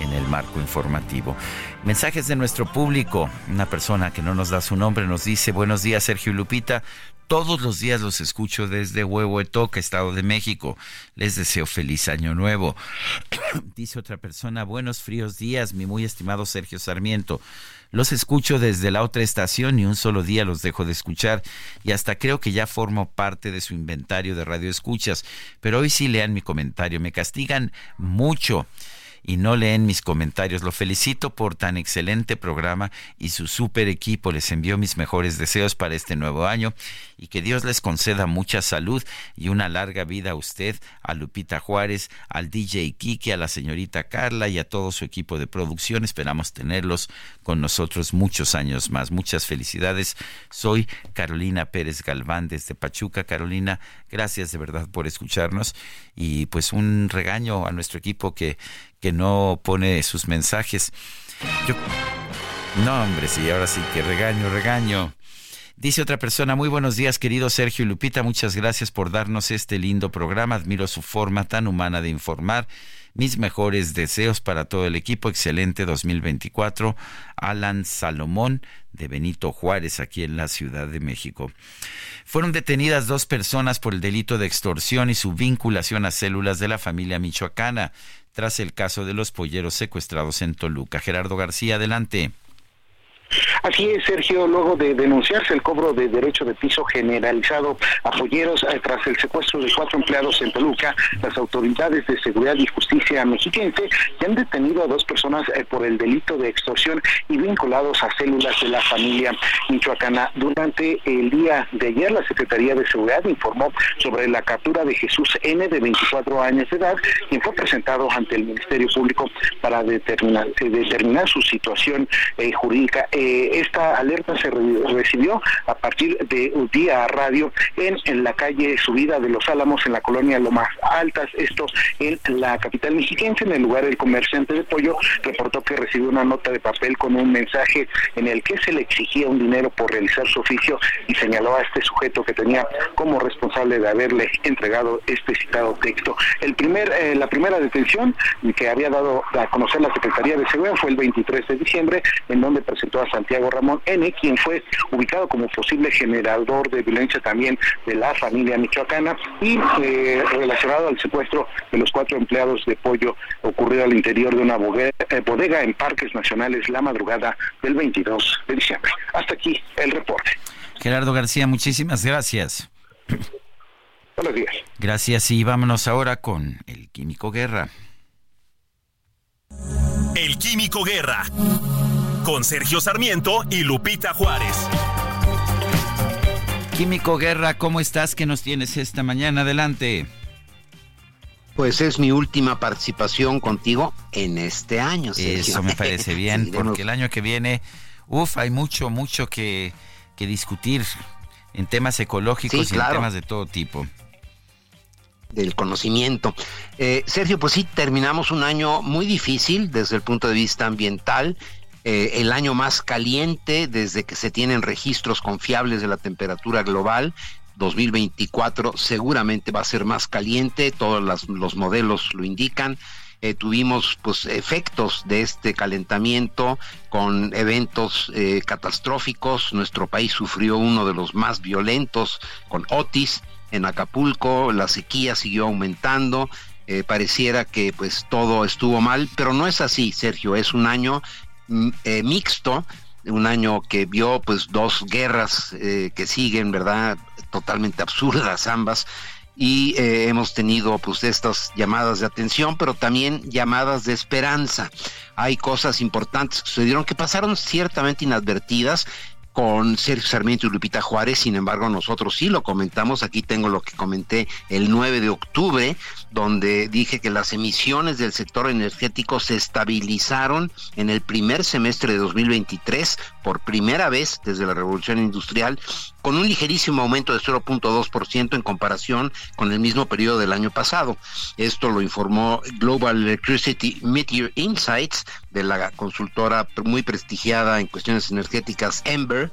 En el marco informativo. Mensajes de nuestro público. Una persona que no nos da su nombre nos dice, buenos días Sergio Lupita. Todos los días los escucho desde Huehuetoca, Estado de México. Les deseo feliz año nuevo. [coughs] dice otra persona, buenos fríos días, mi muy estimado Sergio Sarmiento. Los escucho desde la otra estación y un solo día los dejo de escuchar y hasta creo que ya formo parte de su inventario de radioescuchas, pero hoy sí lean mi comentario, me castigan mucho y no leen mis comentarios. Lo felicito por tan excelente programa y su super equipo. Les envío mis mejores deseos para este nuevo año y que Dios les conceda mucha salud y una larga vida a usted, a Lupita Juárez, al DJ Kiki, a la señorita Carla y a todo su equipo de producción. Esperamos tenerlos con nosotros muchos años más. Muchas felicidades. Soy Carolina Pérez Galván desde Pachuca. Carolina, gracias de verdad por escucharnos y pues un regaño a nuestro equipo que, que no pone sus mensajes. No, hombre, sí, ahora sí que regaño, regaño. Dice otra persona, muy buenos días querido Sergio y Lupita, muchas gracias por darnos este lindo programa, admiro su forma tan humana de informar. Mis mejores deseos para todo el equipo, excelente 2024. Alan Salomón de Benito Juárez, aquí en la Ciudad de México. Fueron detenidas dos personas por el delito de extorsión y su vinculación a células de la familia michoacana tras el caso de los polleros secuestrados en Toluca. Gerardo García, adelante. Así es, Sergio, luego de denunciarse el cobro de derecho de piso generalizado a polleros eh, tras el secuestro de cuatro empleados en Toluca, las autoridades de seguridad y justicia mexiquense ya han detenido a dos personas eh, por el delito de extorsión y vinculados a células de la familia michoacana. Durante el día de ayer, la Secretaría de Seguridad informó sobre la captura de Jesús N, de 24 años de edad, quien fue presentado ante el Ministerio Público para determinar, determinar su situación eh, jurídica eh, esta alerta se recibió a partir de un día radio en, la calle Subida de los Álamos en la colonia Lomas Altas, esto en la capital mexiquense, en el lugar del comerciante de pollo, reportó que recibió una nota de papel con un mensaje en el que se le exigía un dinero por realizar su oficio y señaló a este sujeto que tenía como responsable de haberle entregado este citado texto. El primer, eh, la primera detención que había dado a conocer la Secretaría de Seguridad fue el 23 de diciembre, en donde presentó a Santiago Ramón N., quien fue ubicado como posible generador de violencia también de la familia michoacana y eh, relacionado al secuestro de los cuatro empleados de pollo ocurrido al interior de una eh, bodega en Parques Nacionales la madrugada del 22 de diciembre. Hasta aquí el reporte. Gerardo García, muchísimas gracias. Buenos días. Gracias y vámonos ahora con el Químico Guerra. El Químico Guerra, con Sergio Sarmiento y Lupita Juárez. Químico Guerra, ¿cómo estás? ¿Qué nos tienes esta mañana? Adelante. Pues es mi última participación contigo en este año. Sergio. Eso me parece [laughs] bien, porque el año que viene, uff, hay mucho, mucho que, que discutir en temas ecológicos y en temas de todo tipo del conocimiento. Eh, Sergio, pues sí, terminamos un año muy difícil desde el punto de vista ambiental, eh, el año más caliente desde que se tienen registros confiables de la temperatura global. 2024 seguramente va a ser más caliente, todos los modelos lo indican. Eh, tuvimos pues efectos de este calentamiento con eventos catastróficos. Nuestro país sufrió uno de los más violentos con Otis en Acapulco, la sequía siguió aumentando, eh, pareciera que pues todo estuvo mal, pero no es así, Sergio, es un año eh, mixto, un año que vio pues dos guerras eh, que siguen, ¿verdad? Totalmente absurdas ambas. Y hemos tenido pues estas llamadas de atención, pero también llamadas de esperanza. Hay cosas importantes que sucedieron que pasaron ciertamente inadvertidas con Sergio Sarmiento y Lupita Juárez, sin embargo nosotros sí lo comentamos, aquí tengo lo que comenté el 9 de octubre, donde dije que las emisiones del sector energético se estabilizaron en el primer semestre de 2023 por primera vez desde la revolución industrial con un ligerísimo aumento de 0.2% en comparación con el mismo periodo del año pasado. Esto lo informó Global Electricity Meteor Insights de la consultora muy prestigiada en cuestiones energéticas Ember.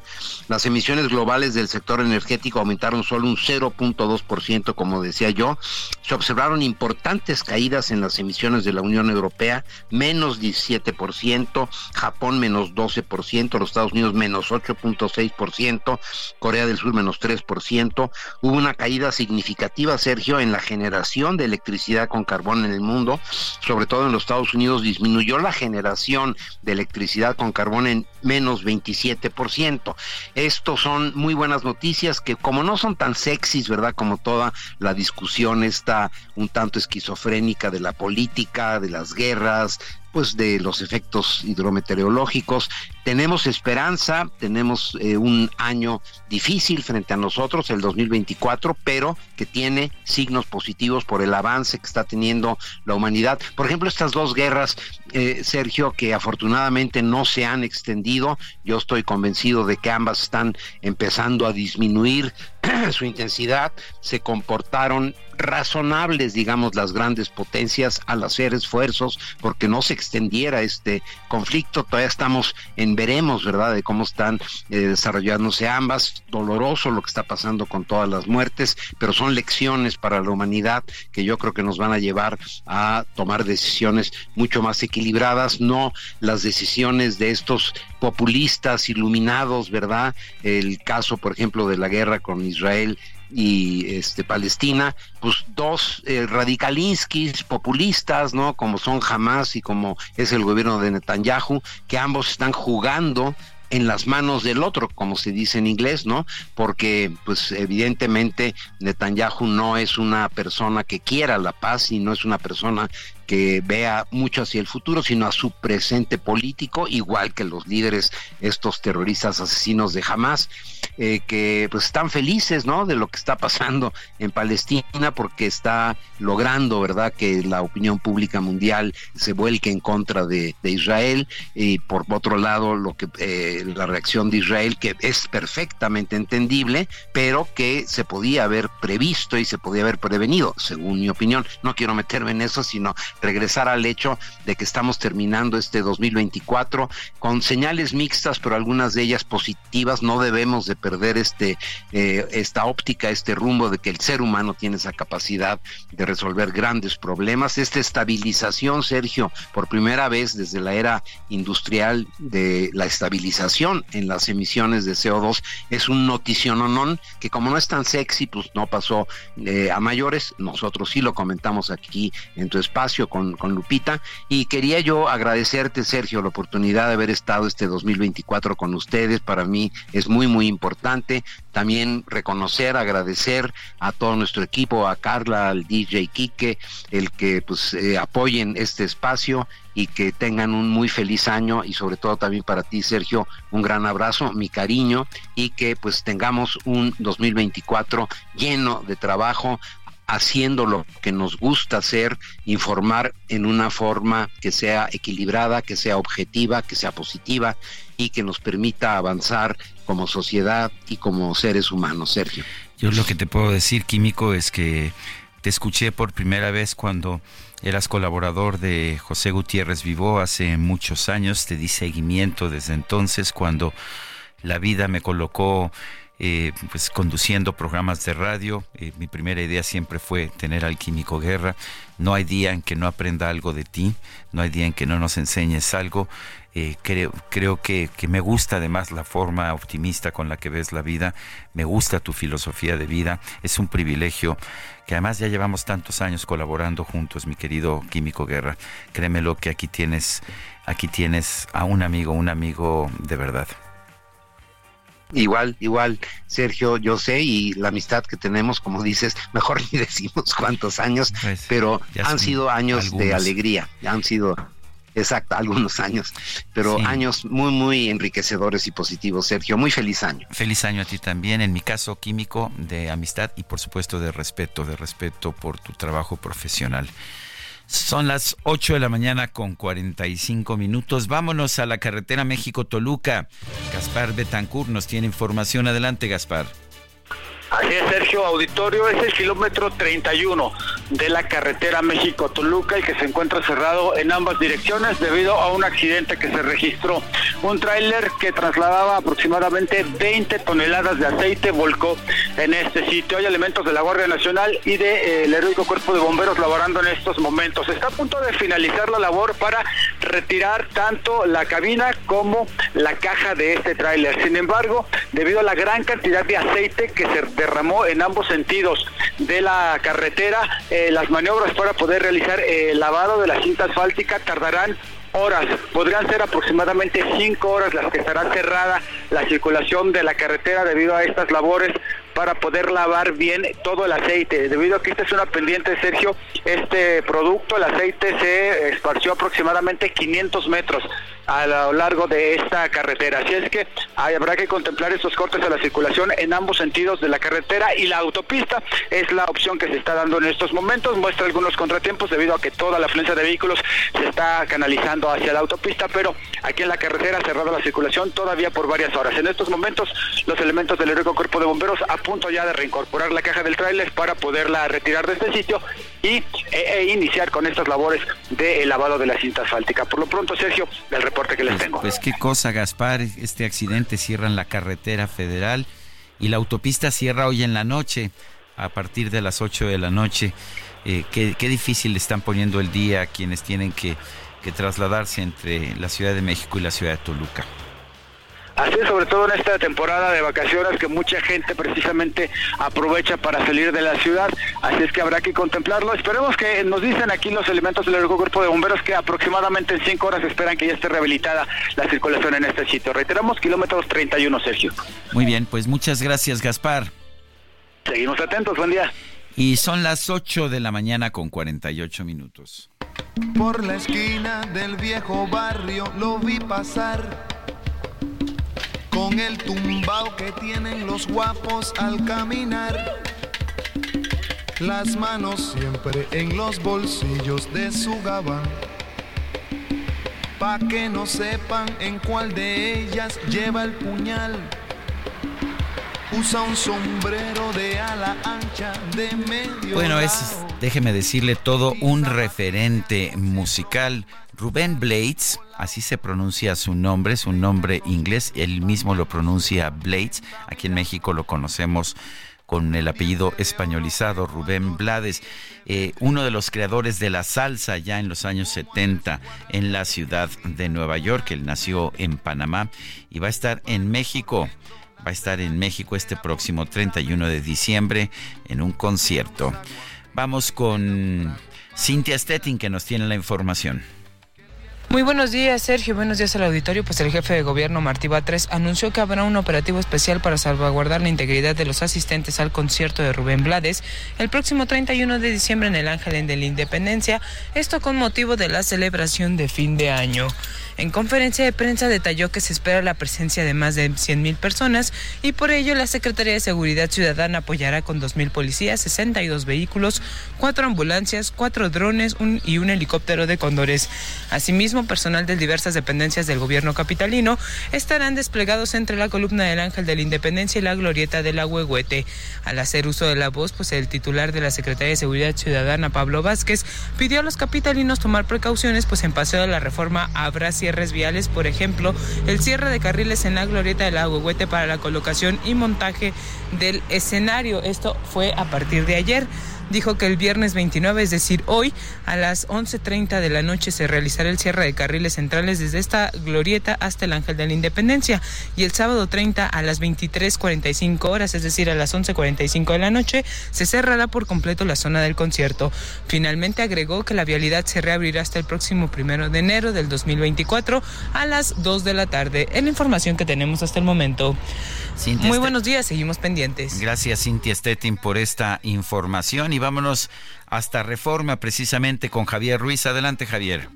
Las emisiones globales del sector energético aumentaron solo un 0.2%, como decía yo. Se observaron importantes caídas en las emisiones de la Unión Europea, menos 17%, Japón menos 12%, los Estados Unidos menos 8.6%, Corea del Sur menos 3%. Hubo una caída significativa, Sergio, en la generación de electricidad con carbón en el mundo, sobre todo en los Estados Unidos disminuyó la generación de electricidad con carbón en menos 27%. Estos son muy buenas noticias que como no son tan sexys, ¿verdad? Como toda la discusión está un tanto esquizofrénica de la política, de las guerras, pues de los efectos hidrometeorológicos. Tenemos esperanza, tenemos eh, un año difícil frente a nosotros, el 2024, pero que tiene signos positivos por el avance que está teniendo la humanidad. Por ejemplo, estas dos guerras, eh, Sergio, que afortunadamente no se han extendido, yo estoy convencido de que ambas están empezando a disminuir [clears throat] su intensidad, se comportaron razonables, digamos, las grandes potencias al hacer esfuerzos porque no se extendiera este conflicto. Todavía estamos en veremos, ¿verdad?, de cómo están eh, desarrollándose ambas. Doloroso lo que está pasando con todas las muertes, pero son lecciones para la humanidad que yo creo que nos van a llevar a tomar decisiones mucho más equilibradas, no las decisiones de estos populistas iluminados, ¿verdad? El caso, por ejemplo, de la guerra con Israel y este Palestina, pues dos eh, radikalinskis populistas, ¿no? Como son Hamas y como es el gobierno de Netanyahu, que ambos están jugando en las manos del otro, como se dice en inglés, ¿no? Porque, pues, evidentemente, Netanyahu no es una persona que quiera la paz y no es una persona que vea mucho hacia el futuro, sino a su presente político, igual que los líderes, estos terroristas asesinos de Hamas, eh, que pues están felices, ¿no? De lo que está pasando en Palestina, porque está logrando, ¿verdad?, que la opinión pública mundial se vuelque en contra de, Israel y por otro lado lo que eh, la reacción de Israel que es perfectamente entendible, pero que se podía haber previsto y se podía haber prevenido, según mi opinión. No quiero meterme en eso, sino regresar al hecho de que estamos terminando este 2024 con señales mixtas, pero algunas de ellas positivas. No debemos de perder este eh, esta óptica, este rumbo de que el ser humano tiene esa capacidad de resolver grandes problemas. Esta estabilización, Sergio, por primera vez desde la era industrial de la estabilización en las emisiones de CO2 es un noticiononón que como no es tan sexy, pues no pasó eh, a mayores. Nosotros sí lo comentamos aquí en tu espacio con, Lupita y quería yo agradecerte, Sergio, la oportunidad de haber estado este 2024 con ustedes. Para mí es muy, muy importante. También reconocer, agradecer a todo nuestro equipo, a Carla, al DJ Quique, el que pues eh, apoyen este espacio y que tengan un muy feliz año y sobre todo también para ti Sergio un gran abrazo, mi cariño y que pues tengamos un 2024 lleno de trabajo haciendo lo que nos gusta hacer, informar en una forma que sea equilibrada, que sea objetiva, que sea positiva y que nos permita avanzar como sociedad y como seres humanos, Sergio. Yo lo que te puedo decir, Químico, es que te escuché por primera vez cuando eras colaborador de José Gutiérrez Vivó hace muchos años, te di seguimiento desde entonces cuando la vida me colocó eh, pues conduciendo programas de radio. Eh, mi primera idea siempre fue tener al Químico Guerra. No hay día en que no aprenda algo de ti, no hay día en que no nos enseñes algo. Eh, creo creo que, que, me gusta además la forma optimista con la que ves la vida, me gusta tu filosofía de vida, es un privilegio que además ya llevamos tantos años colaborando juntos, mi querido Químico Guerra. Créemelo que aquí tienes, aquí tienes a un amigo, un amigo de verdad. Igual, igual, Sergio, yo sé, y la amistad que tenemos, como dices, [laughs] mejor ni decimos cuántos años, pues, pero han sido años de alegría, han sido, exacto, [laughs] algunos años, pero años muy, muy enriquecedores y positivos, Sergio. Muy feliz año. Feliz año a ti también, en mi caso químico, de amistad y por supuesto de respeto, de respeto por tu trabajo profesional. Son las 8 de la mañana con 45 minutos. Vámonos a la carretera México-Toluca. Gaspar Betancourt nos tiene información. Adelante, Gaspar. Así es, Sergio Auditorio, es el kilómetro 31 de la carretera México-Toluca y que se encuentra cerrado en ambas direcciones debido a un accidente que se registró. Un tráiler que trasladaba aproximadamente 20 toneladas de aceite volcó en este sitio. Hay elementos de la Guardia Nacional y del de, eh, heroico Cuerpo de Bomberos laborando en estos momentos. Está a punto de finalizar la labor para retirar tanto la cabina como la caja de este tráiler. Sin embargo, debido a la gran cantidad de aceite que se derramó en ambos sentidos de la carretera. Las maniobras para poder realizar el lavado de la cinta asfáltica tardarán horas, podrían ser aproximadamente cinco horas las que estará cerrada la circulación de la carretera debido a estas labores para poder lavar bien todo el aceite. Debido a que esta es una pendiente, Sergio, este producto, el aceite se esparció aproximadamente 500 metros a lo largo de esta carretera. Así es que habrá que contemplar estos cortes a la circulación en ambos sentidos de la carretera y la autopista es la opción que se está dando en estos momentos. Muestra algunos contratiempos debido a que toda la afluencia de vehículos se está canalizando hacia la autopista, pero aquí en la carretera cerrada la circulación todavía por varias horas. En estos momentos los elementos del heroico cuerpo de bomberos a punto ya de reincorporar la caja del tráiler para poderla retirar de este sitio y e, e iniciar con estas labores de lavado de la cinta asfáltica. Por lo pronto, Sergio, del que les pues, tengo. Pues qué cosa, Gaspar, este accidente cierra en la carretera federal y la autopista cierra hoy en la noche, a partir de las 8 de la noche. Eh, qué, qué, difícil están poniendo el día a quienes tienen que, que trasladarse entre la Ciudad de México y la Ciudad de Toluca. Así es, sobre todo en esta temporada de vacaciones que mucha gente precisamente aprovecha para salir de la ciudad, así es que habrá que contemplarlo. Esperemos que nos dicen aquí los elementos del Cuerpo de Bomberos que aproximadamente en cinco horas esperan que ya esté rehabilitada la circulación en este sitio. Reiteramos, kilómetros 31, Sergio. Muy bien, pues muchas gracias, Gaspar. Seguimos atentos, buen día. Y son las 8 de la mañana con 48 minutos. Por la esquina del viejo barrio lo vi pasar. Con el tumbao que tienen los guapos al caminar. Las manos siempre en los bolsillos de su gabán. Pa' que no sepan en cuál de ellas lleva el puñal. Usa un sombrero de ala ancha de medio. Bueno, es, déjeme decirle, todo un referente musical. Rubén Blades, así se pronuncia su nombre, es un nombre inglés, él mismo lo pronuncia Blades, aquí en México lo conocemos con el apellido españolizado, Rubén Blades, eh, uno de los creadores de la salsa ya en los años 70 en la ciudad de Nueva York. Él nació en Panamá y va a estar en México. Va a estar en México este próximo 31 de diciembre en un concierto. Vamos con Cynthia Stettin que nos tiene la información. Muy buenos días, Sergio. Buenos días al auditorio. Pues el jefe de gobierno, Martí Batres, anunció que habrá un operativo especial para salvaguardar la integridad de los asistentes al concierto de Rubén Blades el próximo 31 de diciembre en el Ángel de la Independencia, esto con motivo de la celebración de fin de año. En conferencia de prensa detalló que se espera la presencia de más de 100.000 personas y por ello la Secretaría de Seguridad Ciudadana apoyará con 2.000 policías, 62 vehículos, 4 ambulancias, 4 drones y un helicóptero de cóndores. Asimismo, personal de diversas dependencias del gobierno capitalino estarán desplegados entre la columna del Ángel de la Independencia y la glorieta del Agüehuete. Al hacer uso de la voz, pues el titular de la Secretaría de Seguridad Ciudadana, Pablo Vázquez, pidió a los capitalinos tomar precauciones, pues en Paseo de la Reforma habrá cierres por ejemplo, el cierre de carriles en la glorieta del Agüehuete para la colocación y montaje del escenario. Esto fue a partir de ayer dijo que el viernes 29, es decir, hoy, a las 11.30 de la noche se realizará el cierre de carriles centrales desde esta glorieta hasta el Ángel de la Independencia y el sábado 30 a las 23.45 horas, es decir, a las 11.45 de la noche, se cerrará por completo la zona del concierto. Finalmente agregó que la vialidad se reabrirá hasta el próximo primero de enero del 2024 a las 2 de la tarde. Es la información que tenemos hasta el momento. Muy buenos días, seguimos pendientes. Gracias, Cintia Stettin, por esta información y vámonos hasta Reforma precisamente con Javier Ruiz. Adelante, Javier.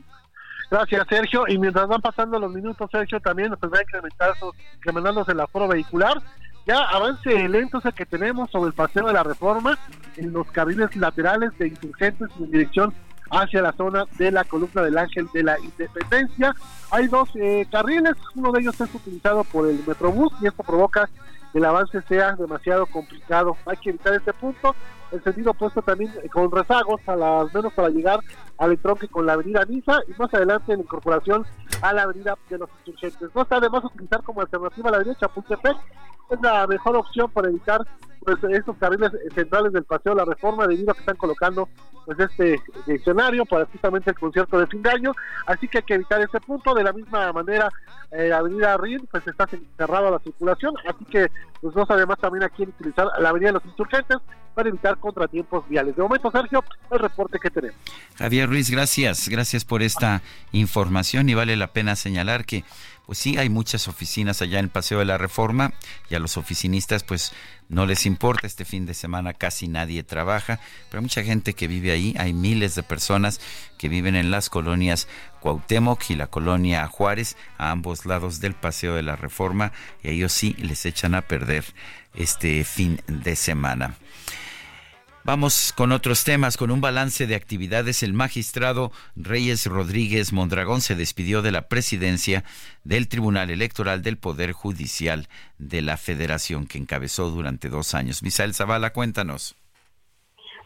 Gracias, Sergio. Y mientras van pasando los minutos, Sergio, también pues va a incrementar, incrementándose el aforo vehicular. Ya avance lento ese que tenemos sobre el paseo de la Reforma en los carriles laterales de insurgentes en dirección hacia la zona de la columna del Ángel de la Independencia. Hay dos eh, carriles, uno de ellos es utilizado por el Metrobús y esto provoca que el avance sea demasiado complicado. Hay que evitar este punto. El sentido opuesto también eh, con rezagos, a las menos para llegar al entronque con la avenida Niza y más adelante la incorporación a la avenida de los insurgentes. No está además utilizar como alternativa la avenida Chapultepec, es la mejor opción para evitar pues, estos carriles centrales del Paseo de la Reforma debido a que están colocando pues este escenario para justamente el concierto de fin de año, así que hay que evitar ese punto, de la misma manera eh, Avenida Rin pues está cerrada la circulación, así que pues no sabemos también a quién utilizar la Avenida de los Insurgentes para evitar contratiempos viales. De momento, Sergio, el reporte que tenemos. Javier Ruiz, gracias, gracias por esta información y vale la pena señalar que pues sí, hay muchas oficinas allá en el Paseo de la Reforma y a los oficinistas pues no les importa, este fin de semana casi nadie trabaja, pero hay mucha gente que vive ahí, hay miles de personas que viven en las colonias Cuauhtémoc y la colonia Juárez, a ambos lados del Paseo de la Reforma, y a ellos sí les echan a perder este fin de semana. Vamos con otros temas. Con un balance de actividades, el magistrado Reyes Rodríguez Mondragón se despidió de la presidencia del Tribunal Electoral del Poder Judicial de la Federación que encabezó durante dos años. Misael Zavala, cuéntanos.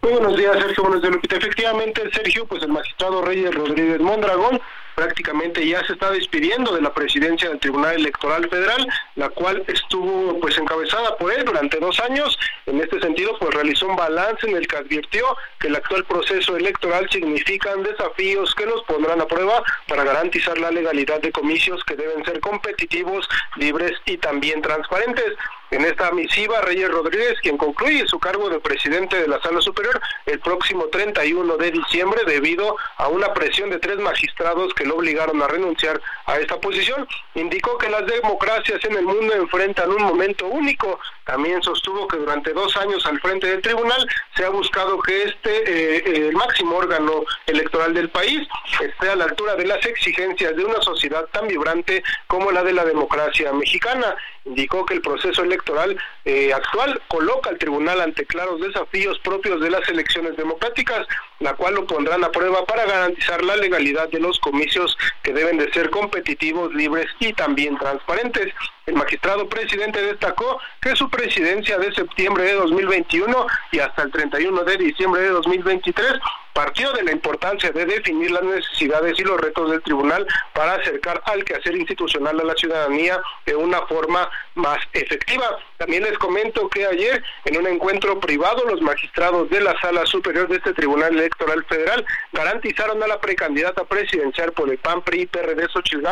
Muy buenos días, Sergio. Buenos días. Efectivamente, Sergio, pues el magistrado Reyes Rodríguez Mondragón prácticamente ya se está despidiendo de la presidencia del Tribunal Electoral Federal, la cual estuvo pues encabezada por él durante dos años. En este sentido, pues realizó un balance en el que advirtió que el actual proceso electoral significan desafíos que los pondrán a prueba para garantizar la legalidad de comicios que deben ser competitivos, libres y también transparentes. En esta misiva, Reyes Rodríguez, quien concluye su cargo de presidente de la Sala Superior el próximo 31 de diciembre debido a una presión de tres magistrados que lo obligaron a renunciar a esta posición, indicó que las democracias en el mundo enfrentan un momento único. También sostuvo que durante dos años al frente del tribunal se ha buscado que este, eh, el máximo órgano electoral del país, esté a la altura de las exigencias de una sociedad tan vibrante como la de la democracia mexicana indicó que el proceso electoral eh, actual coloca al tribunal ante claros desafíos propios de las elecciones democráticas, la cual lo pondrán a prueba para garantizar la legalidad de los comicios que deben de ser competitivos, libres y también transparentes. El magistrado presidente destacó que su presidencia de septiembre de 2021 y hasta el 31 de diciembre de 2023 partió de la importancia de definir las necesidades y los retos del tribunal para acercar al quehacer institucional a la ciudadanía de una forma más efectiva. También les comento que ayer, en un encuentro privado, los magistrados de la Sala Superior de este Tribunal Electoral Federal garantizaron a la precandidata presidencial por el PAN, PRI PRD Xochitl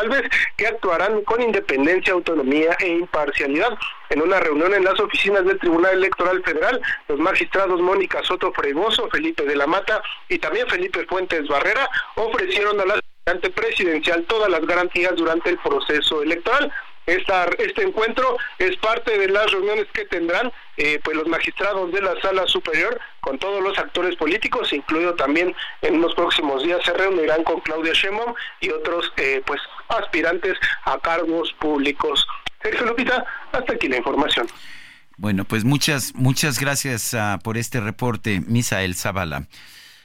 que actuarán con independencia, autonomía e imparcialidad. En una reunión en las oficinas del Tribunal Electoral Federal, los magistrados Mónica Soto Fregoso, Felipe de la Mata y también Felipe Fuentes Barrera ofrecieron a la presidencial todas las garantías durante el proceso electoral. Este encuentro es parte de las reuniones que tendrán eh, pues los magistrados de la sala superior con todos los actores políticos, incluido también en los próximos días se reunirán con Claudia Sheinbaum y otros eh, pues aspirantes a cargos públicos. Sergio Lupita, hasta aquí la información. Bueno, pues muchas, muchas gracias uh, por este reporte, Misael Zavala.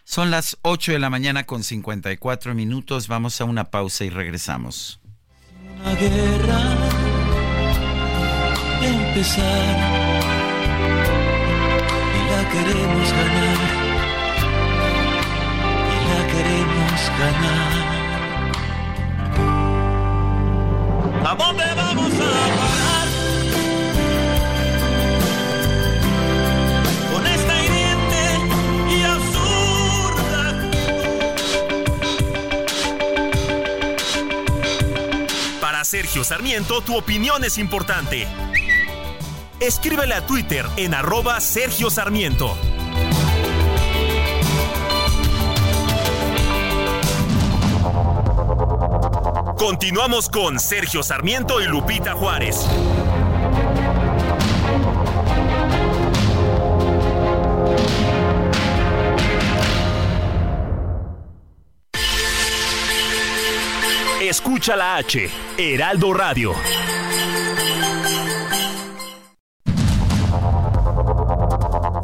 Son las 8 de la mañana con 54 minutos. Vamos a una pausa y regresamos. Una guerra empezar y la queremos ganar y la queremos ganar. ¿A dónde vamos a parar? Con esta hiriente y absurda Para Sergio Sarmiento, tu opinión es importante. Escríbele a Twitter en arroba Sergio Sarmiento. Continuamos con Sergio Sarmiento y Lupita Juárez. Escucha la H, Heraldo Radio.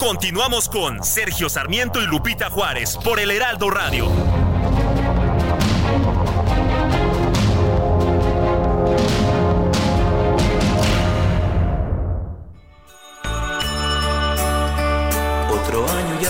Continuamos con Sergio Sarmiento y Lupita Juárez por el Heraldo Radio.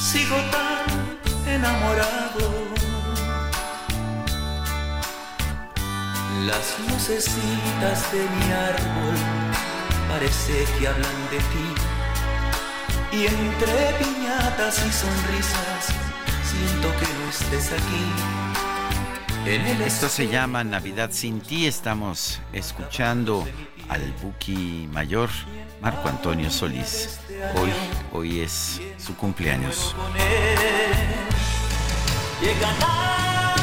sigo tan enamorado. Las lucecitas de mi árbol parece que hablan de ti. Y entre piñatas y sonrisas siento que no estés aquí. En el Esto se llama Navidad sin ti. Estamos escuchando al Buki Mayor, Marco Antonio Solís. Hoy, hoy es su cumpleaños. Llega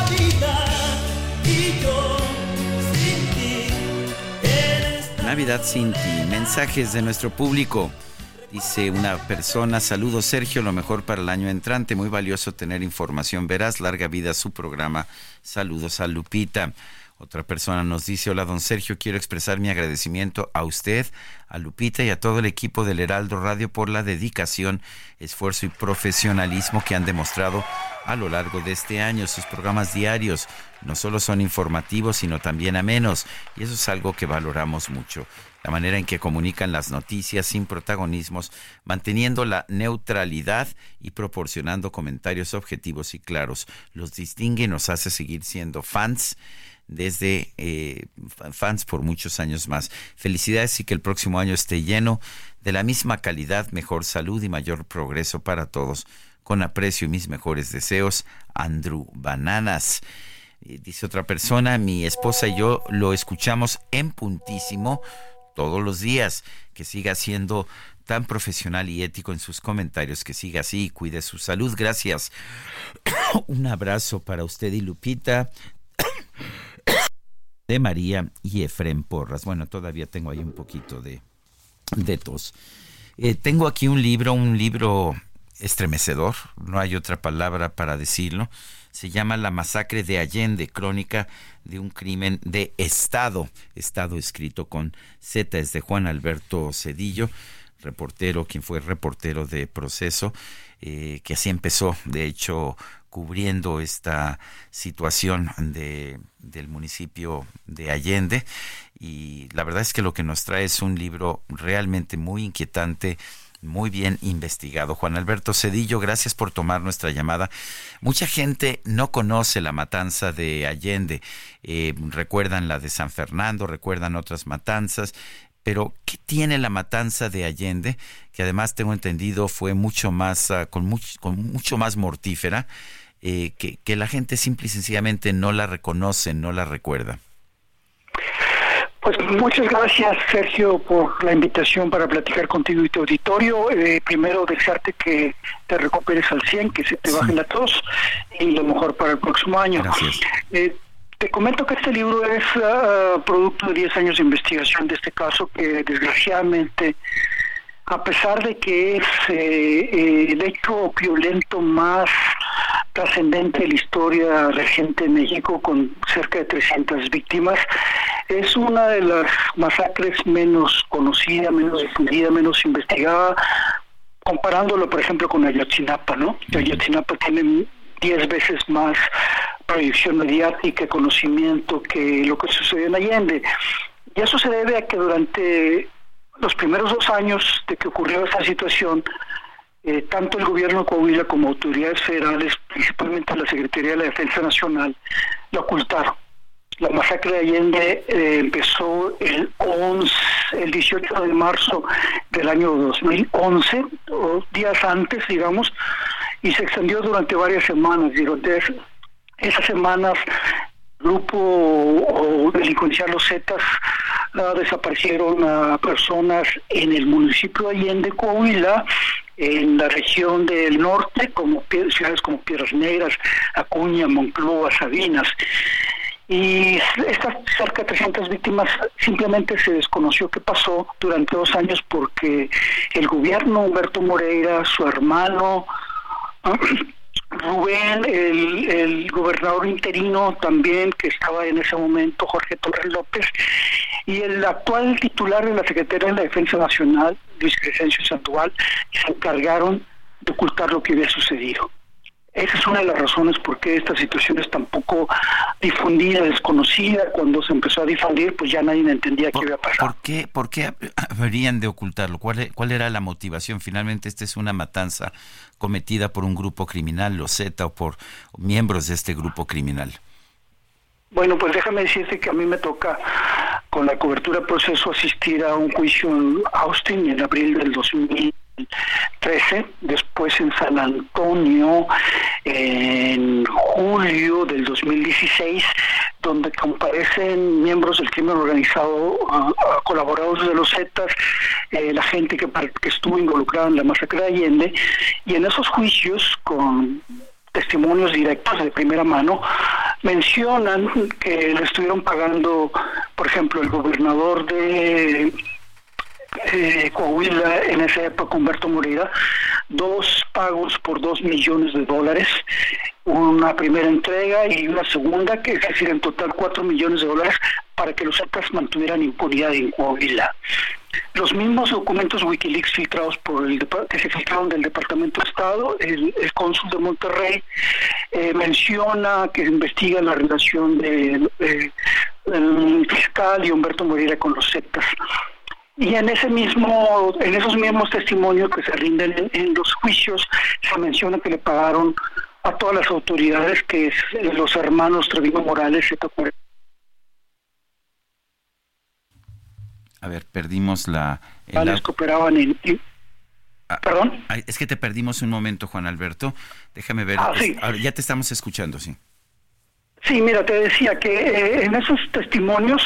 Navidad y yo sin ti. Eres Navidad sin ti. Mensajes de nuestro público. Dice una persona, saludos Sergio, lo mejor para el año entrante, muy valioso tener información veraz, larga vida su programa, saludos a Lupita. Otra persona nos dice, hola don Sergio, quiero expresar mi agradecimiento a usted, a Lupita y a todo el equipo del Heraldo Radio por la dedicación, esfuerzo y profesionalismo que han demostrado a lo largo de este año. Sus programas diarios no solo son informativos, sino también amenos, y eso es algo que valoramos mucho. La manera en que comunican las noticias sin protagonismos, manteniendo la neutralidad y proporcionando comentarios objetivos y claros, los distingue y nos hace seguir siendo fans desde eh, fans por muchos años más. Felicidades y que el próximo año esté lleno de la misma calidad, mejor salud y mayor progreso para todos. Con aprecio y mis mejores deseos, Andrew Bananas. dice otra persona, mi esposa y yo lo escuchamos en puntísimo todos los días. Que siga siendo tan profesional y ético en sus comentarios, que siga así y cuide su salud. Gracias. [coughs] Un abrazo para usted y Lupita [coughs] de María y Efren Porras. Bueno, todavía tengo ahí un poquito de, de tos. Eh, tengo aquí un libro, un libro estremecedor, no hay otra palabra para decirlo. Se llama La masacre de Allende, crónica de un crimen de Estado. Estado escrito con Z, es de Juan Alberto Cedillo, reportero, quien fue reportero de proceso, eh, que así empezó, de hecho, cubriendo esta situación de, del municipio de Allende y la verdad es que lo que nos trae es un libro realmente muy inquietante, muy bien investigado. Juan Alberto Cedillo, gracias por tomar nuestra llamada. Mucha gente no conoce la matanza de Allende. Eh, recuerdan la de San Fernando, recuerdan otras matanzas. Pero, ¿qué tiene la matanza de Allende? Que además tengo entendido fue mucho más, uh, con, mucho, con mucho más mortífera eh, que, la gente simple y sencillamente no la reconoce, no la recuerda. Pues muchas gracias, Sergio, por la invitación para platicar contigo y tu auditorio. Eh, primero, desearte que te recuperes al 100, que se te baje la tos y lo mejor para el próximo año. Eh, te comento que este libro es ah, producto de 10 años de investigación de este caso que desgraciadamente a pesar de que es el hecho violento más trascendente en la historia reciente de México con cerca de 300 víctimas. Es una de las masacres menos conocida, menos difundida, menos investigada, comparándolo, por ejemplo, con Ayotzinapa, ¿no? Ayotzinapa tiene 10 veces más proyección mediática conocimiento que lo que sucedió en Allende. Y eso se debe a que durante los primeros dos años de que ocurrió esta situación, eh, tanto el gobierno de Coahuila como autoridades federales, principalmente la Secretaría de la Defensa Nacional, lo ocultaron. La masacre de Allende eh, empezó el, 11, el 18 de marzo del año 2011, o días antes, digamos, y se extendió durante varias semanas. Durante esas semanas, grupo o delincuencial Los Zetas ah, desaparecieron a personas en el municipio de Allende, Coahuila, en la región del norte, como ciudades como Piedras Negras, Acuña, Moncloa, Sabinas. Y estas cerca de 300 víctimas simplemente se desconoció qué pasó durante dos años porque el gobierno, Humberto Moreira, su hermano, [laughs] Rubén, el, el, gobernador interino también, que estaba en ese momento, Jorge Torres López, y el actual titular de la Secretaría de la Defensa Nacional, Luis Crescencio Santual, se encargaron de ocultar lo que había sucedido. Esa es una de las razones por qué esta situación es tan poco difundida, desconocida. Cuando se empezó a difundir, pues ya nadie entendía qué había pasado. ¿Por qué, por qué habrían de ocultarlo? ¿Cuál, ¿Cuál era la motivación? Finalmente, esta es una matanza cometida por un grupo criminal, los Z, o por miembros de este grupo criminal. Bueno, pues déjame decirte que a mí me toca con la cobertura del proceso asistir a un juicio en Austin en abril del 2000 13, después en San Antonio en julio del 2016, donde comparecen miembros del crimen organizado, colaboradores de los Zetas, eh, la gente que, que estuvo involucrada en la masacre de Allende, y en esos juicios con testimonios directos de primera mano, mencionan que le estuvieron pagando, por ejemplo, el gobernador de eh, Coahuila, en esa época Humberto Moreira, dos pagos por dos millones de dólares. una primera entrega y una segunda, que es decir, en total 4 millones de dólares para que los Zetas mantuvieran impunidad en Coahuila. Los mismos documentos Wikileaks filtrados por el que se filtraron del Departamento de Estado, el, cónsul de Monterrey eh, menciona que investiga la relación del fiscal y Humberto Moreira con los Zetas. Y en ese mismo, en esos mismos testimonios que se rinden en, los juicios, se menciona que le pagaron a todas las autoridades que es, los hermanos Treviño Morales se A ver, perdimos la... El... que operaban en... Ah, ¿Perdón? Es que te perdimos un momento, Juan Alberto. Déjame ver. Ah, ya te estamos escuchando, sí. Sí, mira, te decía que eh, en esos testimonios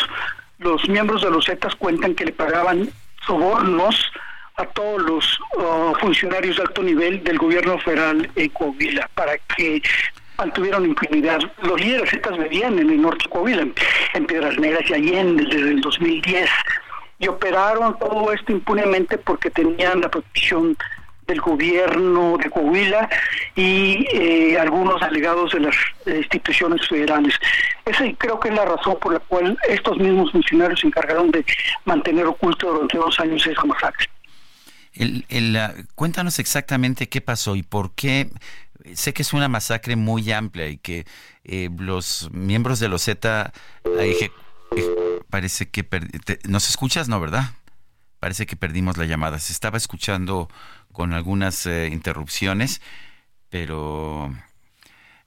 los miembros de los Zetas cuentan que le pagaban sobornos a todos los uh, funcionarios de alto nivel del gobierno federal en Coahuila para que mantuvieran impunidad. Los líderes Zetas vivían en el norte de Coahuila, en Piedras Negras y Allende desde el 2010 y operaron todo esto impunemente porque tenían la protección del gobierno de Coahuila y eh, algunos delegados de las instituciones federales. Esa creo que es la razón por la cual estos mismos funcionarios se encargaron de mantener oculto durante dos años esa masacre. El, cuéntanos exactamente qué pasó y por qué. Sé que es una masacre muy amplia y que eh, los miembros de los Z parece que nos escuchas, ¿no, verdad? Parece que perdimos la llamada. Se estaba escuchando con algunas eh, interrupciones, pero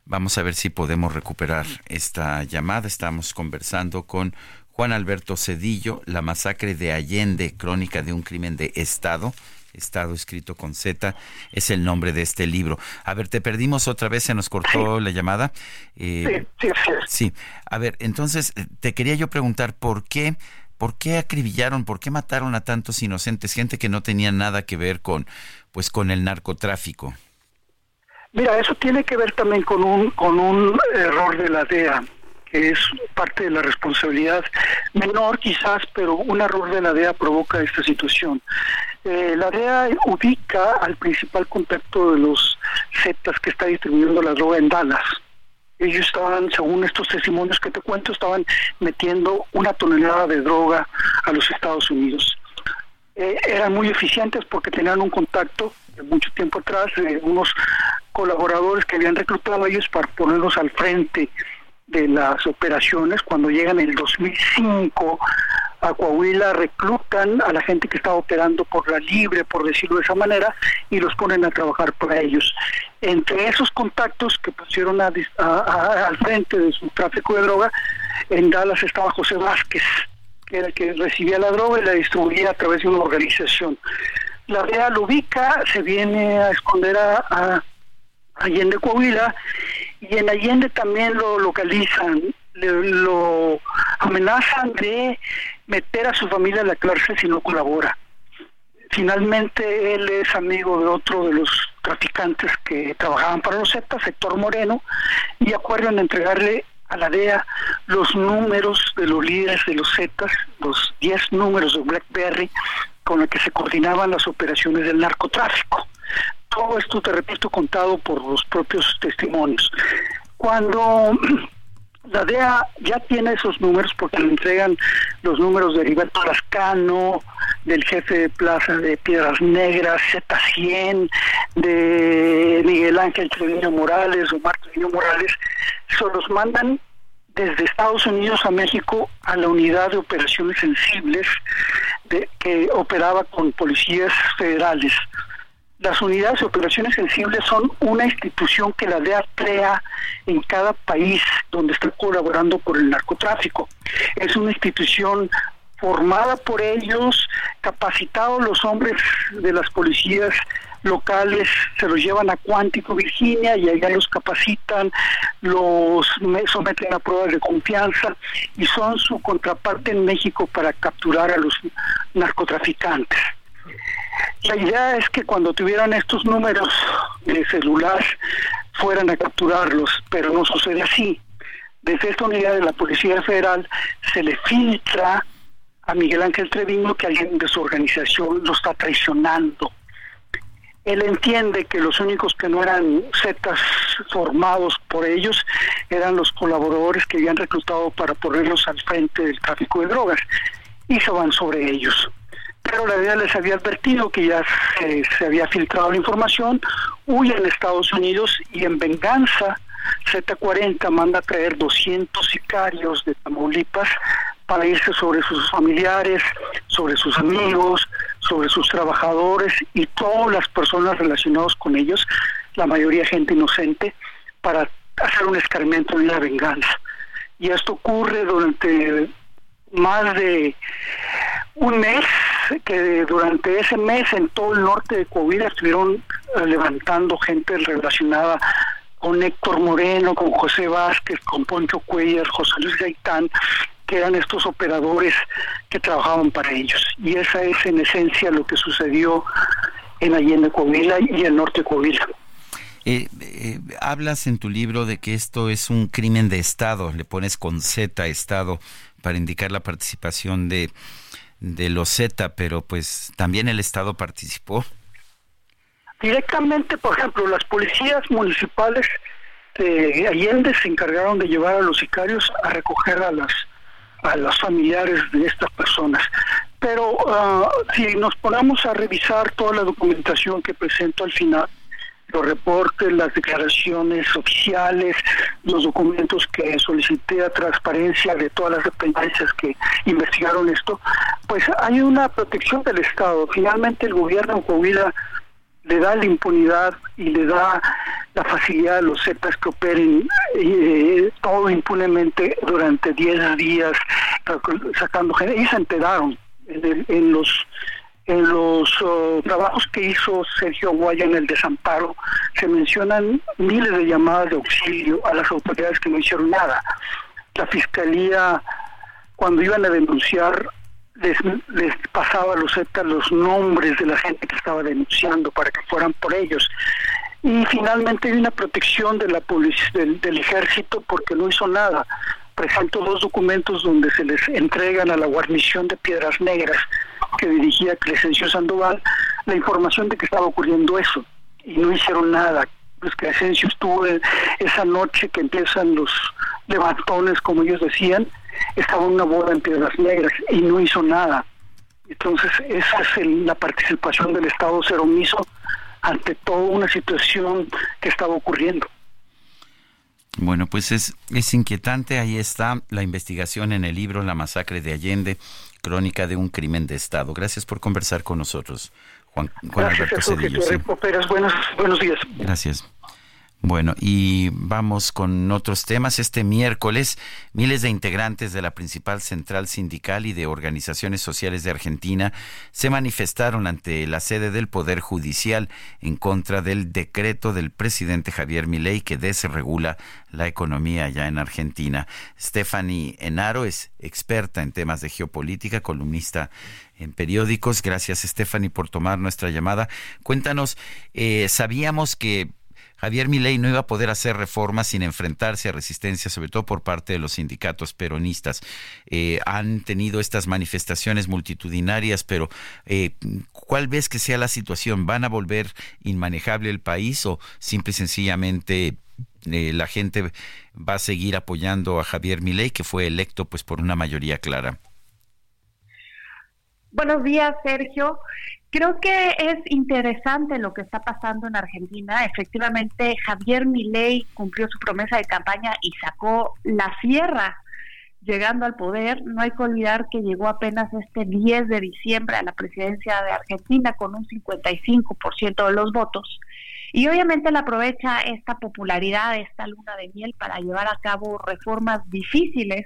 vamos a ver si podemos recuperar esta llamada. Estamos conversando con Juan Alberto Cedillo, La masacre de Allende, crónica de un crimen de Estado. Estado escrito con Z, es el nombre de este libro. A ver, te perdimos otra vez, se nos cortó la llamada. Eh, sí, sí, sí. A ver, entonces te quería yo preguntar por qué, por qué acribillaron, por qué mataron a tantos inocentes, gente que no tenía nada que ver con, pues, con el narcotráfico. Mira, eso tiene que ver también con un, con un error de la DEA que es parte de la responsabilidad menor quizás, pero un error de la DEA provoca esta situación. Eh, la DEA ubica al principal contacto de los Zetas que está distribuyendo la droga en Dallas. Ellos estaban, según estos testimonios que te cuento, estaban metiendo una tonelada de droga a los Estados Unidos. Eh, eran muy eficientes porque tenían un contacto de mucho tiempo atrás, de unos colaboradores que habían reclutado a ellos para ponerlos al frente de las operaciones. Cuando llegan el 2005 a Coahuila, reclutan a la gente que estaba operando por la libre, por decirlo de esa manera, y los ponen a trabajar para ellos. Entre esos contactos que pusieron al frente de su tráfico de droga, en Dallas estaba José Vázquez, que era el que recibía la droga y la distribuía a través de una organización. La DEA lo ubica, se viene a esconder a, a Allende Coahuila y en Allende también lo localizan, lo amenazan de meter a su familia en la cárcel si no colabora. Finalmente él es amigo de otro de los traficantes que trabajaban para los Zetas, Héctor Moreno, y acuerdan entregarle a la DEA los números de los líderes de los Zetas, los 10 números de BlackBerry con los que se coordinaban las operaciones del narcotráfico todo esto, te repito, contado por los propios testimonios. Cuando la DEA ya tiene esos números porque le entregan los números de Heriberto Lascano, del jefe de plaza de Piedras Negras, Z100, de Miguel Ángel Treviño Morales, Omar Treviño Morales, se los mandan desde Estados Unidos a México a la unidad de operaciones sensibles que operaba con policías federales. Las unidades de operaciones sensibles son una institución que la DEA crea en cada país donde está colaborando por el narcotráfico. Es una institución formada por ellos, capacitados los hombres de las policías locales, se los llevan a Cuántico, Virginia, y allá los capacitan, los someten a pruebas de confianza y son su contraparte en México para capturar a los narcotraficantes. La idea es que cuando tuvieran estos números de celular fueran a capturarlos, pero no sucede así. Desde esta unidad de la Policía Federal se le filtra a Miguel Ángel Treviño que alguien de su organización lo está traicionando. Él entiende que los únicos que no eran zetas formados por ellos eran los colaboradores que habían reclutado para ponerlos al frente del tráfico de drogas y se van sobre ellos. Pero la DEA les había advertido que ya se, había filtrado la información, huyen a Estados Unidos y en venganza Z40 manda a traer 200 sicarios de Tamaulipas para irse sobre sus familiares, sobre sus amigos, sobre sus trabajadores y todas las personas relacionadas con ellos, la mayoría gente inocente, para hacer un escarmiento y una venganza. Y esto ocurre durante más de un mes, que durante ese mes en todo el norte de Coahuila estuvieron eh, levantando gente relacionada con Héctor Moreno, con José Vázquez, con Poncho Cuellar, José Luis Gaitán, que eran estos operadores que trabajaban para ellos. Y esa es en esencia lo que sucedió en Allende Coahuila y el norte de Coahuila. Eh, eh, hablas en tu libro de que esto es un crimen de Estado, le pones con Z Estado para indicar la participación de, de los Z, pero pues también el Estado participó. Directamente, por ejemplo, las policías municipales de Allende se encargaron de llevar a los sicarios a recoger a las a los familiares de estas personas. Pero ah, si nos ponemos a revisar toda la documentación que presento al final, los reportes, las declaraciones oficiales, los documentos que solicité a transparencia de todas las dependencias que investigaron esto, pues hay una protección del Estado. Finalmente el gobierno en Coahuila le da la impunidad y le da la facilidad a los Zetas que operen eh, todo impunemente durante 10 días sacando gente y se enteraron en, los en los oh, trabajos que hizo Sergio Guaya en el desamparo se mencionan miles de llamadas de auxilio a las autoridades que no hicieron nada la fiscalía cuando iban a denunciar les, pasaba a los ETA los nombres de la gente que estaba denunciando para que fueran por ellos. Y finalmente hay una protección de la policía, del, ejército porque no hizo nada. Presento dos documentos donde se les entregan a la guarnición de Piedras Negras que dirigía Crescencio Sandoval la información de que estaba ocurriendo eso y no hicieron nada. Pues Crescencio estuvo esa noche que empiezan los levantones, como ellos decían, estaba en una boda en Piedras Negras y no hizo nada. Entonces, esa es la participación del Estado ser omiso ante toda una situación que estaba ocurriendo. Bueno, pues es, es inquietante. Ahí está la investigación en el libro La masacre de Allende, crónica de un crimen de Estado. Gracias por conversar con nosotros, Juan, Alberto Cedillo. Buenos, buenos días. Gracias. Bueno, y vamos con otros temas. Este miércoles, miles de integrantes de la principal central sindical y de organizaciones sociales de Argentina se manifestaron ante la sede del Poder Judicial en contra del decreto del presidente Javier Milei que desregula la economía allá en Argentina. Stephanie Enaro es experta en temas de geopolítica, columnista en periódicos. Gracias, Stephanie, por tomar nuestra llamada. Cuéntanos, eh, sabíamos que Javier Milei no iba a poder hacer reformas sin enfrentarse a resistencia, sobre todo por parte de los sindicatos peronistas. Eh, han tenido estas manifestaciones multitudinarias, pero eh, ¿cuál ves que sea la situación? ¿Van a volver inmanejable el país o simple y sencillamente eh, la gente va a seguir apoyando a Javier Milei, que fue electo pues por una mayoría clara? Buenos días, Sergio. Creo que es interesante lo que está pasando en Argentina. Efectivamente, Javier Milei cumplió su promesa de campaña y sacó la sierra llegando al poder. No hay que olvidar que llegó apenas este 10 de diciembre a la presidencia de Argentina con un 55% de los votos. Y obviamente le aprovecha esta popularidad, esta luna de miel para llevar a cabo reformas difíciles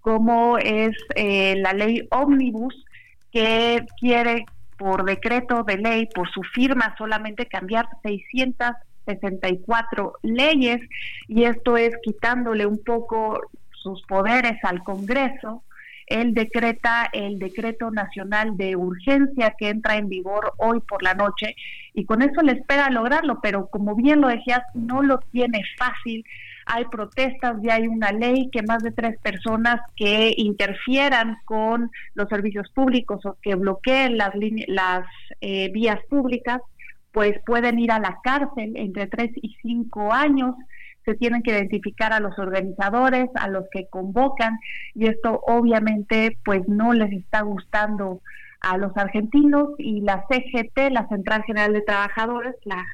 como es eh, la ley ómnibus que quiere por decreto de ley, por su firma, solamente cambiar 664 leyes y esto es quitándole un poco sus poderes al Congreso. Él decreta el decreto nacional de urgencia que entra en vigor hoy por la noche y con eso le espera lograrlo, pero como bien lo decías, no lo tiene fácil hay protestas, ya hay una ley que más de tres personas que interfieran con los servicios públicos o que bloqueen las, las eh, vías públicas pues pueden ir a la cárcel entre tres y cinco años. Se tienen que identificar a los organizadores, a los que convocan, y esto obviamente pues no les está gustando a los argentinos y la CGT, la Central General de Trabajadores, la,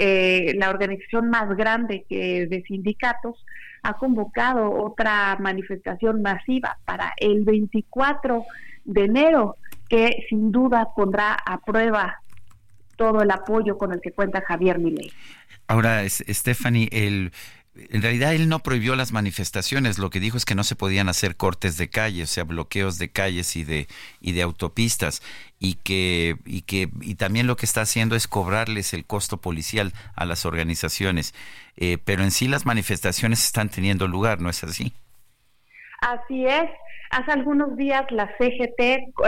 eh, la organización más grande que de sindicatos, ha convocado otra manifestación masiva para el 24 de enero, que sin duda pondrá a prueba todo el apoyo con el que cuenta Javier Milei. Ahora, Stephanie, el, en realidad él no prohibió las manifestaciones, lo que dijo es que no se podían hacer cortes de calles, o sea, bloqueos de calles y de y de autopistas y que y que y también lo que está haciendo es cobrarles el costo policial a las organizaciones, eh, pero en sí las manifestaciones están teniendo lugar, ¿no es así? Así es. Hace algunos días la CGT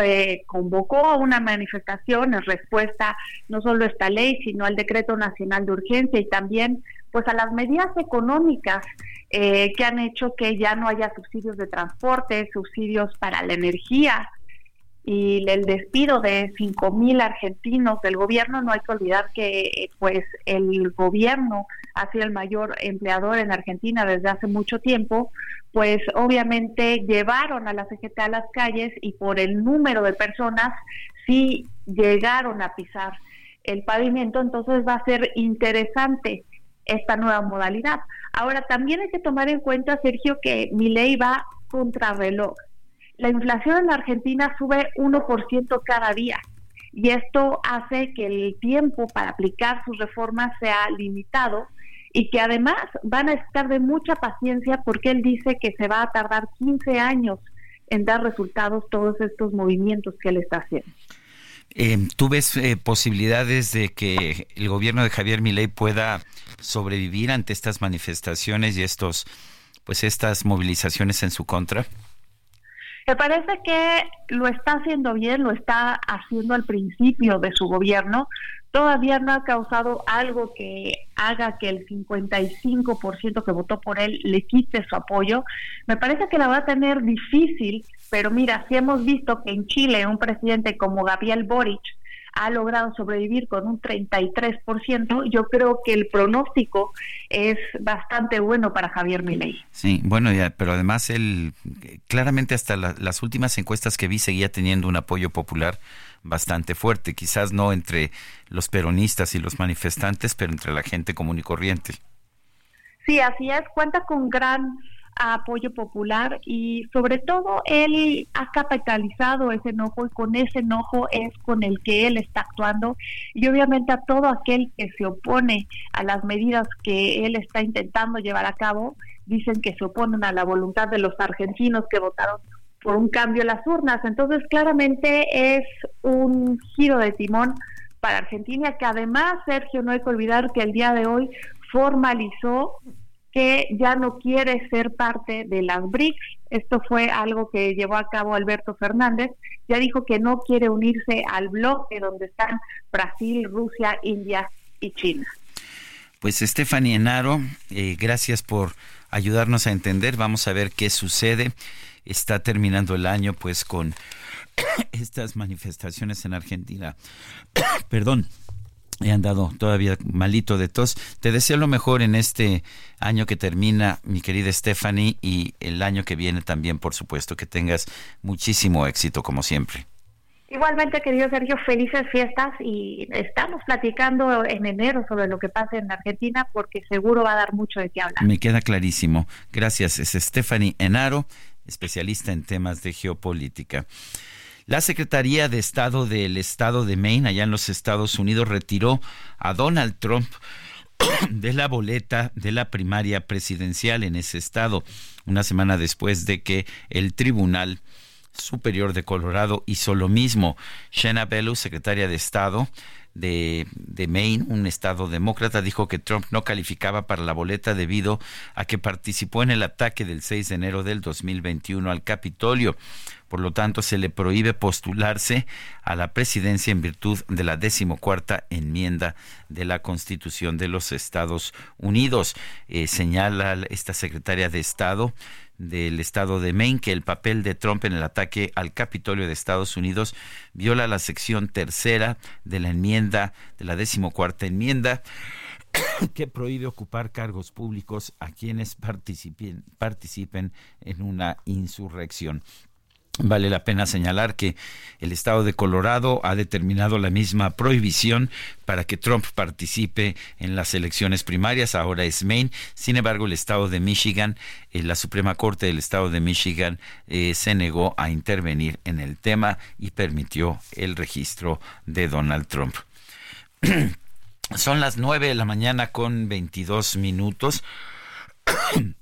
eh, convocó una manifestación en respuesta no solo a esta ley, sino al decreto nacional de urgencia y también pues a las medidas económicas eh, que han hecho que ya no haya subsidios de transporte, subsidios para la energía y el despido de cinco mil argentinos del gobierno. No hay que olvidar que pues el gobierno ha sido el mayor empleador en Argentina desde hace mucho tiempo, pues obviamente llevaron a la CGT a las calles y por el número de personas sí llegaron a pisar el pavimento, entonces va a ser interesante esta nueva modalidad. Ahora también hay que tomar en cuenta, Sergio, que mi ley va contra reloj. La inflación en la Argentina sube 1% cada día y esto hace que el tiempo para aplicar sus reformas sea limitado y que además van a estar de mucha paciencia porque él dice que se va a tardar 15 años en dar resultados todos estos movimientos que él está haciendo. Eh, ¿Tú ves eh, posibilidades de que el gobierno de Javier Milei pueda sobrevivir ante estas manifestaciones y estos, pues estas movilizaciones en su contra? Me parece que lo está haciendo bien, lo está haciendo al principio de su gobierno, todavía no ha causado algo que haga que el 55% que votó por él le quite su apoyo. Me parece que la va a tener difícil, pero mira, si hemos visto que en Chile un presidente como Gabriel Boric ha logrado sobrevivir con un 33%, yo creo que el pronóstico es bastante bueno para Javier Milei. Sí, bueno, ya, pero además él claramente hasta las últimas encuestas que vi seguía teniendo un apoyo popular bastante fuerte, quizás no entre los peronistas y los manifestantes, pero entre la gente común y corriente. Sí, así es, cuenta con gran apoyo popular y sobre todo él ha capitalizado ese enojo y con ese enojo es con el que él está actuando y obviamente a todo aquel que se opone a las medidas que él está intentando llevar a cabo, dicen que se oponen a la voluntad de los argentinos que votaron por un cambio en las urnas. Entonces, claramente es un giro de timón para Argentina, que además, Sergio, no hay que olvidar que el día de hoy formalizó que ya no quiere ser parte de las BRICS. Esto fue algo que llevó a cabo Alberto Fernández. Ya dijo que no quiere unirse al bloque donde están Brasil, Rusia, India y China. Pues Stephanie Enaro, eh, gracias por ayudarnos a entender. Vamos a ver qué sucede está terminando el año pues con [coughs] estas manifestaciones en Argentina. [coughs] Perdón, he andado todavía malito de tos. Te deseo lo mejor en este año que termina, mi querida Stephanie, y el año que viene también, por supuesto, que tengas muchísimo éxito como siempre. Igualmente, querido Sergio, felices fiestas y estamos platicando en enero sobre lo que pasa en Argentina porque seguro va a dar mucho de qué hablar. Me queda clarísimo. Gracias. Es Stephanie Enaro especialista en temas de geopolítica. La Secretaría de Estado del Estado de Maine, allá en los Estados Unidos, retiró a Donald Trump [coughs] de la boleta de la primaria presidencial en ese estado, una semana después de que el Tribunal Superior de Colorado hizo lo mismo. Shanna Bellow, secretaria de Estado, de, Maine, un estado demócrata, dijo que Trump no calificaba para la boleta debido a que participó en el ataque del 6 de enero del 2021 al Capitolio. Por lo tanto, se le prohíbe postularse a la presidencia en virtud de la decimocuarta enmienda de la Constitución de los Estados Unidos. Eh, señala esta secretaria de Estado del estado de Maine que el papel de Trump en el ataque al Capitolio de Estados Unidos viola la sección tercera de la enmienda, de la decimocuarta enmienda [coughs] que prohíbe ocupar cargos públicos a quienes participen, participen en una insurrección. Vale la pena señalar que el estado de Colorado ha determinado la misma prohibición para que Trump participe en las elecciones primarias, ahora es Maine. Sin embargo, el estado de Michigan, eh, la Suprema Corte del estado de Michigan eh, se negó a intervenir en el tema y permitió el registro de Donald Trump. [clears throat] Son las nueve de la mañana con 22 minutos. [clears throat]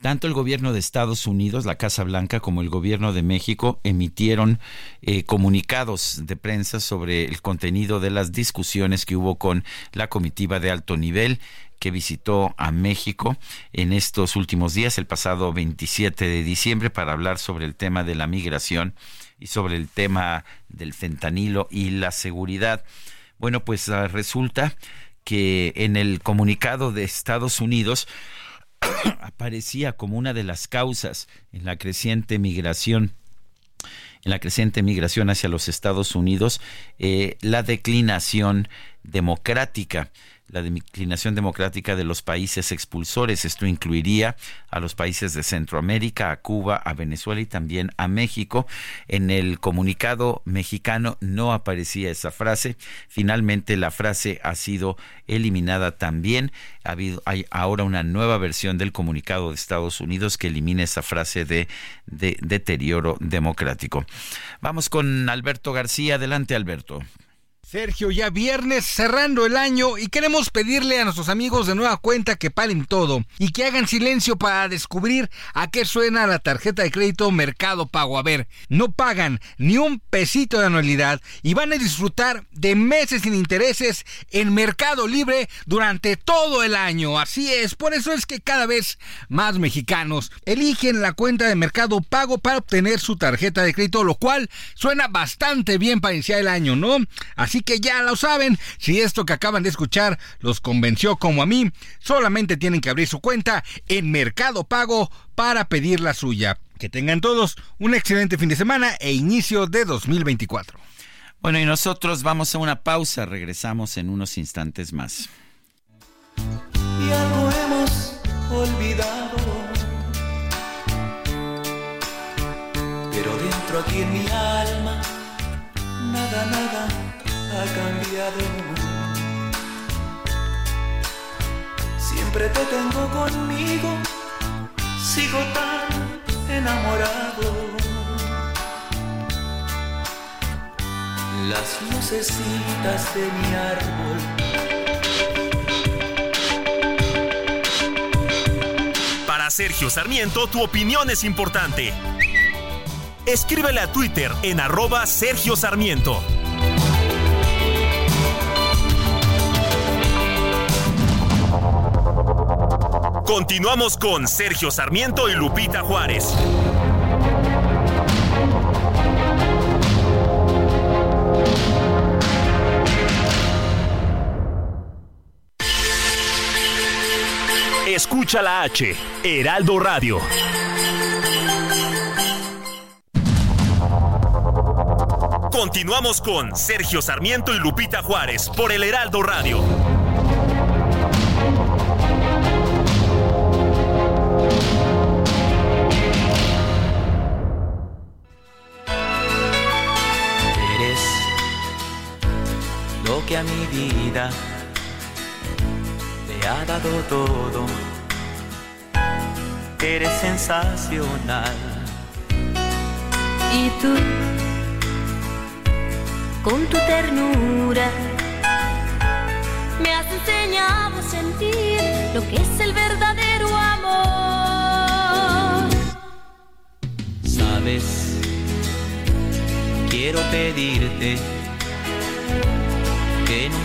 Tanto el gobierno de Estados Unidos, la Casa Blanca, como el gobierno de México emitieron eh, comunicados de prensa sobre el contenido de las discusiones que hubo con la comitiva de alto nivel que visitó a México en estos últimos días, el pasado 27 de diciembre, para hablar sobre el tema de la migración y sobre el tema del fentanilo y la seguridad. Bueno, pues ah, resulta que en el comunicado de Estados Unidos [coughs] aparecía como una de las causas en la creciente migración en la creciente migración hacia los Estados Unidos, eh, la declinación democrática la declinación democrática de los países expulsores. Esto incluiría a los países de Centroamérica, a Cuba, a Venezuela y también a México. En el comunicado mexicano no aparecía esa frase. Finalmente la frase ha sido eliminada también. Ha habido, hay ahora una nueva versión del comunicado de Estados Unidos que elimina esa frase de, de deterioro democrático. Vamos con Alberto García. Adelante, Alberto. Sergio, ya viernes cerrando el año y queremos pedirle a nuestros amigos de nueva cuenta que paren todo y que hagan silencio para descubrir a qué suena la tarjeta de crédito Mercado Pago. A ver, no pagan ni un pesito de anualidad y van a disfrutar de meses sin intereses en Mercado Libre durante todo el año. Así es, por eso es que cada vez más mexicanos eligen la cuenta de Mercado Pago para obtener su tarjeta de crédito, lo cual suena bastante bien para iniciar el año, ¿no? Así que ya lo saben, si esto que acaban de escuchar los convenció como a mí, solamente tienen que abrir su cuenta en Mercado Pago para pedir la suya. Que tengan todos un excelente fin de semana e inicio de 2024. Bueno, y nosotros vamos a una pausa, regresamos en unos instantes más. Y algo hemos olvidado. Pero dentro aquí en mi alma, nada, nada ha cambiado. Siempre te tengo conmigo, sigo tan enamorado. Las lucecitas de mi árbol. Para Sergio Sarmiento, tu opinión es importante. Escríbele a Twitter en arroba Sergio Sarmiento. Continuamos con Sergio Sarmiento y Lupita Juárez. Escucha la H, Heraldo Radio. Continuamos con Sergio Sarmiento y Lupita Juárez por el Heraldo Radio. Que a mi vida le ha dado todo. Eres sensacional. Y tú, con tu ternura, me has enseñado a sentir lo que es el verdadero amor. Sabes, quiero pedirte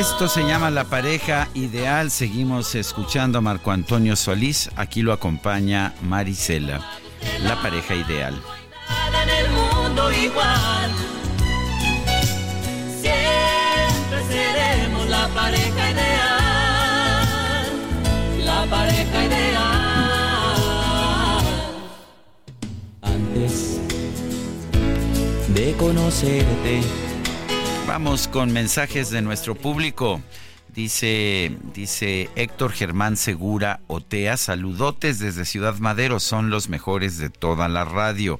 Esto se llama La pareja ideal. Seguimos escuchando a Marco Antonio Solís. Aquí lo acompaña Marisela. La pareja ideal. Nada en el mundo igual. Siempre seremos la pareja ideal. La pareja ideal. Antes de conocerte. Vamos con mensajes de nuestro público. Dice, dice Héctor Germán Segura Otea, saludotes desde Ciudad Madero, son los mejores de toda la radio.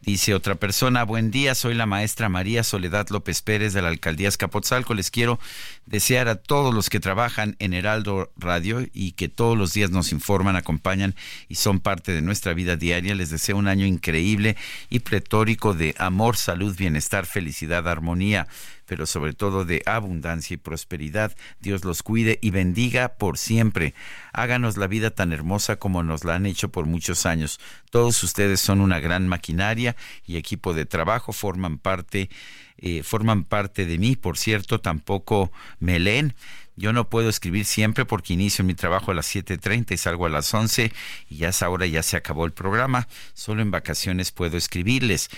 Dice otra persona, buen día, soy la maestra María Soledad López Pérez de la Alcaldía Escapotzalco. Les quiero desear a todos los que trabajan en Heraldo Radio y que todos los días nos informan, acompañan y son parte de nuestra vida diaria. Les deseo un año increíble y pletórico de amor, salud, bienestar, felicidad, armonía pero sobre todo de abundancia y prosperidad. Dios los cuide y bendiga por siempre. Háganos la vida tan hermosa como nos la han hecho por muchos años. Todos ustedes son una gran maquinaria y equipo de trabajo, forman parte, eh, forman parte de mí. Por cierto, tampoco me leen. Yo no puedo escribir siempre porque inicio mi trabajo a las 7.30 y salgo a las 11 y ya es ahora ya se acabó el programa. Solo en vacaciones puedo escribirles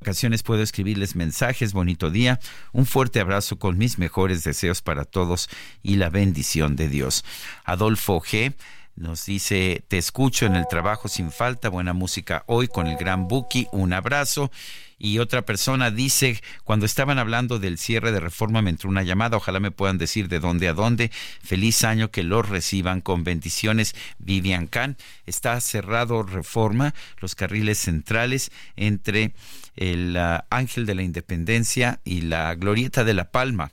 ocasiones puedo escribirles mensajes, bonito día, un fuerte abrazo con mis mejores deseos para todos y la bendición de Dios. Adolfo G. Nos dice, te escucho en el trabajo sin falta, buena música hoy con el gran Buki, un abrazo. Y otra persona dice, cuando estaban hablando del cierre de reforma me entró una llamada, ojalá me puedan decir de dónde a dónde. Feliz año, que los reciban con bendiciones. Vivian Khan, está cerrado reforma, los carriles centrales entre el uh, Ángel de la Independencia y la Glorieta de la Palma,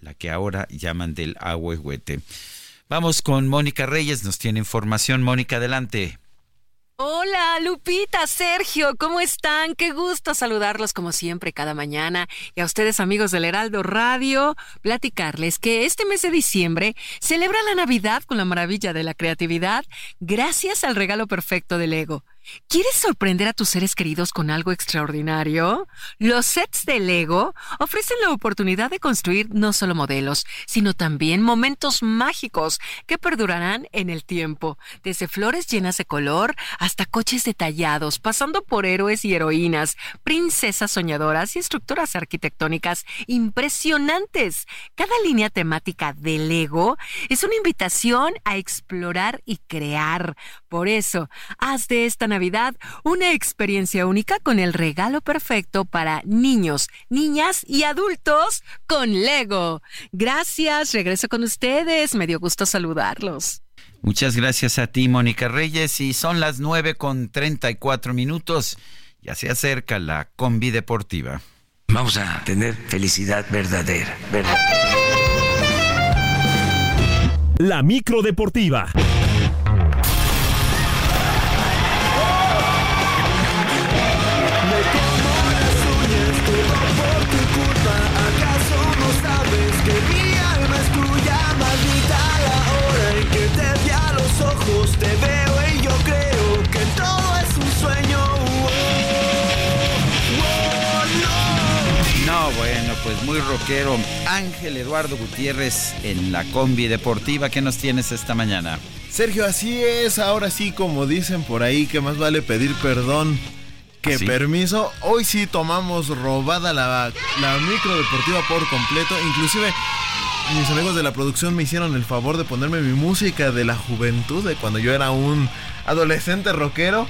la que ahora llaman del Ahuehuete. Vamos con Mónica Reyes, nos tiene información. Mónica, adelante. Hola, Lupita, Sergio, ¿cómo están? Qué gusto saludarlos como siempre cada mañana. Y a ustedes, amigos del Heraldo Radio, platicarles que este mes de diciembre celebra la Navidad con la maravilla de la creatividad gracias al regalo perfecto del Lego. ¿Quieres sorprender a tus seres queridos con algo extraordinario? Los sets de Lego ofrecen la oportunidad de construir no solo modelos, sino también momentos mágicos que perdurarán en el tiempo, desde flores llenas de color hasta coches detallados, pasando por héroes y heroínas, princesas soñadoras y estructuras arquitectónicas impresionantes. Cada línea temática de Lego es una invitación a explorar y crear. Por eso, haz de esta Navidad una experiencia única con el regalo perfecto para niños, niñas y adultos con Lego. Gracias, regreso con ustedes. Me dio gusto saludarlos. Muchas gracias a ti, Mónica Reyes. Y son las 9 con 34 minutos. Ya se acerca la combi deportiva. Vamos a tener felicidad verdadera, verdadera. La micro deportiva. Pues muy rockero. Ángel Eduardo Gutiérrez en la combi deportiva. ¿Qué nos tienes esta mañana? Sergio, así es. Ahora sí, como dicen por ahí, que más vale pedir perdón que permiso. Hoy sí tomamos robada la, la micro deportiva por completo. Inclusive mis amigos de la producción me hicieron el favor de ponerme mi música de la juventud, de cuando yo era un adolescente rockero.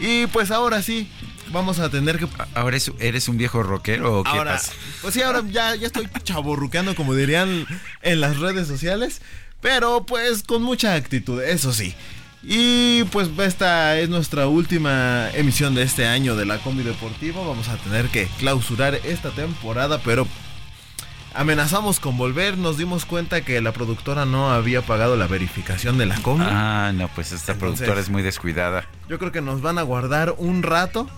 Y pues ahora sí, vamos a tener que... ¿Ahora eres un viejo rockero o qué ahora, pasa? Pues sí, ahora ya, ya estoy chaborruqueando, como dirían en las redes sociales. Pero pues con mucha actitud, eso sí. Y pues esta es nuestra última emisión de este año de la Combi Deportivo. Vamos a tener que clausurar esta temporada, pero amenazamos con volver, nos dimos cuenta que la productora no había pagado la verificación de la combi. Ah, no, pues esta productora es muy descuidada. Yo creo que nos van a guardar un rato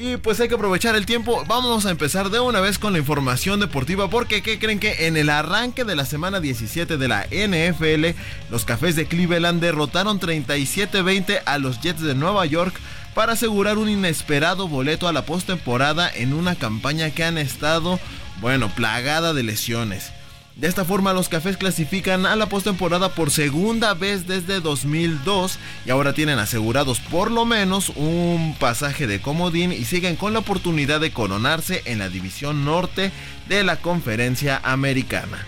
Y pues hay que aprovechar el tiempo. Vamos a empezar de una vez con la información deportiva. Porque, ¿qué creen que en el arranque de la semana 17 de la NFL, los cafés de Cleveland derrotaron 37-20 a los Jets de Nueva York para asegurar un inesperado boleto a la postemporada en una campaña que han estado, bueno, plagada de lesiones. De esta forma los cafés clasifican a la postemporada por segunda vez desde 2002 y ahora tienen asegurados por lo menos un pasaje de comodín y siguen con la oportunidad de coronarse en la división norte de la conferencia americana.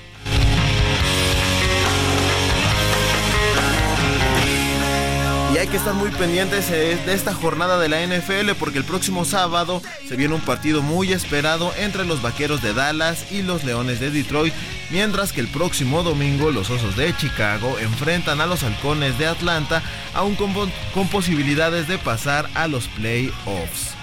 Y hay que estar muy pendientes eh, de esta jornada de la NFL porque el próximo sábado se viene un partido muy esperado entre los Vaqueros de Dallas y los Leones de Detroit, mientras que el próximo domingo los Osos de Chicago enfrentan a los Halcones de Atlanta, aún con, con posibilidades de pasar a los playoffs.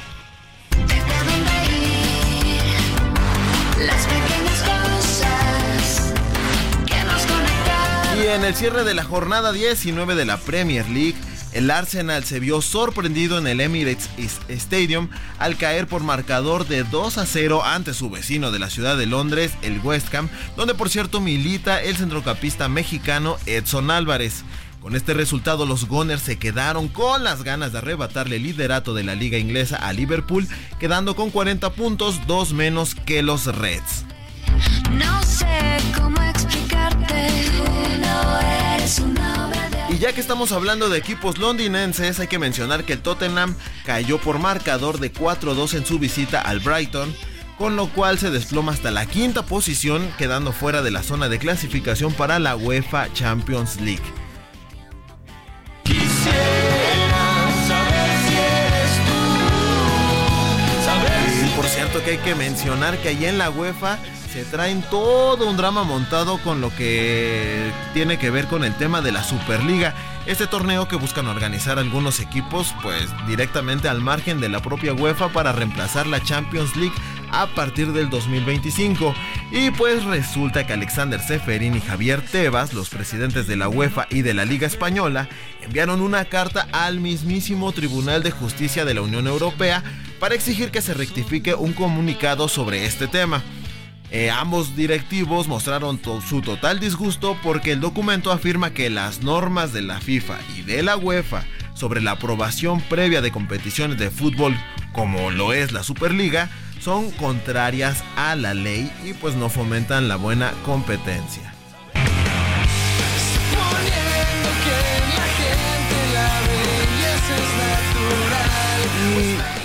Y en el cierre de la jornada 19 de la Premier League, el Arsenal se vio sorprendido en el Emirates Stadium al caer por marcador de 2 a 0 ante su vecino de la ciudad de Londres, el West Ham, donde por cierto milita el centrocampista mexicano Edson Álvarez. Con este resultado los Gunners se quedaron con las ganas de arrebatarle el liderato de la liga inglesa a Liverpool, quedando con 40 puntos, dos menos que los Reds. No sé cómo explicarte, no eres una y ya que estamos hablando de equipos londinenses, hay que mencionar que el Tottenham cayó por marcador de 4-2 en su visita al Brighton, con lo cual se desploma hasta la quinta posición, quedando fuera de la zona de clasificación para la UEFA Champions League. Por cierto que hay que mencionar que allí en la UEFA se traen todo un drama montado con lo que tiene que ver con el tema de la Superliga. Este torneo que buscan organizar algunos equipos pues directamente al margen de la propia UEFA para reemplazar la Champions League a partir del 2025. Y pues resulta que Alexander Seferin y Javier Tebas, los presidentes de la UEFA y de la Liga Española, enviaron una carta al mismísimo Tribunal de Justicia de la Unión Europea para exigir que se rectifique un comunicado sobre este tema. Eh, ambos directivos mostraron su total disgusto porque el documento afirma que las normas de la FIFA y de la UEFA sobre la aprobación previa de competiciones de fútbol como lo es la Superliga son contrarias a la ley y pues no fomentan la buena competencia. Y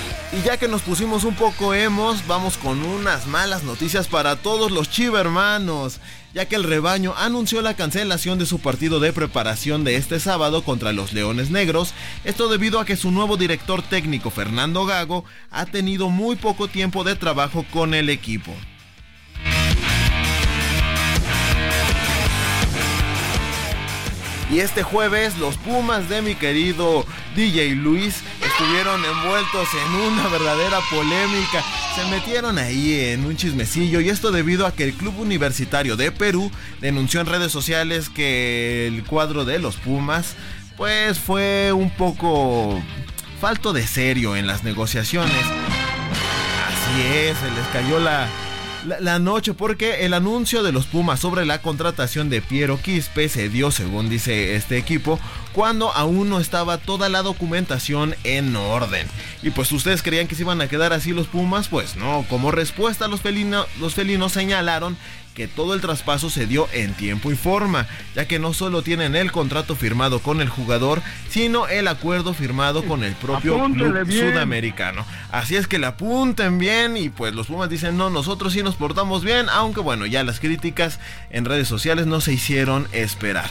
ya que nos pusimos un poco hemos, vamos con unas malas noticias para todos los chivermanos, ya que el rebaño anunció la cancelación de su partido de preparación de este sábado contra los Leones Negros, esto debido a que su nuevo director técnico Fernando Gago ha tenido muy poco tiempo de trabajo con el equipo. Y este jueves los Pumas de mi querido DJ Luis estuvieron envueltos en una verdadera polémica. Se metieron ahí en un chismecillo y esto debido a que el Club Universitario de Perú denunció en redes sociales que el cuadro de los Pumas pues fue un poco falto de serio en las negociaciones. Así es, se les cayó la, la, noche porque el anuncio de los Pumas sobre la contratación de Piero Quispe se dio, según dice este equipo, cuando aún no estaba toda la documentación en orden. Y pues ustedes creían que se iban a quedar así los Pumas, pues no, como respuesta los, los felinos señalaron que todo el traspaso se dio en tiempo y forma, ya que no solo tienen el contrato firmado con el jugador, sino el acuerdo firmado con el propio club sudamericano. Así es que le apunten bien y pues los Pumas dicen, no, nosotros sí nos portamos bien, aunque bueno, ya las críticas en redes sociales no se hicieron esperar.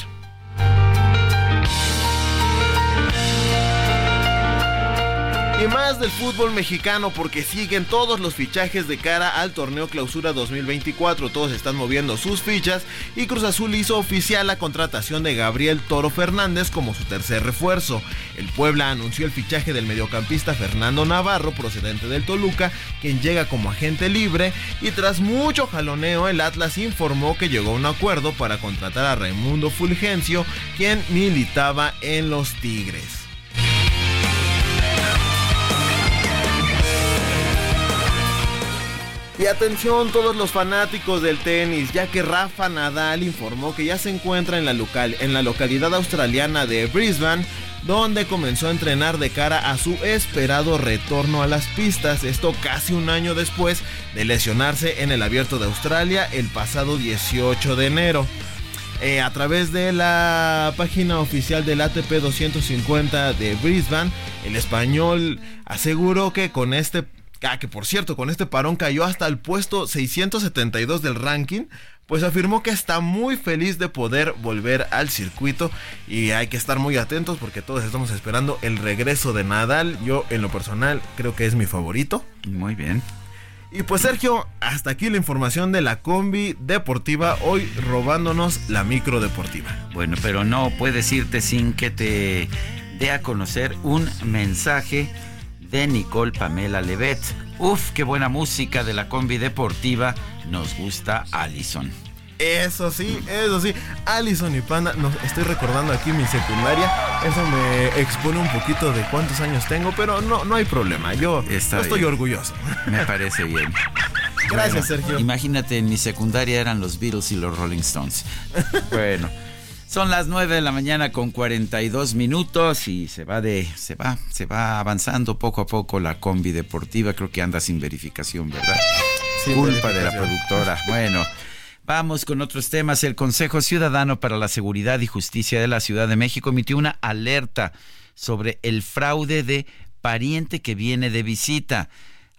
Y más del fútbol mexicano porque siguen todos los fichajes de cara al torneo clausura 2024. Todos están moviendo sus fichas y Cruz Azul hizo oficial la contratación de Gabriel Toro Fernández como su tercer refuerzo. El Puebla anunció el fichaje del mediocampista Fernando Navarro procedente del Toluca, quien llega como agente libre y tras mucho jaloneo el Atlas informó que llegó a un acuerdo para contratar a Raimundo Fulgencio, quien militaba en los Tigres. Y atención todos los fanáticos del tenis, ya que Rafa Nadal informó que ya se encuentra en la, local, en la localidad australiana de Brisbane, donde comenzó a entrenar de cara a su esperado retorno a las pistas, esto casi un año después de lesionarse en el abierto de Australia el pasado 18 de enero. Eh, a través de la página oficial del ATP 250 de Brisbane, el español aseguró que con este Ah, que por cierto, con este parón cayó hasta el puesto 672 del ranking, pues afirmó que está muy feliz de poder volver al circuito y hay que estar muy atentos porque todos estamos esperando el regreso de Nadal. Yo en lo personal creo que es mi favorito. Muy bien. Y pues Sergio, hasta aquí la información de la combi deportiva, hoy robándonos la micro deportiva. Bueno, pero no puedes irte sin que te dé a conocer un mensaje de Nicole Pamela Levet. Uf, qué buena música de la combi deportiva. Nos gusta Allison. Eso sí, eso sí. Allison y Panda, no, estoy recordando aquí mi secundaria. Eso me expone un poquito de cuántos años tengo, pero no, no hay problema. Yo, estoy orgulloso. Me parece bien. [laughs] Gracias, Sergio. Imagínate, en mi secundaria eran los Beatles y los Rolling Stones. [laughs] Bueno. Son las 9 de la mañana con 42 minutos y se va de se va se va avanzando poco a poco la combi deportiva, creo que anda sin verificación, ¿verdad? Culpa de la productora. Bueno, vamos con otros temas. El Consejo Ciudadano para la Seguridad y Justicia de la Ciudad de México emitió una alerta sobre el fraude de pariente que viene de visita.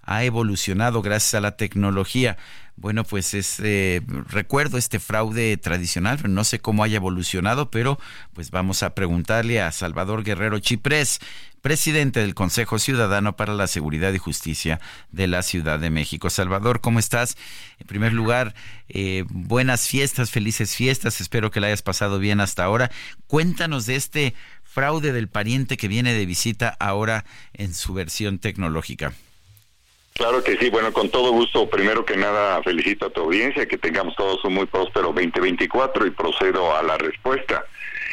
Ha evolucionado gracias a la tecnología. Bueno, pues es, eh, recuerdo este fraude tradicional, no sé cómo haya evolucionado, pero pues vamos a preguntarle a Salvador Guerrero Chiprés, presidente del Consejo Ciudadano para la Seguridad y Justicia de la Ciudad de México. Salvador, ¿cómo estás? En primer lugar, eh, buenas fiestas, felices fiestas, espero que la hayas pasado bien hasta ahora. Cuéntanos de este fraude del pariente que viene de visita ahora en su versión tecnológica. Claro que sí, bueno, con todo gusto, primero que nada felicito a tu audiencia, que tengamos todos un muy próspero 2024 y procedo a la respuesta.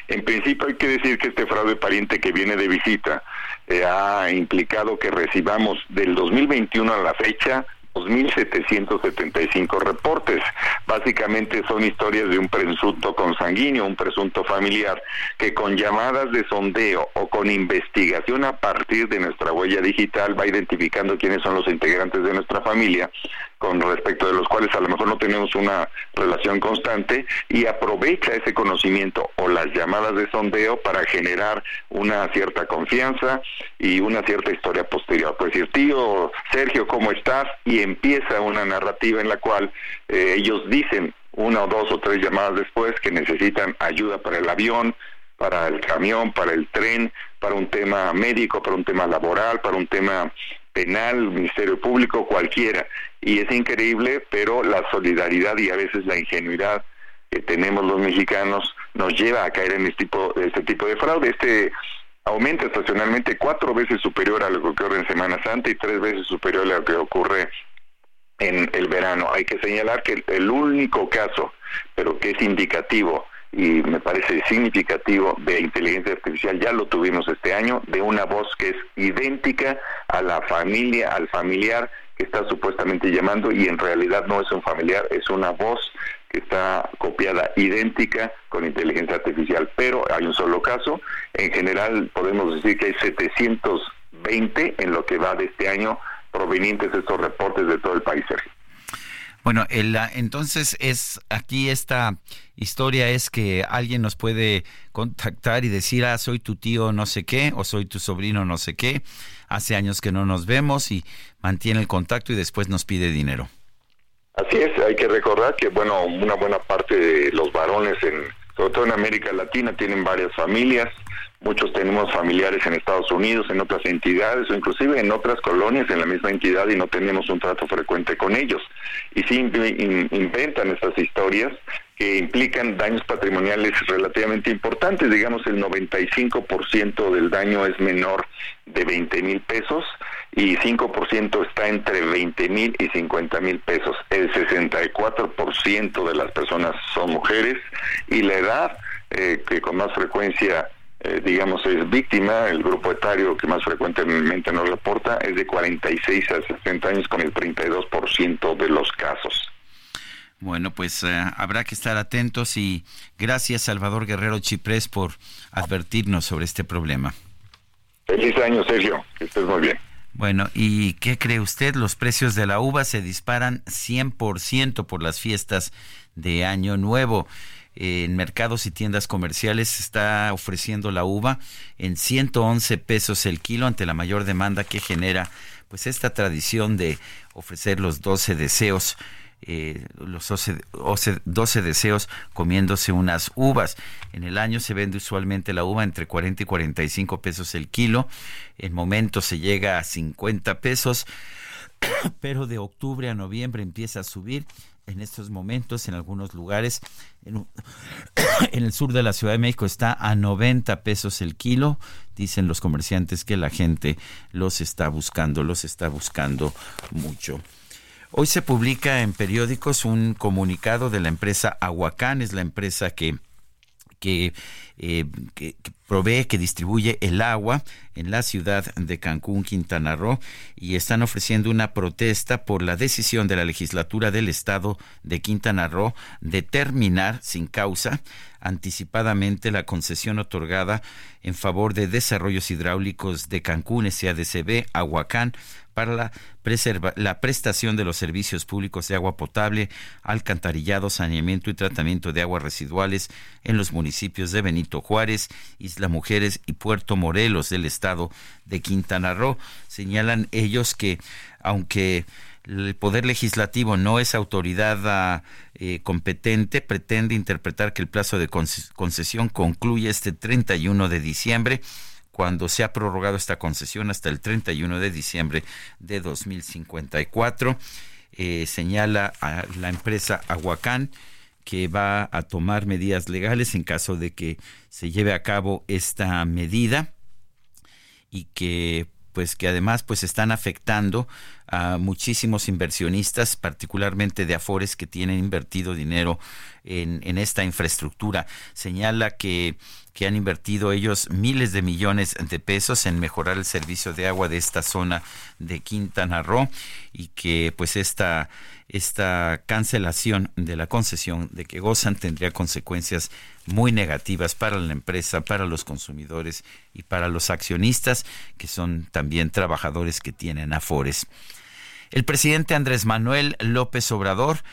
En principio hay que decir que este fraude pariente que viene de visita eh, ha implicado que recibamos del 2021 a la fecha 2.775 reportes. Básicamente son historias de un presunto consanguíneo, un presunto familiar, que con llamadas de sondeo o con investigación a partir de nuestra huella digital va identificando quiénes son los integrantes de nuestra familia con respecto de los cuales a lo mejor no tenemos una relación constante y aprovecha ese conocimiento o las llamadas de sondeo para generar una cierta confianza y una cierta historia posterior. Pues decir, tío Sergio, ¿cómo estás? Y empieza una narrativa en la cual eh, ellos dicen una o dos o tres llamadas después que necesitan ayuda para el avión, para el camión, para el tren, para un tema médico, para un tema laboral, para un tema penal, Ministerio Público, cualquiera. Y es increíble, pero la solidaridad y a veces la ingenuidad que tenemos los mexicanos nos lleva a caer en este tipo, este tipo de fraude. Este aumenta estacionalmente cuatro veces superior a lo que ocurre en Semana Santa y tres veces superior a lo que ocurre en el verano. Hay que señalar que el único caso, pero que es indicativo y me parece significativo de inteligencia artificial, ya lo tuvimos este año, de una voz que es idéntica a la familia, al familiar está supuestamente llamando y en realidad no es un familiar, es una voz que está copiada idéntica con inteligencia artificial, pero hay un solo caso, en general podemos decir que hay 720 en lo que va de este año provenientes de estos reportes de todo el país, Sergio. Bueno, el, entonces es aquí esta historia es que alguien nos puede contactar y decir, ah, soy tu tío no sé qué o soy tu sobrino no sé qué, hace años que no nos vemos y mantiene el contacto y después nos pide dinero. Así es, hay que recordar que, bueno, una buena parte de los varones, en, sobre todo en América Latina, tienen varias familias, Muchos tenemos familiares en Estados Unidos, en otras entidades o inclusive en otras colonias en la misma entidad y no tenemos un trato frecuente con ellos. Y sí inventan estas historias que implican daños patrimoniales relativamente importantes, digamos el 95% del daño es menor de 20 mil pesos y 5% está entre 20 mil y 50 mil pesos. El 64% de las personas son mujeres y la edad eh, que con más frecuencia eh, digamos, es víctima, el grupo etario que más frecuentemente nos reporta es de 46 a 60 años con el 32% de los casos. Bueno, pues eh, habrá que estar atentos y gracias Salvador Guerrero Chiprés por advertirnos sobre este problema. Feliz año, Sergio. Que estés muy bien. Bueno, ¿y qué cree usted? Los precios de la uva se disparan 100% por las fiestas de Año Nuevo. En mercados y tiendas comerciales está ofreciendo la uva en 111 pesos el kilo ante la mayor demanda que genera pues esta tradición de ofrecer los 12 deseos eh, los 12, deseos comiéndose unas uvas. En el año se vende usualmente la uva entre 40 y 45 pesos el kilo. En momentos se llega a 50 pesos, [coughs] pero de octubre a noviembre empieza a subir. En estos momentos, en algunos lugares, [coughs] en, el sur de la Ciudad de México está a 90 pesos el kilo. Dicen los comerciantes que la gente los está buscando, los está buscando mucho. Hoy se publica en periódicos un comunicado de la empresa Aguacán, es la empresa que que, eh, que, provee, que distribuye el agua en la ciudad de Cancún, Quintana Roo, y están ofreciendo una protesta por la decisión de la legislatura del estado de Quintana Roo de terminar sin causa anticipadamente la concesión otorgada en favor de desarrollos hidráulicos de Cancún, SADCB, Aguacán, para la, la prestación de los servicios públicos de agua potable, alcantarillado, saneamiento y tratamiento de aguas residuales en los municipios de Benito Juárez, Isla Mujeres y Puerto Morelos del estado de Quintana Roo. Señalan ellos que aunque el Poder Legislativo no es autoridad ah, eh, competente, pretende interpretar que el plazo de concesión concluye este 31 de diciembre cuando se ha prorrogado esta concesión hasta el 31 de diciembre de 2054. Eh, señala a la empresa Aguacán que va a tomar medidas legales en caso de que se lleve a cabo esta medida y que pues que además pues están afectando a muchísimos inversionistas, particularmente de Afores que tienen invertido dinero en, en esta infraestructura. Señala que que han invertido ellos miles de millones de pesos en mejorar el servicio de agua de esta zona de Quintana Roo y que pues esta esta cancelación de la concesión de que gozan tendría consecuencias muy negativas para la empresa, para los consumidores y para los accionistas, que son también trabajadores que tienen afores. El presidente Andrés Manuel López Obrador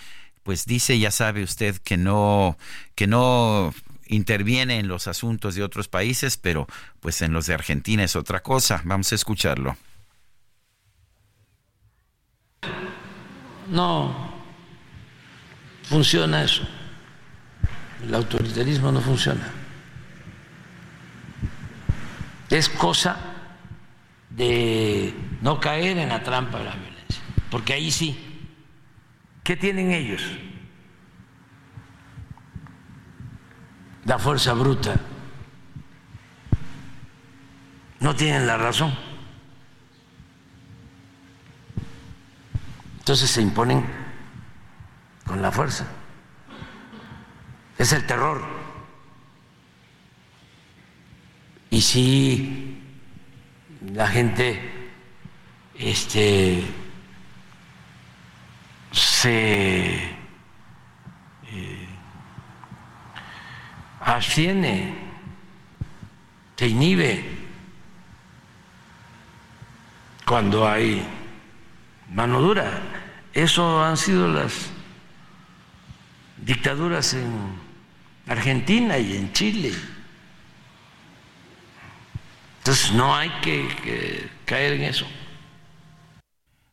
pues dice, ya sabe usted que no que no interviene en los asuntos de otros países, pero pues en los de Argentina es otra cosa. Vamos a escucharlo. No funciona eso. El autoritarismo no funciona. Es cosa de no caer en la trampa de la violencia, porque ahí sí. ¿Qué tienen ellos? la fuerza bruta. No tienen la razón. Entonces se imponen con la fuerza. Es el terror. Y si la gente este, se abstiene, se inhibe cuando hay mano dura. Eso han sido las dictaduras en Argentina y en Chile. Entonces no hay que, caer en eso.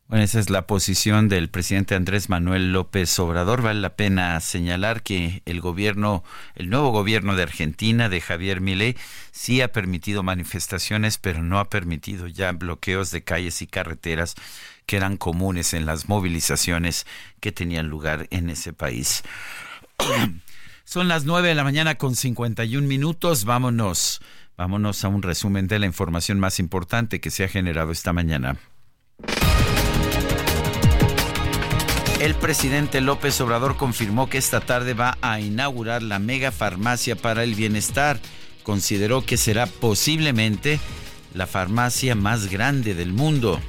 Bueno, esa es la posición del presidente Andrés Manuel López Obrador. Vale la pena señalar que el gobierno, el nuevo gobierno de Argentina de Javier Milei, sí ha permitido manifestaciones, pero no ha permitido ya bloqueos de calles y carreteras que eran comunes en las movilizaciones que tenían lugar en ese país. [clears throat] Son las nueve de la mañana con 51 minutos. Vámonos, vámonos a un resumen de la información más importante que se ha generado esta mañana. El presidente López Obrador confirmó que esta tarde va a inaugurar la mega farmacia para el bienestar consideró que será posiblemente la farmacia más grande del mundo.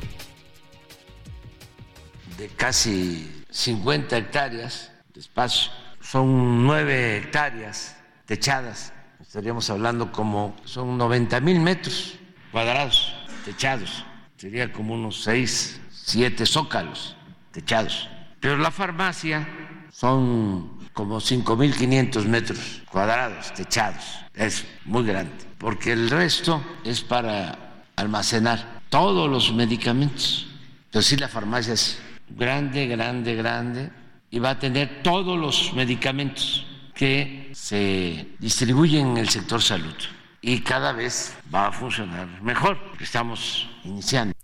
De casi 50 hectáreas de espacio, son 9 hectáreas techadas, estaríamos hablando como son 90 mil metros cuadrados techados, sería como unos 6, 7 zócalos techados. Pero la farmacia son como 5.500 metros cuadrados techados. Es muy grande, porque el resto es para almacenar todos los medicamentos. Entonces sí, la farmacia es grande, grande, grande, y va a tener todos los medicamentos que se distribuyen en el sector salud. Y cada vez va a funcionar mejor, estamos iniciando.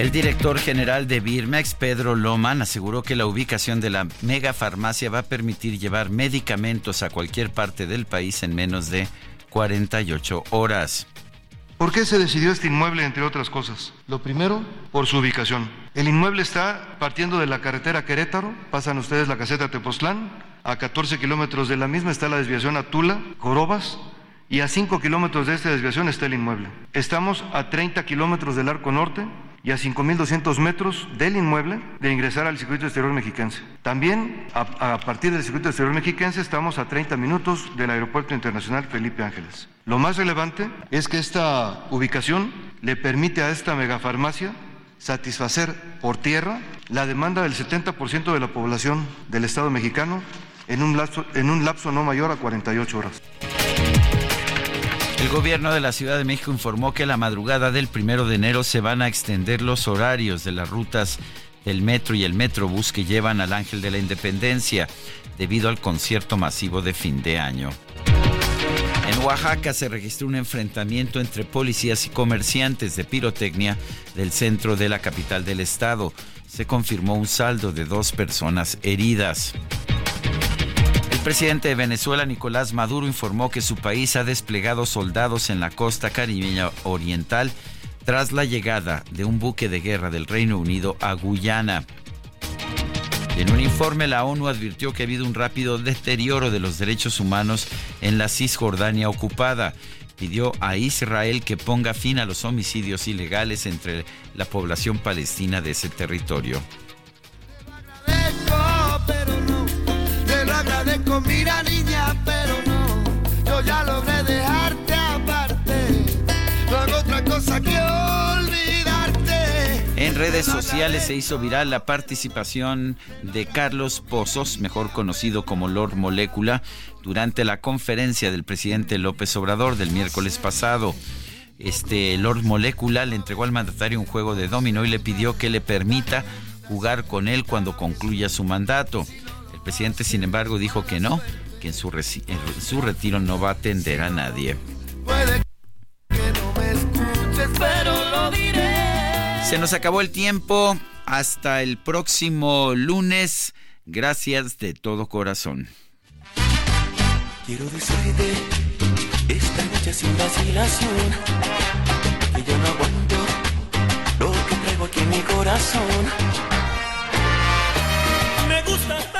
El director general de Birmex, Pedro Loman, aseguró que la ubicación de la megafarmacia va a permitir llevar medicamentos a cualquier parte del país en menos de 48 horas. ¿Por qué se decidió este inmueble, entre otras cosas? Lo primero, por su ubicación. El inmueble está partiendo de la carretera Querétaro, pasan ustedes la caseta Tepoztlán, a 14 kilómetros de la misma está la desviación a Tula, Corobas, y a 5 kilómetros de esta desviación está el inmueble. Estamos a 30 kilómetros del arco norte, y a 5.200 metros del inmueble de ingresar al circuito exterior mexiquense. También a, partir del circuito exterior mexiquense estamos a 30 minutos del Aeropuerto Internacional Felipe Ángeles. Lo más relevante es que esta ubicación le permite a esta megafarmacia satisfacer por tierra la demanda del 70% de la población del Estado mexicano en un lapso, en un lapso no mayor a 48 horas. El gobierno de la Ciudad de México informó que la madrugada del primero de enero se van a extender los horarios de las rutas del metro y el metrobús que llevan al Ángel de la Independencia debido al concierto masivo de fin de año. En Oaxaca se registró un enfrentamiento entre policías y comerciantes de pirotecnia del centro de la capital del estado. Se confirmó un saldo de dos personas heridas. El presidente de Venezuela, Nicolás Maduro, informó que su país ha desplegado soldados en la costa caribeña oriental tras la llegada de un buque de guerra del Reino Unido a Guyana. En un informe, la ONU advirtió que ha habido un rápido deterioro de los derechos humanos en la Cisjordania ocupada. Pidió a Israel que ponga fin a los homicidios ilegales entre la población palestina de ese territorio. Agradezco, mira niña, pero no, yo ya logré dejarte aparte, no hago otra cosa que olvidarte. En redes sociales se hizo viral la participación de Carlos Pozos, mejor conocido como Lord Molécula, durante la conferencia del presidente López Obrador del miércoles pasado. Este Lord Molécula le entregó al mandatario un juego de dominó y le pidió que le permita jugar con él cuando concluya su mandato. El presidente, sin embargo, dijo que no, que en su, en su retiro no va a atender a nadie. Se nos acabó el tiempo. Hasta el próximo lunes. Gracias de todo corazón. Quiero decirte esta noche sin vacilación que yo no aguanto lo que traigo aquí en mi corazón. Me gusta